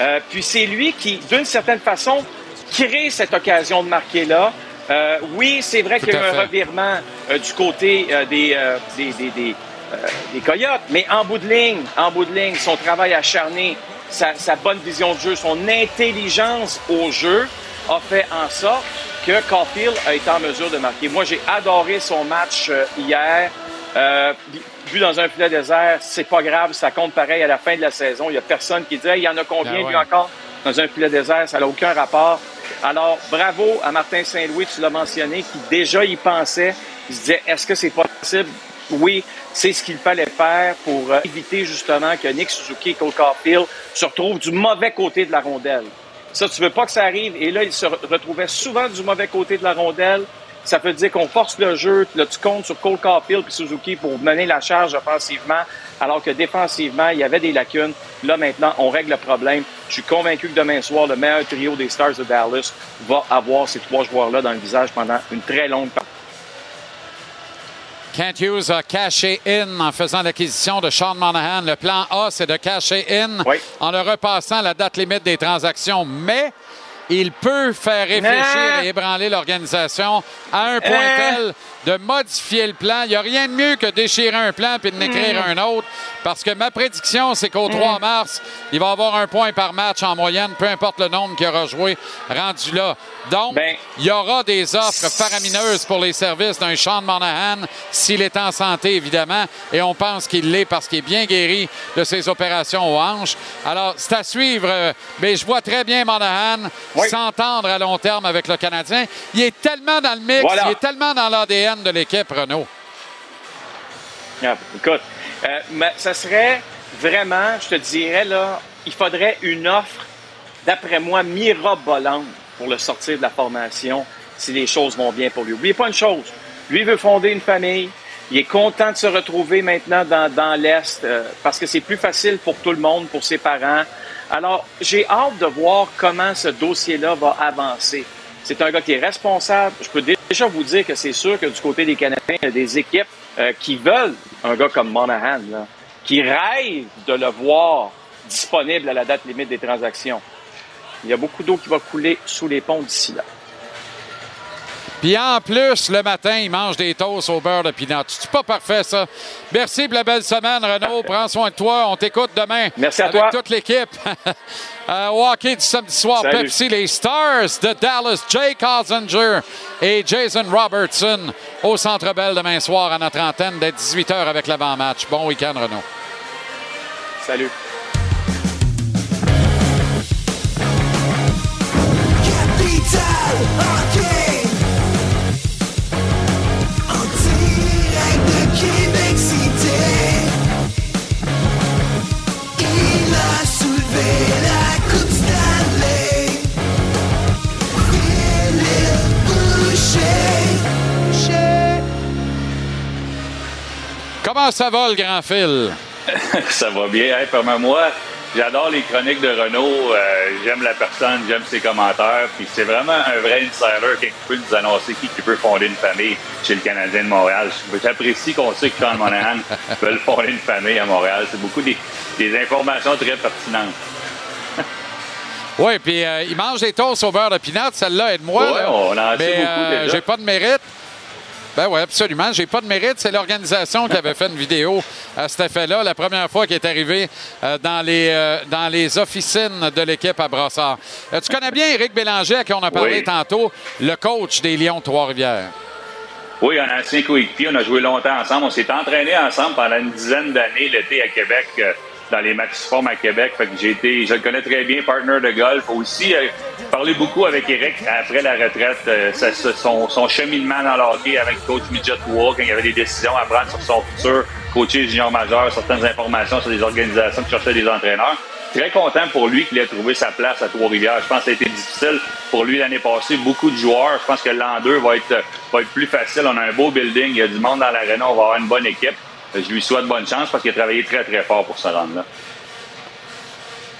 Euh, puis c'est lui qui, d'une certaine façon, crée cette occasion de marquer-là. Euh, oui, c'est vrai qu'il y a eu un revirement euh, du côté euh, des, euh, des, des, des, euh, des Coyotes, mais en bout de ligne, en bout de ligne, son travail acharné, sa, sa bonne vision de jeu, son intelligence au jeu a fait en sorte que Caulfield a été en mesure de marquer. Moi, j'ai adoré son match euh, hier. Euh, vu dans un filet désert, c'est pas grave, ça compte pareil à la fin de la saison. Il y a personne qui dit il y en a combien ouais. lui encore? Dans un filet désert, ça n'a aucun rapport. Alors, bravo à Martin Saint-Louis, tu l'as mentionné, qui déjà y pensait. Il se disait, est-ce que c'est possible? Oui, c'est ce qu'il fallait faire pour euh, éviter justement que Nick Suzuki et Cole Caulfield se retrouvent du mauvais côté de la rondelle. Ça, tu veux pas que ça arrive. Et là, il se re- retrouvait souvent du mauvais côté de la rondelle. Ça veut dire qu'on force le jeu. Là, tu comptes sur Cole Caulfield et Suzuki pour mener la charge offensivement, alors que défensivement, il y avait des lacunes. Là, maintenant, on règle le problème. Je suis convaincu que demain soir, le meilleur trio des Stars de Dallas va avoir ces trois joueurs-là dans le visage pendant une très longue partie. Kent Hughes a caché in en faisant l'acquisition de Sean Monahan. Le plan A, c'est de cacher in Oui. en le repassant à la date limite des transactions. Mais il peut faire réfléchir Ah. et ébranler l'organisation à un point Ah. tel de modifier le plan. Il n'y a rien de mieux que déchirer un plan puis de n'écrire un autre. Parce que ma prédiction, c'est qu'au 3 mars, il va avoir un point par match en moyenne, peu importe le nombre qu'il aura joué rendu là. Donc, Ben, il y aura des offres faramineuses pour les services d'un Sean Monahan s'il est en santé, évidemment. Et on pense qu'il l'est parce qu'il est bien guéri de ses opérations aux hanches. Alors, c'est à suivre. euh, Mais je vois très bien Monahan Oui. s'entendre à long terme avec le Canadien. Il est tellement dans le mix, Voilà. il est tellement dans l'ADN de l'équipe, Renaud. Ah, écoute, euh, mais ça serait vraiment, je te dirais, là, il faudrait une offre, d'après moi, mirabolante pour le sortir de la formation si les choses vont bien pour lui. N'oubliez pas une chose, lui veut fonder une famille, il est content de se retrouver maintenant dans, dans l'Est euh, parce que c'est plus facile pour tout le monde, pour ses parents. Alors, j'ai hâte de voir comment ce dossier-là va avancer. C'est un gars qui est responsable. Je peux déjà vous dire que c'est sûr que du côté des Canadiens, il y a des équipes euh, qui veulent un gars comme Monahan, qui rêvent de le voir disponible à la date limite des transactions. Il y a beaucoup d'eau qui va couler sous les ponts d'ici là. Puis en plus, le matin, il mange des toasts au beurre de pinot. C'est pas parfait, ça. Merci pour la belle semaine, Renaud. Prends soin de toi. On t'écoute demain. Merci à avec toi. toute l'équipe. Euh, au hockey du samedi soir, Salut. Pepsi, les Stars de Dallas, Jake Ozinger et Jason Robertson au Centre Bell demain soir à notre antenne dès 18h avec l'avant-match. Bon week-end, Renaud. Salut. Comment ça va, le grand Phil? ça va bien. Hey, Permets-moi, j'adore les chroniques de Renault. Euh, j'aime la personne, j'aime ses commentaires. Puis c'est vraiment un vrai insider qui peut nous annoncer qui, qui peut fonder une famille chez le Canadien de Montréal. J'apprécie qu'on sait que Sean Monahan veut fonder une famille à Montréal. C'est beaucoup des, des informations très pertinentes. Oui, puis euh, il mange des toasts au beurre de pinot. Celle-là, aide-moi. Là. on en sait beaucoup euh, déjà. j'ai pas de mérite. Ben oui, absolument. J'ai pas de mérite. C'est l'organisation qui avait fait une vidéo à cet effet-là, la première fois qu'il est arrivé euh, dans, les, euh, dans les officines de l'équipe à Brassard. Euh, tu connais bien Éric Bélanger, à qui on a parlé Oui. tantôt, le coach des Lions de Trois-Rivières. Oui, un ancien coéquipier. On a joué longtemps ensemble. On s'est entraîné ensemble pendant une dizaine d'années l'été à Québec, dans les maxiformes à Québec. Fait j'ai été, je le connais très bien, partner de golf. Aussi, euh, parlé beaucoup avec Eric après la retraite, euh, son, cheminement dans le hockey avec coach Midget Wall, quand il y avait des décisions à prendre sur son futur, coacher junior majeur, certaines informations sur des organisations qui cherchaient des entraîneurs. Très content pour lui qu'il ait trouvé sa place à Trois-Rivières. Je pense que ça a été difficile pour lui l'année passée. Beaucoup de joueurs. Je pense que l'an 2 va être, va être plus facile. On a un beau building. Il y a du monde dans l'aréna. On va avoir une bonne équipe. Je lui souhaite bonne chance parce qu'il a travaillé très, très fort pour se rendre là.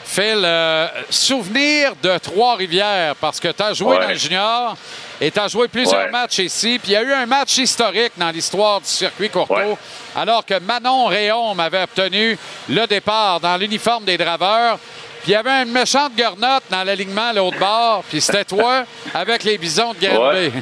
Phil, euh, souvenir de Trois-Rivières, parce que tu as joué Ouais. dans le junior et tu as joué plusieurs Ouais. matchs ici. Puis il y a eu un match historique dans l'histoire du circuit Courteau, alors que Manon Réaume avait obtenu le départ dans l'uniforme des draveurs. Puis il y avait une méchante garnotte dans l'alignement à l'autre bord, puis c'était toi avec les bisons de Granby.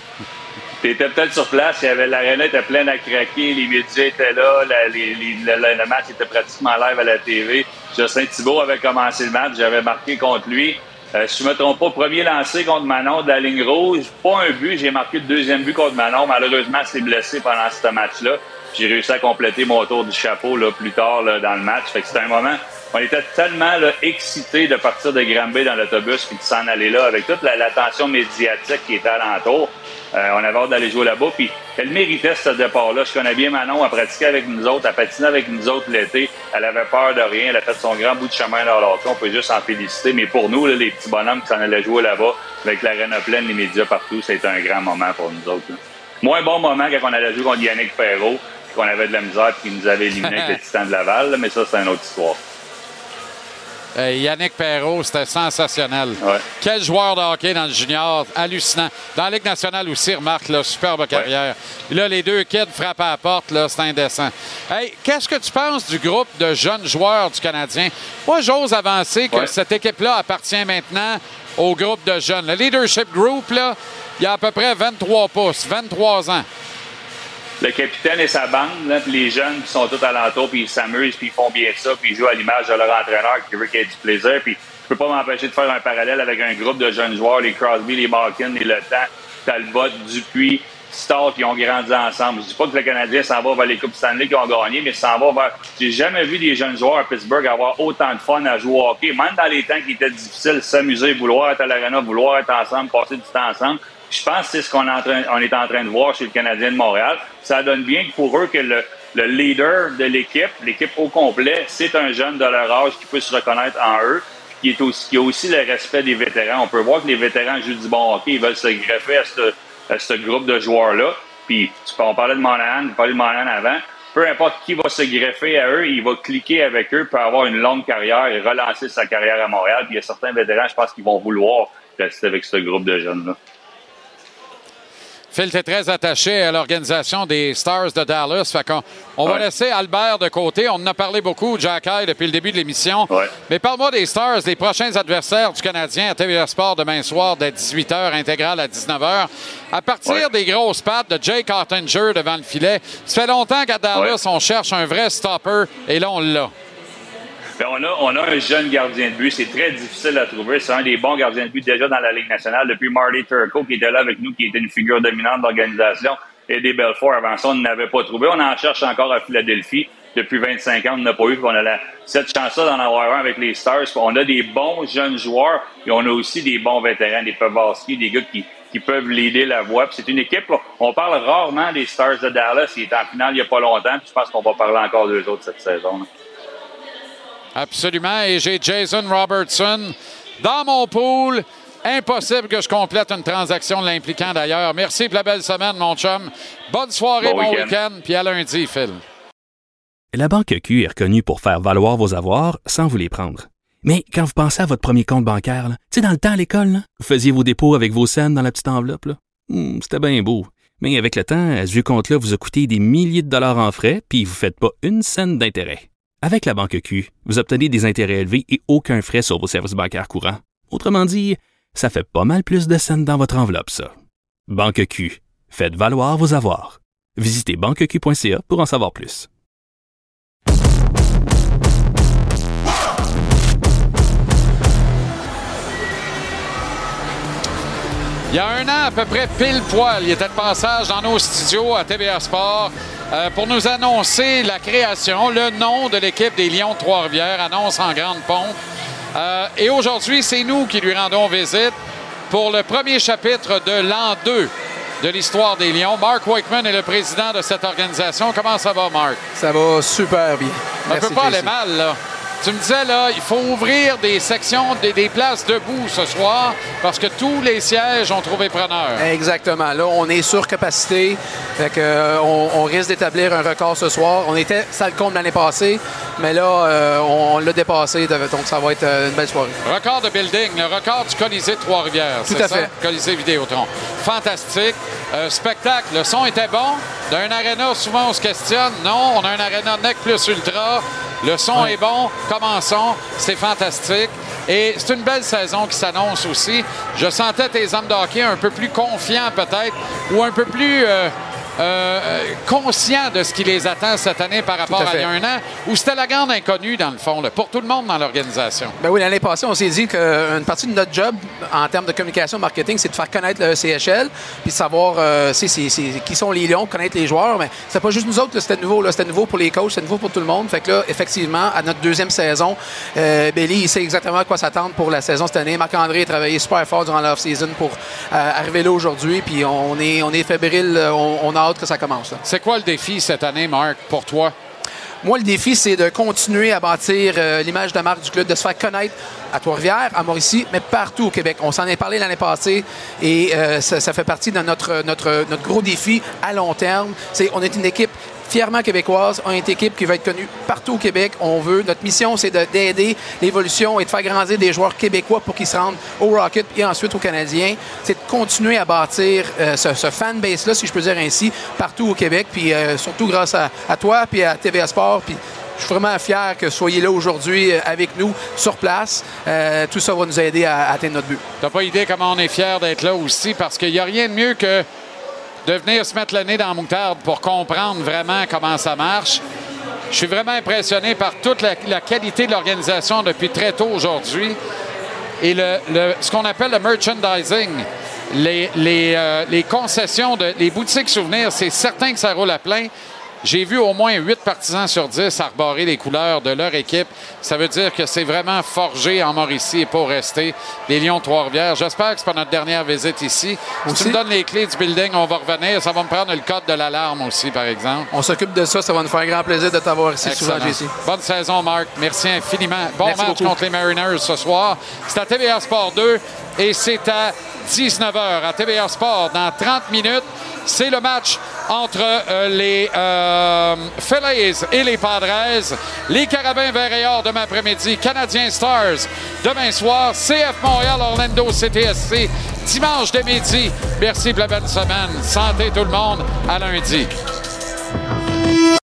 Ouais. T'étais peut-être sur place, il y avait l'aréna était pleine à craquer, les médias étaient là, la- le, match était pratiquement live à la TV. Justin Thibault avait commencé le match, j'avais marqué contre lui. Euh, si je me trompe pas, premier lancé contre Manon de la ligne rouge, pas un but, j'ai marqué le deuxième but contre Manon. Malheureusement, c'est blessé pendant ce match-là. J'ai réussi à compléter mon tour du chapeau là, plus tard là, dans le match. Fait que c'était un moment. On était tellement là, excités de partir de Granby dans l'autobus puis de s'en aller là avec toute la- l'attention médiatique qui était alentour. Euh, on avait hâte d'aller jouer là-bas. Puis elle méritait ce départ-là. Je connais bien Manon, elle pratiquait avec nous autres, elle patinait avec nous autres l'été. Elle avait peur de rien. Elle a fait son grand bout de chemin dans l'autre. On peut juste en féliciter. Mais pour nous, là, les petits bonhommes qui s'en allaient jouer là-bas, avec l'arène pleine, les médias partout, c'était un grand moment pour nous autres. là. Moins bon moment quand on allait jouer contre Yannick Perrault, puis qu'on avait de la misère et qu'il nous avait éliminé avec le Titan de Laval. là, mais ça, c'est une autre histoire. Euh, Yannick Perrault, c'était sensationnel. Quel joueur de hockey dans le junior, hallucinant. Dans la Ligue nationale aussi, remarque, là, superbe carrière. Là, les deux kids frappent à la porte, là, c'est indécent. Hey, qu'est-ce que tu penses du groupe de jeunes joueurs du Canadien? Moi, j'ose avancer que Ouais. cette équipe-là appartient maintenant au groupe de jeunes. Le leadership group, là, il y a à peu près 23 pouces, 23 ans. Le capitaine et sa bande, puis les jeunes qui sont tous alentour, puis ils s'amusent, puis ils font bien ça, puis ils jouent à l'image de leur entraîneur qui veut qu'il y ait du plaisir. Puis je peux pas m'empêcher de faire un parallèle avec un groupe de jeunes joueurs, les Crosby, les Malkin, les Le Temps, Talbot, Dupuis, Starr, qui ont grandi ensemble. Je dis pas que le Canadien s'en va vers les Coupes Stanley qui ont gagné, mais s'en va vers... J'ai jamais vu des jeunes joueurs à Pittsburgh avoir autant de fun à jouer au hockey, même dans les temps qui étaient difficiles, s'amuser, vouloir être à l'arena, vouloir être ensemble, passer du temps ensemble. Je pense que c'est ce qu'on est, en train, de voir chez le Canadien de Montréal. Ça donne bien pour eux que le, le leader de l'équipe, l'équipe au complet, c'est un jeune de leur âge qui peut se reconnaître en eux, qui, qui a aussi le respect des vétérans. On peut voir que les vétérans jouent du bon hockey, ils veulent se greffer à ce, groupe de joueurs-là. Puis, on parlait de Monahan, on parlait de Monahan avant. Peu importe qui va se greffer à eux, il va cliquer avec eux pour avoir une longue carrière et relancer sa carrière à Montréal. Puis il y a certains vétérans, je pense qu'ils vont vouloir rester avec ce groupe de jeunes-là. Phil, t'es très attaché à l'organisation des Stars de Dallas. Fait qu'on on va laisser Albert de côté. On en a parlé beaucoup, Jack High, depuis le début de l'émission. Mais parle-moi des Stars, les prochains adversaires du Canadien à TVA Sport demain soir dès 18h, intégrale à 19h. À partir des grosses pattes de Jake Ottinger devant le filet, ça fait longtemps qu'à Dallas, on cherche un vrai stopper et là, on l'a. Ben, on, a, un jeune gardien de but. C'est très difficile à trouver. C'est un des bons gardiens de but déjà dans la Ligue nationale. Depuis Marty Turco, qui était là avec nous, qui était une figure dominante d'organisation, et des Belfort. Avant ça, on n'avait pas trouvé. On en cherche encore à Philadelphie. Depuis 25 ans, on n'a pas eu. On a cette chance-là d'en avoir un avec les Stars. On a des bons jeunes joueurs et on a aussi des bons vétérans, des Pavarski, des gars qui, peuvent l'aider la voie. C'est une équipe, on parle rarement des Stars de Dallas. Il est en finale il n'y a pas longtemps. Puis je pense qu'on va parler encore d'eux autres cette saison. là. Absolument. Et j'ai Jason Robertson dans mon pool. Impossible que je complète une transaction l'impliquant d'ailleurs. Merci pour la belle semaine, mon chum. Bonne soirée, Bon bon week-end. puis à lundi, Phil. La Banque Q est reconnue pour faire valoir vos avoirs sans vous les prendre. Mais quand vous pensez à votre premier compte bancaire, tu sais, dans le temps à l'école, vous faisiez vos dépôts avec vos scènes dans la petite enveloppe. Hmm, C'était bien beau. Mais avec le temps, à ce vieux compte-là vous a coûté des milliers de dollars en frais, puis vous ne faites pas une scène d'intérêt. Avec la Banque Q, vous obtenez des intérêts élevés et aucun frais sur vos services bancaires courants. Autrement dit, ça fait pas mal plus de scènes dans votre enveloppe, ça. Banque Q. Faites valoir vos avoirs. Visitez banqueq.ca pour en savoir plus. Il y a un an, à peu près pile poil, il était de passage dans nos studios à TVA Sport pour nous annoncer la création, le nom de l'équipe des Lions de Trois-Rivières, annonce en grande pompe. Euh, et aujourd'hui, c'est nous qui lui rendons visite pour le premier chapitre de l'an 2 de l'histoire des Lions. Mark Wakeman est le président de cette organisation. Comment ça va, Mark? Ça va super bien. Ça ne peut pas aller mal, là. Tu me disais, là, il faut ouvrir des sections, des, des places debout ce soir parce que tous les sièges ont trouvé preneur. Exactement. Là, on est sur capacité. Fait que, euh, on, on risque d'établir un record ce soir. On était salle comble l'année passée, mais là, euh, on, on l'a dépassé. Donc, ça va être euh, une belle soirée. Record de building, le record du Colisée de Trois-Rivières. Tout c'est à ça? fait. Colisée Vidéotron. Fantastique. Euh, spectacle, le son était bon. D'un aréna, souvent on se questionne. Non, on a un aréna NEC plus ultra. Le son est bon. Commençons. C'est fantastique. Et c'est une belle saison qui s'annonce aussi. Je sentais tes hommes de hockey un peu plus confiants peut-être ou un peu plus euh, euh, euh, conscients de ce qui les attend cette année par rapport à à, il y a un an, où c'était la grande inconnue dans le fond, là, pour tout le monde dans l'organisation? Ben oui, l'année passée, on s'est dit qu'une partie de notre job en termes de communication marketing, c'est de faire connaître le CHL, puis de savoir euh, qui sont les Lions, connaître les joueurs. Mais c'est pas juste nous autres, c'était nouveau. C'était nouveau pour les coachs, c'était nouveau pour tout le monde. Fait que là, effectivement, à notre deuxième saison, euh, Billy, il sait exactement à quoi s'attendre pour la saison cette année. Marc-André a travaillé super fort durant l'off-season pour euh, arriver là aujourd'hui, puis on est, on est fébrile, on, on a hâte que ça commence. C'est quoi le défi cette année, Marc, pour toi? Moi, le défi, c'est de continuer à bâtir euh, l'image de marque du club, de se faire connaître à Trois-Rivières, à Mauricie, mais partout au Québec. On s'en est parlé l'année passée et euh, ça, ça fait partie de notre, notre, notre gros défi à long terme. C'est, on est une équipe fièrement québécoise, on est une équipe qui va être connue partout au Québec. On veut, notre mission, c'est de- d'aider l'évolution et de faire grandir des joueurs québécois pour qu'ils se rendent au Rocket et ensuite aux Canadiens. C'est de continuer à bâtir euh, ce, ce fanbase-là, si je peux dire ainsi, partout au Québec, puis euh, surtout grâce à, toi, puis à TVA Sport, puis je suis vraiment fier que soyez là aujourd'hui euh, avec nous, sur place. Tout ça va nous aider à, à atteindre notre but. T'as pas idée comment on est fiers d'être là aussi parce qu'il n'y a rien de mieux que de venir se mettre le nez dans moutarde pour comprendre vraiment comment ça marche. Je suis vraiment impressionné par toute la, qualité de l'organisation depuis très tôt aujourd'hui. Et ce qu'on appelle le merchandising, les, les, euh, concessions, les boutiques souvenirs, c'est certain que ça roule à plein. J'ai vu au moins 8 partisans sur 10 arborer les couleurs de leur équipe. Ça veut dire que c'est vraiment forgé en Mauricie et pour rester les Lions Trois-Rivières. J'espère que c'est pas notre dernière visite ici. Si tu me donnes les clés du building, on va revenir. Ça va me prendre le code de l'alarme aussi, par exemple. On s'occupe de ça. Ça va nous faire un grand plaisir de t'avoir ici souvent, Excellent. JC. Bonne saison, Marc. Merci infiniment. Bon Merci match beaucoup. contre les Mariners ce soir. C'est à TVA Sport 2 et c'est à 19h à TVA Sport dans 30 minutes. C'est le match entre euh, les euh, et les Padres. Les Carabins or demain après-midi. Canadiens Stars demain soir. CF Montréal, Orlando, CTSC dimanche dès midi. Merci pour la bonne semaine. Santé tout le monde. À lundi.